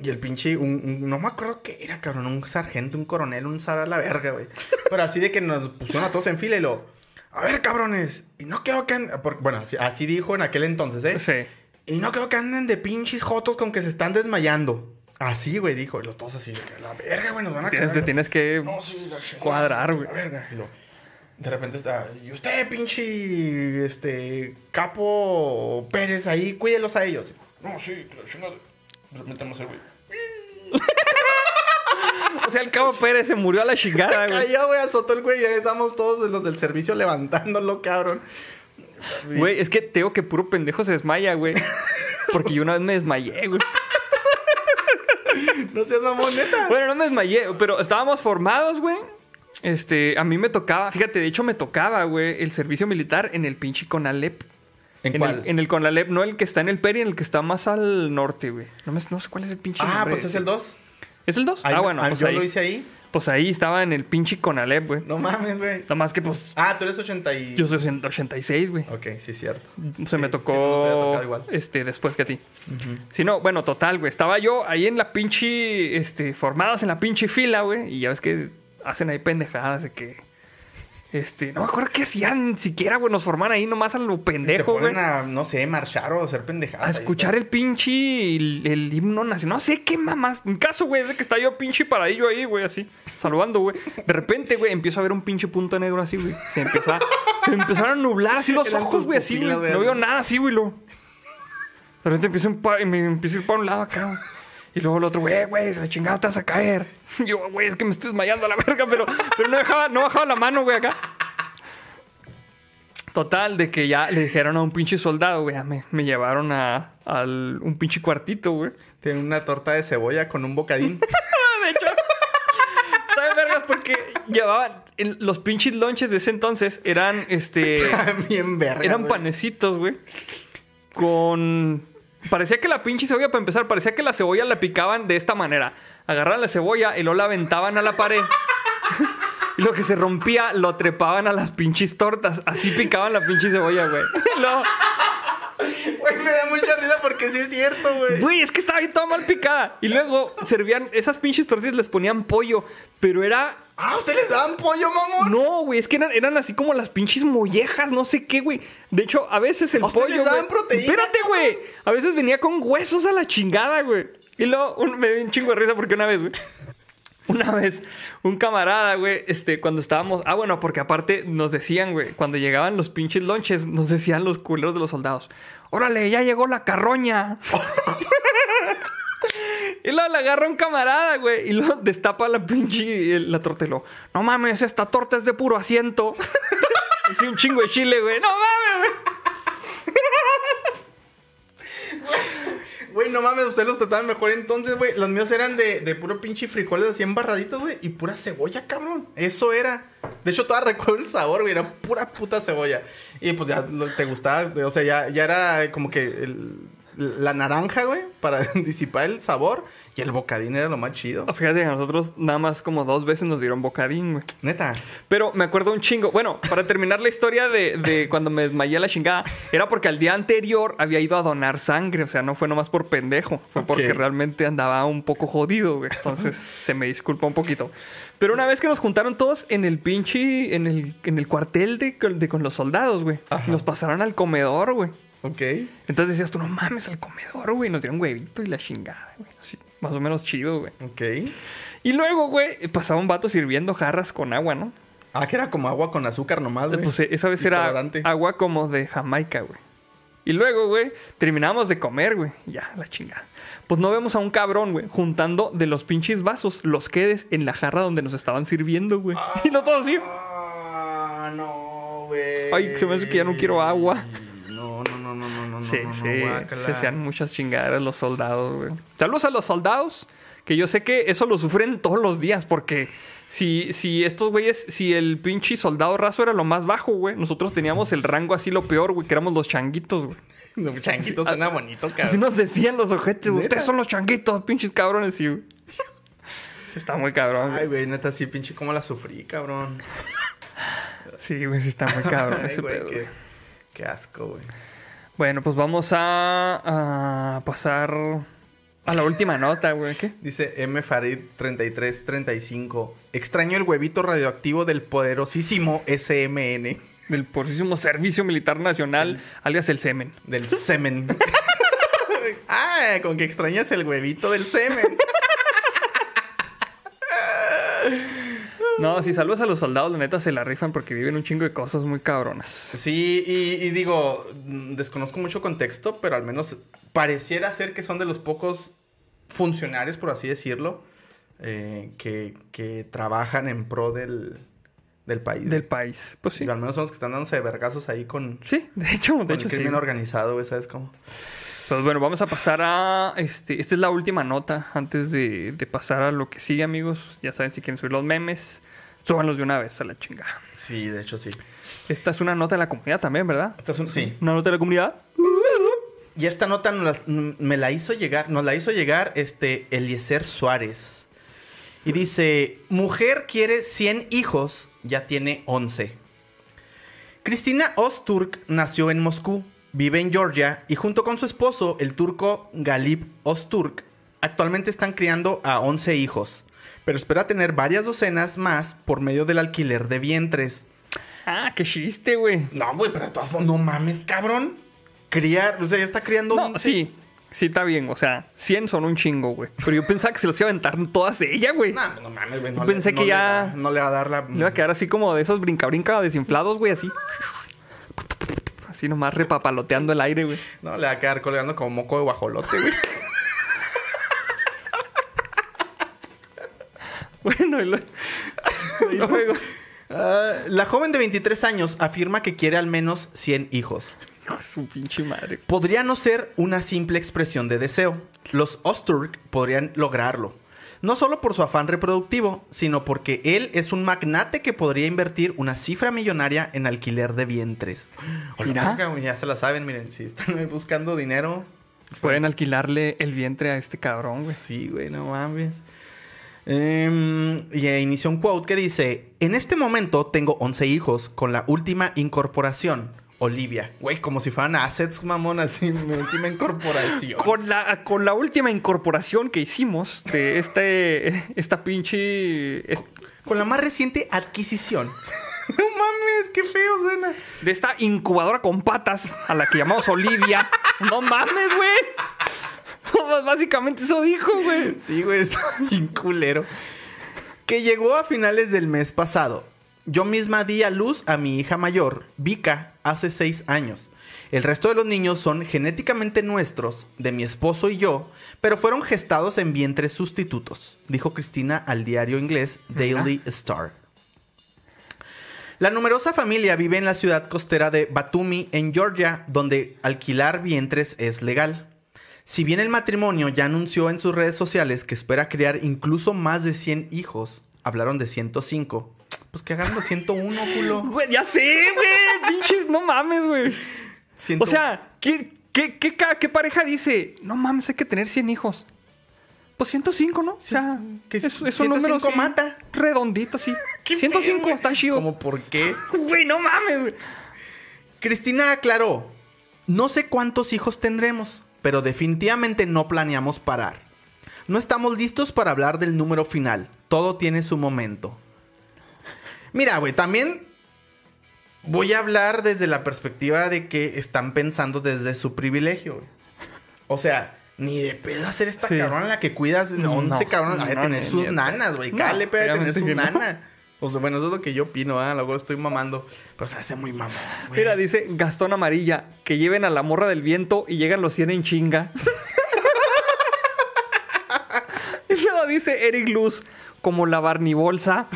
Y el pinche, un, un- no me acuerdo qué era, cabrón, un sargento, un coronel, un zar a la verga, güey. Pero así de que nos pusieron a todos en fila y lo, a ver, cabrones, y no quiero que anden, porque, bueno, así, así dijo en aquel entonces, ¿eh? Sí. Y no quiero que anden de pinches jotos con que se están desmayando. Así, güey, dijo, y los todos así, de la verga, güey, nos van a Tienes, cagar, te tienes que. no, sí, la chingada, Cuadrar, güey. La verga. Y lo, de repente está. Y usted, pinche. Este. Capo Pérez, ahí, cuídelos a ellos. No, sí, la chingada. Metemos el güey. O sea, el cabo Pérez se murió a la chingada, güey. Cayó, güey, azotó el güey. Y ahí estamos todos los del servicio levantándolo, cabrón. Güey, es que tengo que puro pendejo se desmaya, güey. Porque yo una vez me desmayé, güey. No seas mamón, neta. Bueno, no me desmayé, pero estábamos formados, güey. Este, a mí me tocaba, fíjate, de hecho me tocaba, güey, el servicio militar en el pinche Conalep. ¿En En cuál? el, en el Conalep, no el que está en el Peri, en el que está más al norte, güey. No, me- no sé cuál es el pinche ah, nombre. pues es el 2. ¿Es el 2? Ah, bueno, pues yo ahí. lo hice ahí. Pues ahí estaba en el pinche Conalep, güey. No mames, güey. Nada más que, pues, Ah, tú eres 80 y... yo soy en 86, güey. Ok, sí, cierto. Se me tocó sí, tocado igual. este después que a ti. Si no, bueno, total, güey. Estaba yo ahí en la pinche, este, formados en la pinche fila, güey. Y ya ves que hacen ahí pendejadas de que. Este, no me acuerdo qué hacían siquiera, güey. Nos forman ahí nomás a lo pendejo, güey. ponen a, no sé, marchar o hacer pendejadas. A escuchar el pinche. El, el himno nacional. No sé qué mamás. En caso, güey, es de que está yo pinche paradillo ahí, güey, así. Saludando, güey. De repente, güey, empiezo a ver un pinche punto negro así, güey. Se empieza. se empezaron a nublar así los ojos, güey, así, güey. No veo nada así, güey. Lo... De repente empiezo, a empa- me empiezo a ir para un lado acá, güey. Y luego el otro, güey, güey, la chingada te vas a caer. Y yo, güey, es que me estoy desmayando a la verga, pero, pero no dejaba, no bajaba la mano, güey, acá. Total, de que ya le dijeron a un pinche soldado, güey, ya me, me llevaron a, al un pinche cuartito, güey. Tiene una torta de cebolla con un bocadín. De hecho, ¿sabes, vergas? Porque llevaban los pinches lonches de ese entonces eran, este, Bien verga. eran güey. panecitos, güey, con parecía que la pinche cebolla para empezar, parecía que la cebolla la picaban de esta manera, agarraban la cebolla y luego la aventaban a la pared. Y lo que se rompía lo trepaban a las pinches tortas. Así picaban la pinche cebolla, güey. Luego, Güey, me da mucha risa porque sí es cierto, güey. Güey, es que estaba bien toda mal picada. Y luego servían esas pinches tortillas, les ponían pollo. Pero era. Ah, ¿ustedes les daban pollo, mamón? No, güey, es que eran, eran así como las pinches mollejas, no sé qué, güey. De hecho, a veces el ¿A ustedes pollo. les daban güey- proteína, Espérate, güey. A veces venía con huesos a la chingada, güey. Y luego un- me dio un chingo de risa porque una vez, güey. Una vez, un camarada, güey, este, cuando estábamos. Ah, bueno, porque aparte nos decían, güey, cuando llegaban los pinches lonches, nos decían los culeros de los soldados: Órale, ya llegó la carroña. Y luego le agarra un camarada, güey. Y luego destapa la pinche la torta y No mames, esta torta es de puro asiento. Así un chingo de chile, güey. No mames, güey. Güey, no mames, ustedes los trataban mejor entonces, güey. Los míos eran de, de puro pinche frijoles así embarraditos, güey. Y pura cebolla, cabrón. Eso era. De hecho, todavía recuerdo el sabor, güey. Era pura puta cebolla. Y pues ya te gustaba. O sea, ya, ya era como que el- la naranja, güey. Para disipar el sabor. Y el bocadín era lo más chido. Fíjate que a nosotros nada más como dos veces nos dieron bocadín, güey. Neta. Pero me acuerdo un chingo. Bueno, para terminar la historia de, de cuando me desmayé a la chingada, era porque al día anterior había ido a donar sangre. O sea, no fue nomás por pendejo. Fue porque realmente andaba un poco jodido, güey. Entonces se me disculpa un poquito. Pero una vez que nos juntaron todos en el pinche. En el, en el cuartel de, de con los soldados, güey. Ajá. Nos pasaron al comedor, güey. Ok. Entonces decías tú, no mames, al comedor, güey. Nos dieron huevito y la chingada, güey. Así, más o menos chido, güey. Ok. Y luego, güey, pasaba un vato sirviendo jarras con agua, ¿no? Ah, que era como agua con azúcar nomás, güey. Pues esa vez era agua como de Jamaica, güey. Y luego, güey, terminamos de comer, güey. Ya, la chingada. Pues no vemos a un cabrón, güey, juntando de los pinches vasos los quedes en la jarra donde nos estaban sirviendo, güey. Y no todo así. Ah, no, güey. Ay, se me hace que ya no quiero agua. No. Sí, no, no, sí. guácala. se hacían muchas chingaderas los soldados, güey. Saludos a los soldados, que yo sé que eso lo sufren todos los días, porque si, si estos güeyes, si el pinche soldado raso era lo más bajo, güey, nosotros teníamos el rango así lo peor, güey, que éramos los changuitos, güey. No, changuito suena bonito, Así cabrón. nos decían los ojetes, güey, ustedes son los changuitos, pinches cabrones, sí, güey. Está muy cabrón, Ay, güey. neta, sí, pinche, cómo la sufrí, cabrón. Sí, güey, sí está muy cabrón Ay, ese güey, pedo, qué asco, güey. Bueno, pues vamos a, a pasar a la última nota, güey. ¿Qué? Dice M. Farid 3335. Extraño el huevito radioactivo del poderosísimo SMN. Del porcísimo Servicio Militar Nacional, alias el semen. Del semen. ah, con que extrañas el huevito del semen. No, si saludos a los soldados, la neta se la rifan porque viven un chingo de cosas muy cabronas. Sí, y, y digo, desconozco mucho contexto, pero al menos pareciera ser que son de los pocos funcionarios, por así decirlo, eh, que, que trabajan en pro del, del país. Del país. Pues sí. Y al menos son los que están dándose de vergazos ahí con, Sí, de hecho, con de el hecho sí. crimen organizado, güey, ¿sabes cómo? Pues bueno, vamos a pasar a. Este, esta es la última nota antes de, de pasar a lo que sigue, amigos. Ya saben, si quieren subir los memes, súbanlos de una vez a la chingada. Sí, de hecho sí. Esta es una nota de la comunidad también, ¿verdad? Esta es un- sí. Una nota de la comunidad. Y esta nota nos la- me la hizo llegar, nos la hizo llegar este Eliezer Suárez. Y dice, mujer quiere 100 hijos, ya tiene 11. Cristina Ozturk nació en Moscú, vive en Georgia y junto con su esposo, el turco Galip Ozturk, actualmente están criando a 11 hijos. pero espera tener varias docenas más por medio del alquiler de vientres. Ah, qué chiste, güey. No, güey, pero de todas formas, no mames, cabrón. Criar, o sea, ya está criando No, un... sí. Sí, está bien. O sea, 100 son un chingo, güey. Pero yo pensaba que se los iba a aventar todas ella, güey. No, no mames, güey. No Pensé le- que no le ya- da- no le va a dar la... Le iba a quedar así como de esos brinca-brinca desinflados, güey, así. Así nomás repapaloteando el aire, güey. No, le va a quedar colgando como moco de guajolote, güey. Bueno, y, lo- y luego. Ah, la joven de 23 años afirma que quiere al menos 100 hijos. No, su pinche madre. Podría no ser una simple expresión de deseo. Los Osturk podrían lograrlo. No solo por su afán reproductivo, sino porque él es un magnate que podría invertir una cifra millonaria en alquiler de vientres. Mira. ya se la saben, miren, si están buscando dinero. Pueden alquilarle el vientre a este cabrón, güey. Sí, güey, no mames. Em, y inició un quote que dice: En este momento tengo 11 hijos con la última incorporación, Olivia. Güey, como si fueran assets, mamón, así, mi última incorporación. Con la, con la última incorporación que hicimos de este, esta pinche. Con la más reciente adquisición. no mames, qué feo suena. De esta incubadora con patas a la que llamamos Olivia. No mames, güey. Pues Básicamente eso dijo, güey. Sí, güey, está bien culero. Que llegó a finales del mes pasado. Yo misma di a luz a mi hija mayor, Vika, hace seis años. El resto de los niños son genéticamente nuestros, de mi esposo y yo, pero fueron gestados en vientres sustitutos, dijo Cristina al diario inglés Daily Star. La numerosa familia vive en la ciudad costera de Batumi, en Georgia, donde alquilar vientres es legal. Si bien el matrimonio ya anunció en sus redes sociales que espera criar incluso más de 100 hijos, hablaron de 105. Pues que hagan los 101, culo. Güey, ya sé, güey. Pinches, no mames, güey. 100. O sea, ¿qué, qué, qué, pareja dice? No mames, hay que tener 100 hijos. Pues 105, ¿no? O sea, que es, es un 105 número mata. redondito, sí. Qué 105 feo, está chido. ¿Cómo por qué? Güey, no mames, güey. Cristina aclaró, no sé cuántos hijos tendremos, pero definitivamente no planeamos parar. No estamos listos para hablar del número final. Todo tiene su momento. Mira, güey, también voy a hablar desde la perspectiva de que están pensando desde su privilegio. güey. O sea, ni de pedo hacer esta Sí. cabrona la que cuidas No, 11 no, cabrones. no, no, tener sus ni- nanas, güey. no, Cale, pedo, de tener su nana. O sea, bueno, eso es lo que yo opino, ¿ah? Luego estoy mamando. Pero se hace muy mamón, güey. Mira, dice Gastón Amarilla, que lleven a la morra del viento y llegan los 100 en chinga. y luego dice Eric Luz, como la Barnibolsa.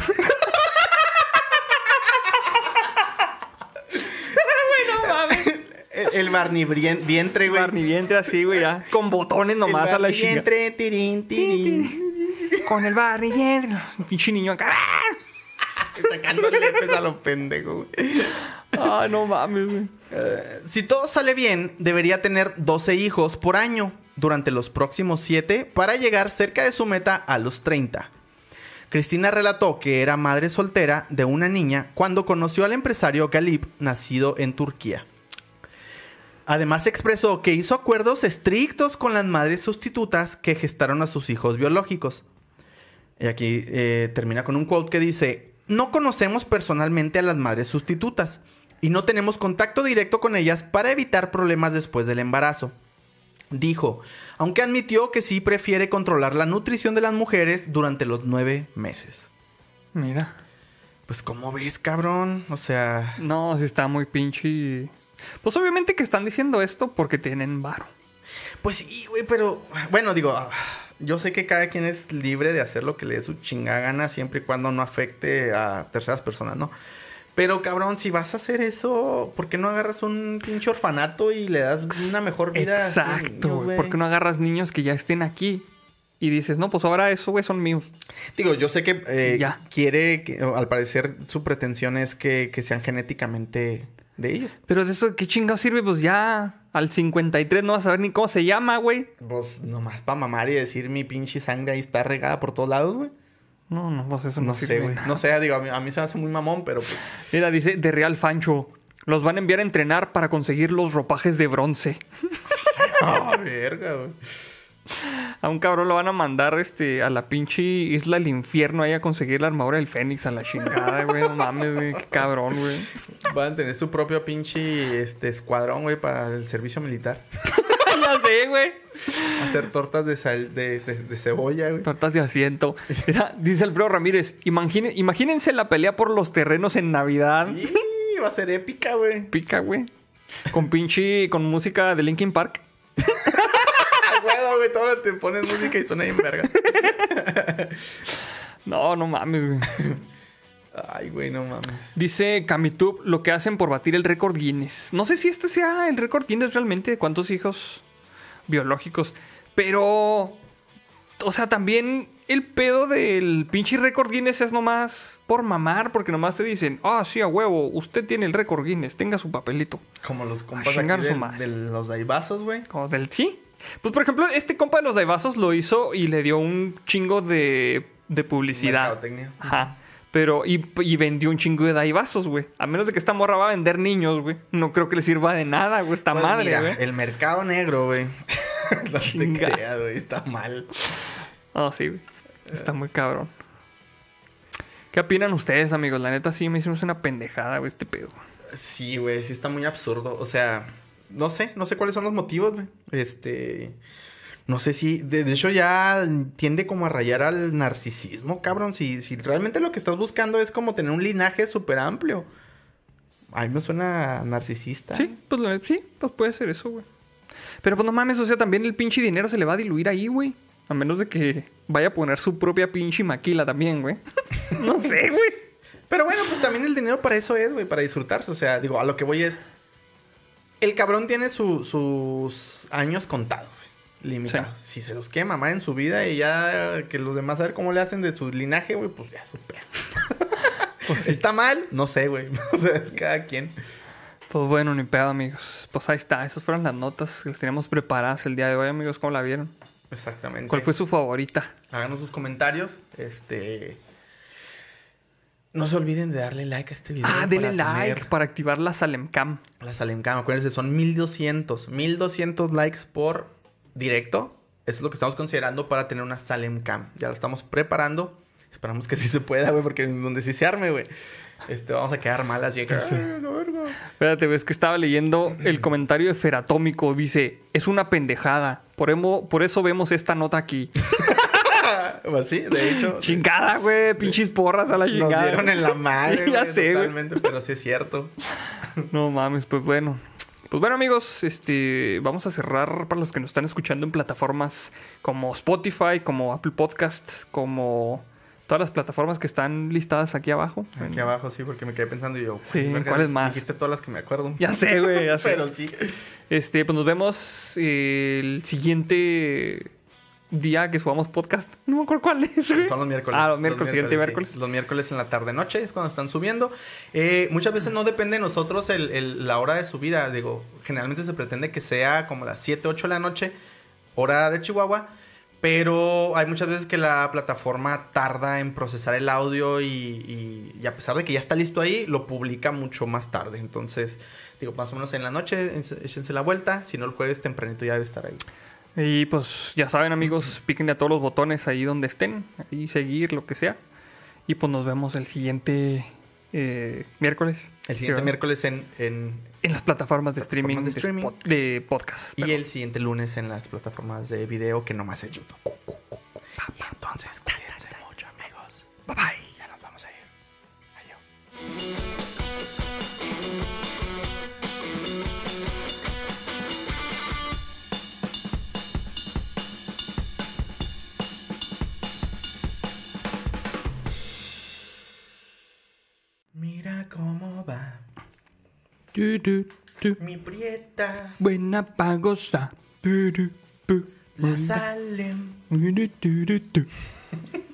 Güey, no mames. El, Barney vientre, güey. Barney vientre así, güey, ya. Con botones nomás el a la chinga. vientre, tirín, tirín. Con el Barney vientre. Pinche niño acá. Sacándole lepes a los pendejos, güey. Ah, no mames, güey. Si todo sale bien, debería tener 12 hijos por año durante los próximos 7 para llegar cerca de su meta a los 30. Cristina relató que era madre soltera de una niña cuando conoció al empresario Galip, nacido en Turquía. Además expresó que hizo acuerdos estrictos con las madres sustitutas que gestaron a sus hijos biológicos. Y aquí eh, termina con un quote que dice, no conocemos personalmente a las madres sustitutas y no tenemos contacto directo con ellas para evitar problemas después del embarazo. Dijo, aunque admitió que sí prefiere controlar la nutrición de las mujeres durante los nueve meses. Mira. Pues ¿cómo ves, cabrón? O sea... No, sí está muy pinche. Pues obviamente que están diciendo esto porque tienen varo. Pues sí, güey, pero... Bueno, digo, yo sé que cada quien es libre de hacer lo que le dé su chingada gana siempre y cuando no afecte a terceras personas, ¿no? Pero cabrón, si vas a hacer eso, ¿por qué no agarras un pinche orfanato y le das una mejor vida? Exacto, güey. ¿Por qué no agarras niños que ya estén aquí? Y dices, no, pues ahora eso, güey, son míos. Digo, yo sé que eh, Ya. quiere, que, al parecer su pretensión es que, que sean genéticamente de ellos. Pero de eso, ¿qué chingado sirve? Pues ya al 53 no vas a saber ni cómo se llama, güey. Pues nomás para mamar y decir mi pinche sangre ahí está regada por todos lados, güey. No, no, pues eso no, No sirve. sé, güey. No sé, digo, a mí, a mí se me hace muy mamón, pero pues... Mira, dice de Real Fancho. Los van a enviar a entrenar para conseguir los ropajes de bronce. Ah, verga, güey. A un cabrón lo van a mandar este, a la pinche isla del infierno ahí a conseguir la armadura del Fénix a la chingada, güey. No mames, güey. Qué cabrón, güey. Van a tener su propio pinche este, escuadrón, güey, para el servicio militar. ya sé, güey. Hacer tortas de, sal, de, de, de cebolla, güey. Tortas de asiento. Mira, dice Alfredo Ramírez, imagine- imagínense la pelea por los terrenos en Navidad. Y va a ser épica, güey. Pica, güey. Con pinche, con música de Linkin Park. Güey. Todo te pones música y suena bien verga. No, no mames, güey. Ay, güey, no mames. Dice Camitub lo que hacen por batir el récord Guinness. No sé si este sea el récord Guinness realmente de cuántos hijos biológicos. Pero. O sea, también el pedo del pinche récord Guinness es nomás por mamar, porque nomás te dicen, ah, sí, a huevo, usted tiene el récord Guinness, tenga su papelito. Como los compas aquí de los daibazos, güey. Como del sí. Pues por ejemplo, este compa de los Daibazos lo hizo y le dio un chingo de, de publicidad. Ajá. Pero, y, y vendió un chingo de daibazos, güey. A menos de que esta morra va a vender niños, güey. No creo que le sirva de nada, güey. Esta Pues madre, güey. el mercado negro, güey. no te Chinga. creas, güey. Está mal. No, sí, güey. Está muy cabrón. ¿Qué opinan ustedes, amigos? La neta sí me hicieron una pendejada, güey, este pedo. Sí, güey, sí está muy absurdo. O sea, no sé, no sé cuáles son los motivos, güey. Este. No sé si. De, de hecho, ya tiende como a rayar al narcisismo, cabrón. Si, si realmente lo que estás buscando es como tener un linaje súper amplio. A mí me suena narcisista. Sí, pues la- sí, pues puede ser eso, güey. Pero pues no mames, o sea, también el pinche dinero se le va a diluir ahí, güey. A menos de que vaya a poner su propia pinche maquila también, güey. no sé, güey. Pero bueno, pues también el dinero para eso es, güey, para disfrutarse. O sea, digo, a lo que voy es. El cabrón tiene su- sus años contados, güey. Limitados. Si se los quiere mamar en su vida y ya que los demás a ver cómo le hacen de su linaje, güey, pues ya su. Pues ¿Está mal? No sé, güey. O sea, es cada quien. Pues bueno, ni pedo, amigos. Pues ahí está. Esas fueron las notas que les teníamos preparadas el día de hoy, amigos. ¿Cómo la vieron? Exactamente. ¿Cuál fue su favorita? Háganos sus comentarios. Este. No se olviden de darle like a este video. Ah, denle para like para activar la Salem Cam. La Salem Cam, acuérdense, son 1200. 1200 likes por directo. Eso es lo que estamos considerando para tener una Salem Cam. Ya lo estamos preparando. Esperamos que sí se pueda, güey, porque donde sí se arme, güey. Este, vamos a quedar malas. Y que, "Ay, la verga". Espérate, ves que estaba leyendo el comentario de Feratómico. Dice, es una pendejada. Por, emo- por eso vemos esta nota aquí. Pues sí, de hecho. Chingada, güey. Pinches porras a la Nos chingada. dieron en la madre, Sí, ya güey, sé, totalmente, pero sí es cierto. No mames, pues bueno. Pues bueno, amigos, este, vamos a cerrar para los que nos están escuchando en plataformas como Spotify, como Apple Podcast, como todas las plataformas que están listadas aquí abajo. Aquí abajo sí, porque me quedé pensando y yo. Sí, verga, ¿cuáles más? Dijiste todas las que me acuerdo. Ya sé, güey, ya sé. Pero sí. Este, pues nos vemos eh, el siguiente día que subamos podcast. No me acuerdo cuál es, güey. Son los miércoles. Ah, los miércoles, siguiente sí. miércoles. Los miércoles en la tarde-noche es cuando están subiendo. Eh, muchas veces no depende de nosotros el- el- la hora de subida. Digo, generalmente se pretende que sea como las 7, 8 de la noche, hora de Chihuahua. Pero hay muchas veces que la plataforma tarda en procesar el audio y, y- y a pesar de que ya está listo ahí, lo publica mucho más tarde. Entonces, digo, más o menos en la noche, échense la vuelta. Si no, el jueves tempranito ya debe estar ahí. Y pues ya saben, amigos, píquenle a todos los botones ahí donde estén, ahí seguir, lo que sea. Y pues nos vemos el siguiente eh, miércoles. El siguiente Sí, miércoles en, en En las plataformas de Plataformas streaming de de, streaming. spot- de podcast. Y perdón. el siguiente lunes en las plataformas de video que nomás es YouTube. Y entonces, cuídense mucho, amigos. Bye bye. Ya nos vamos a ir. Adiós. Cómo va Tu, tu, tu. mi prieta, Buena pa' gozar. Tu, tu, tu. la tu.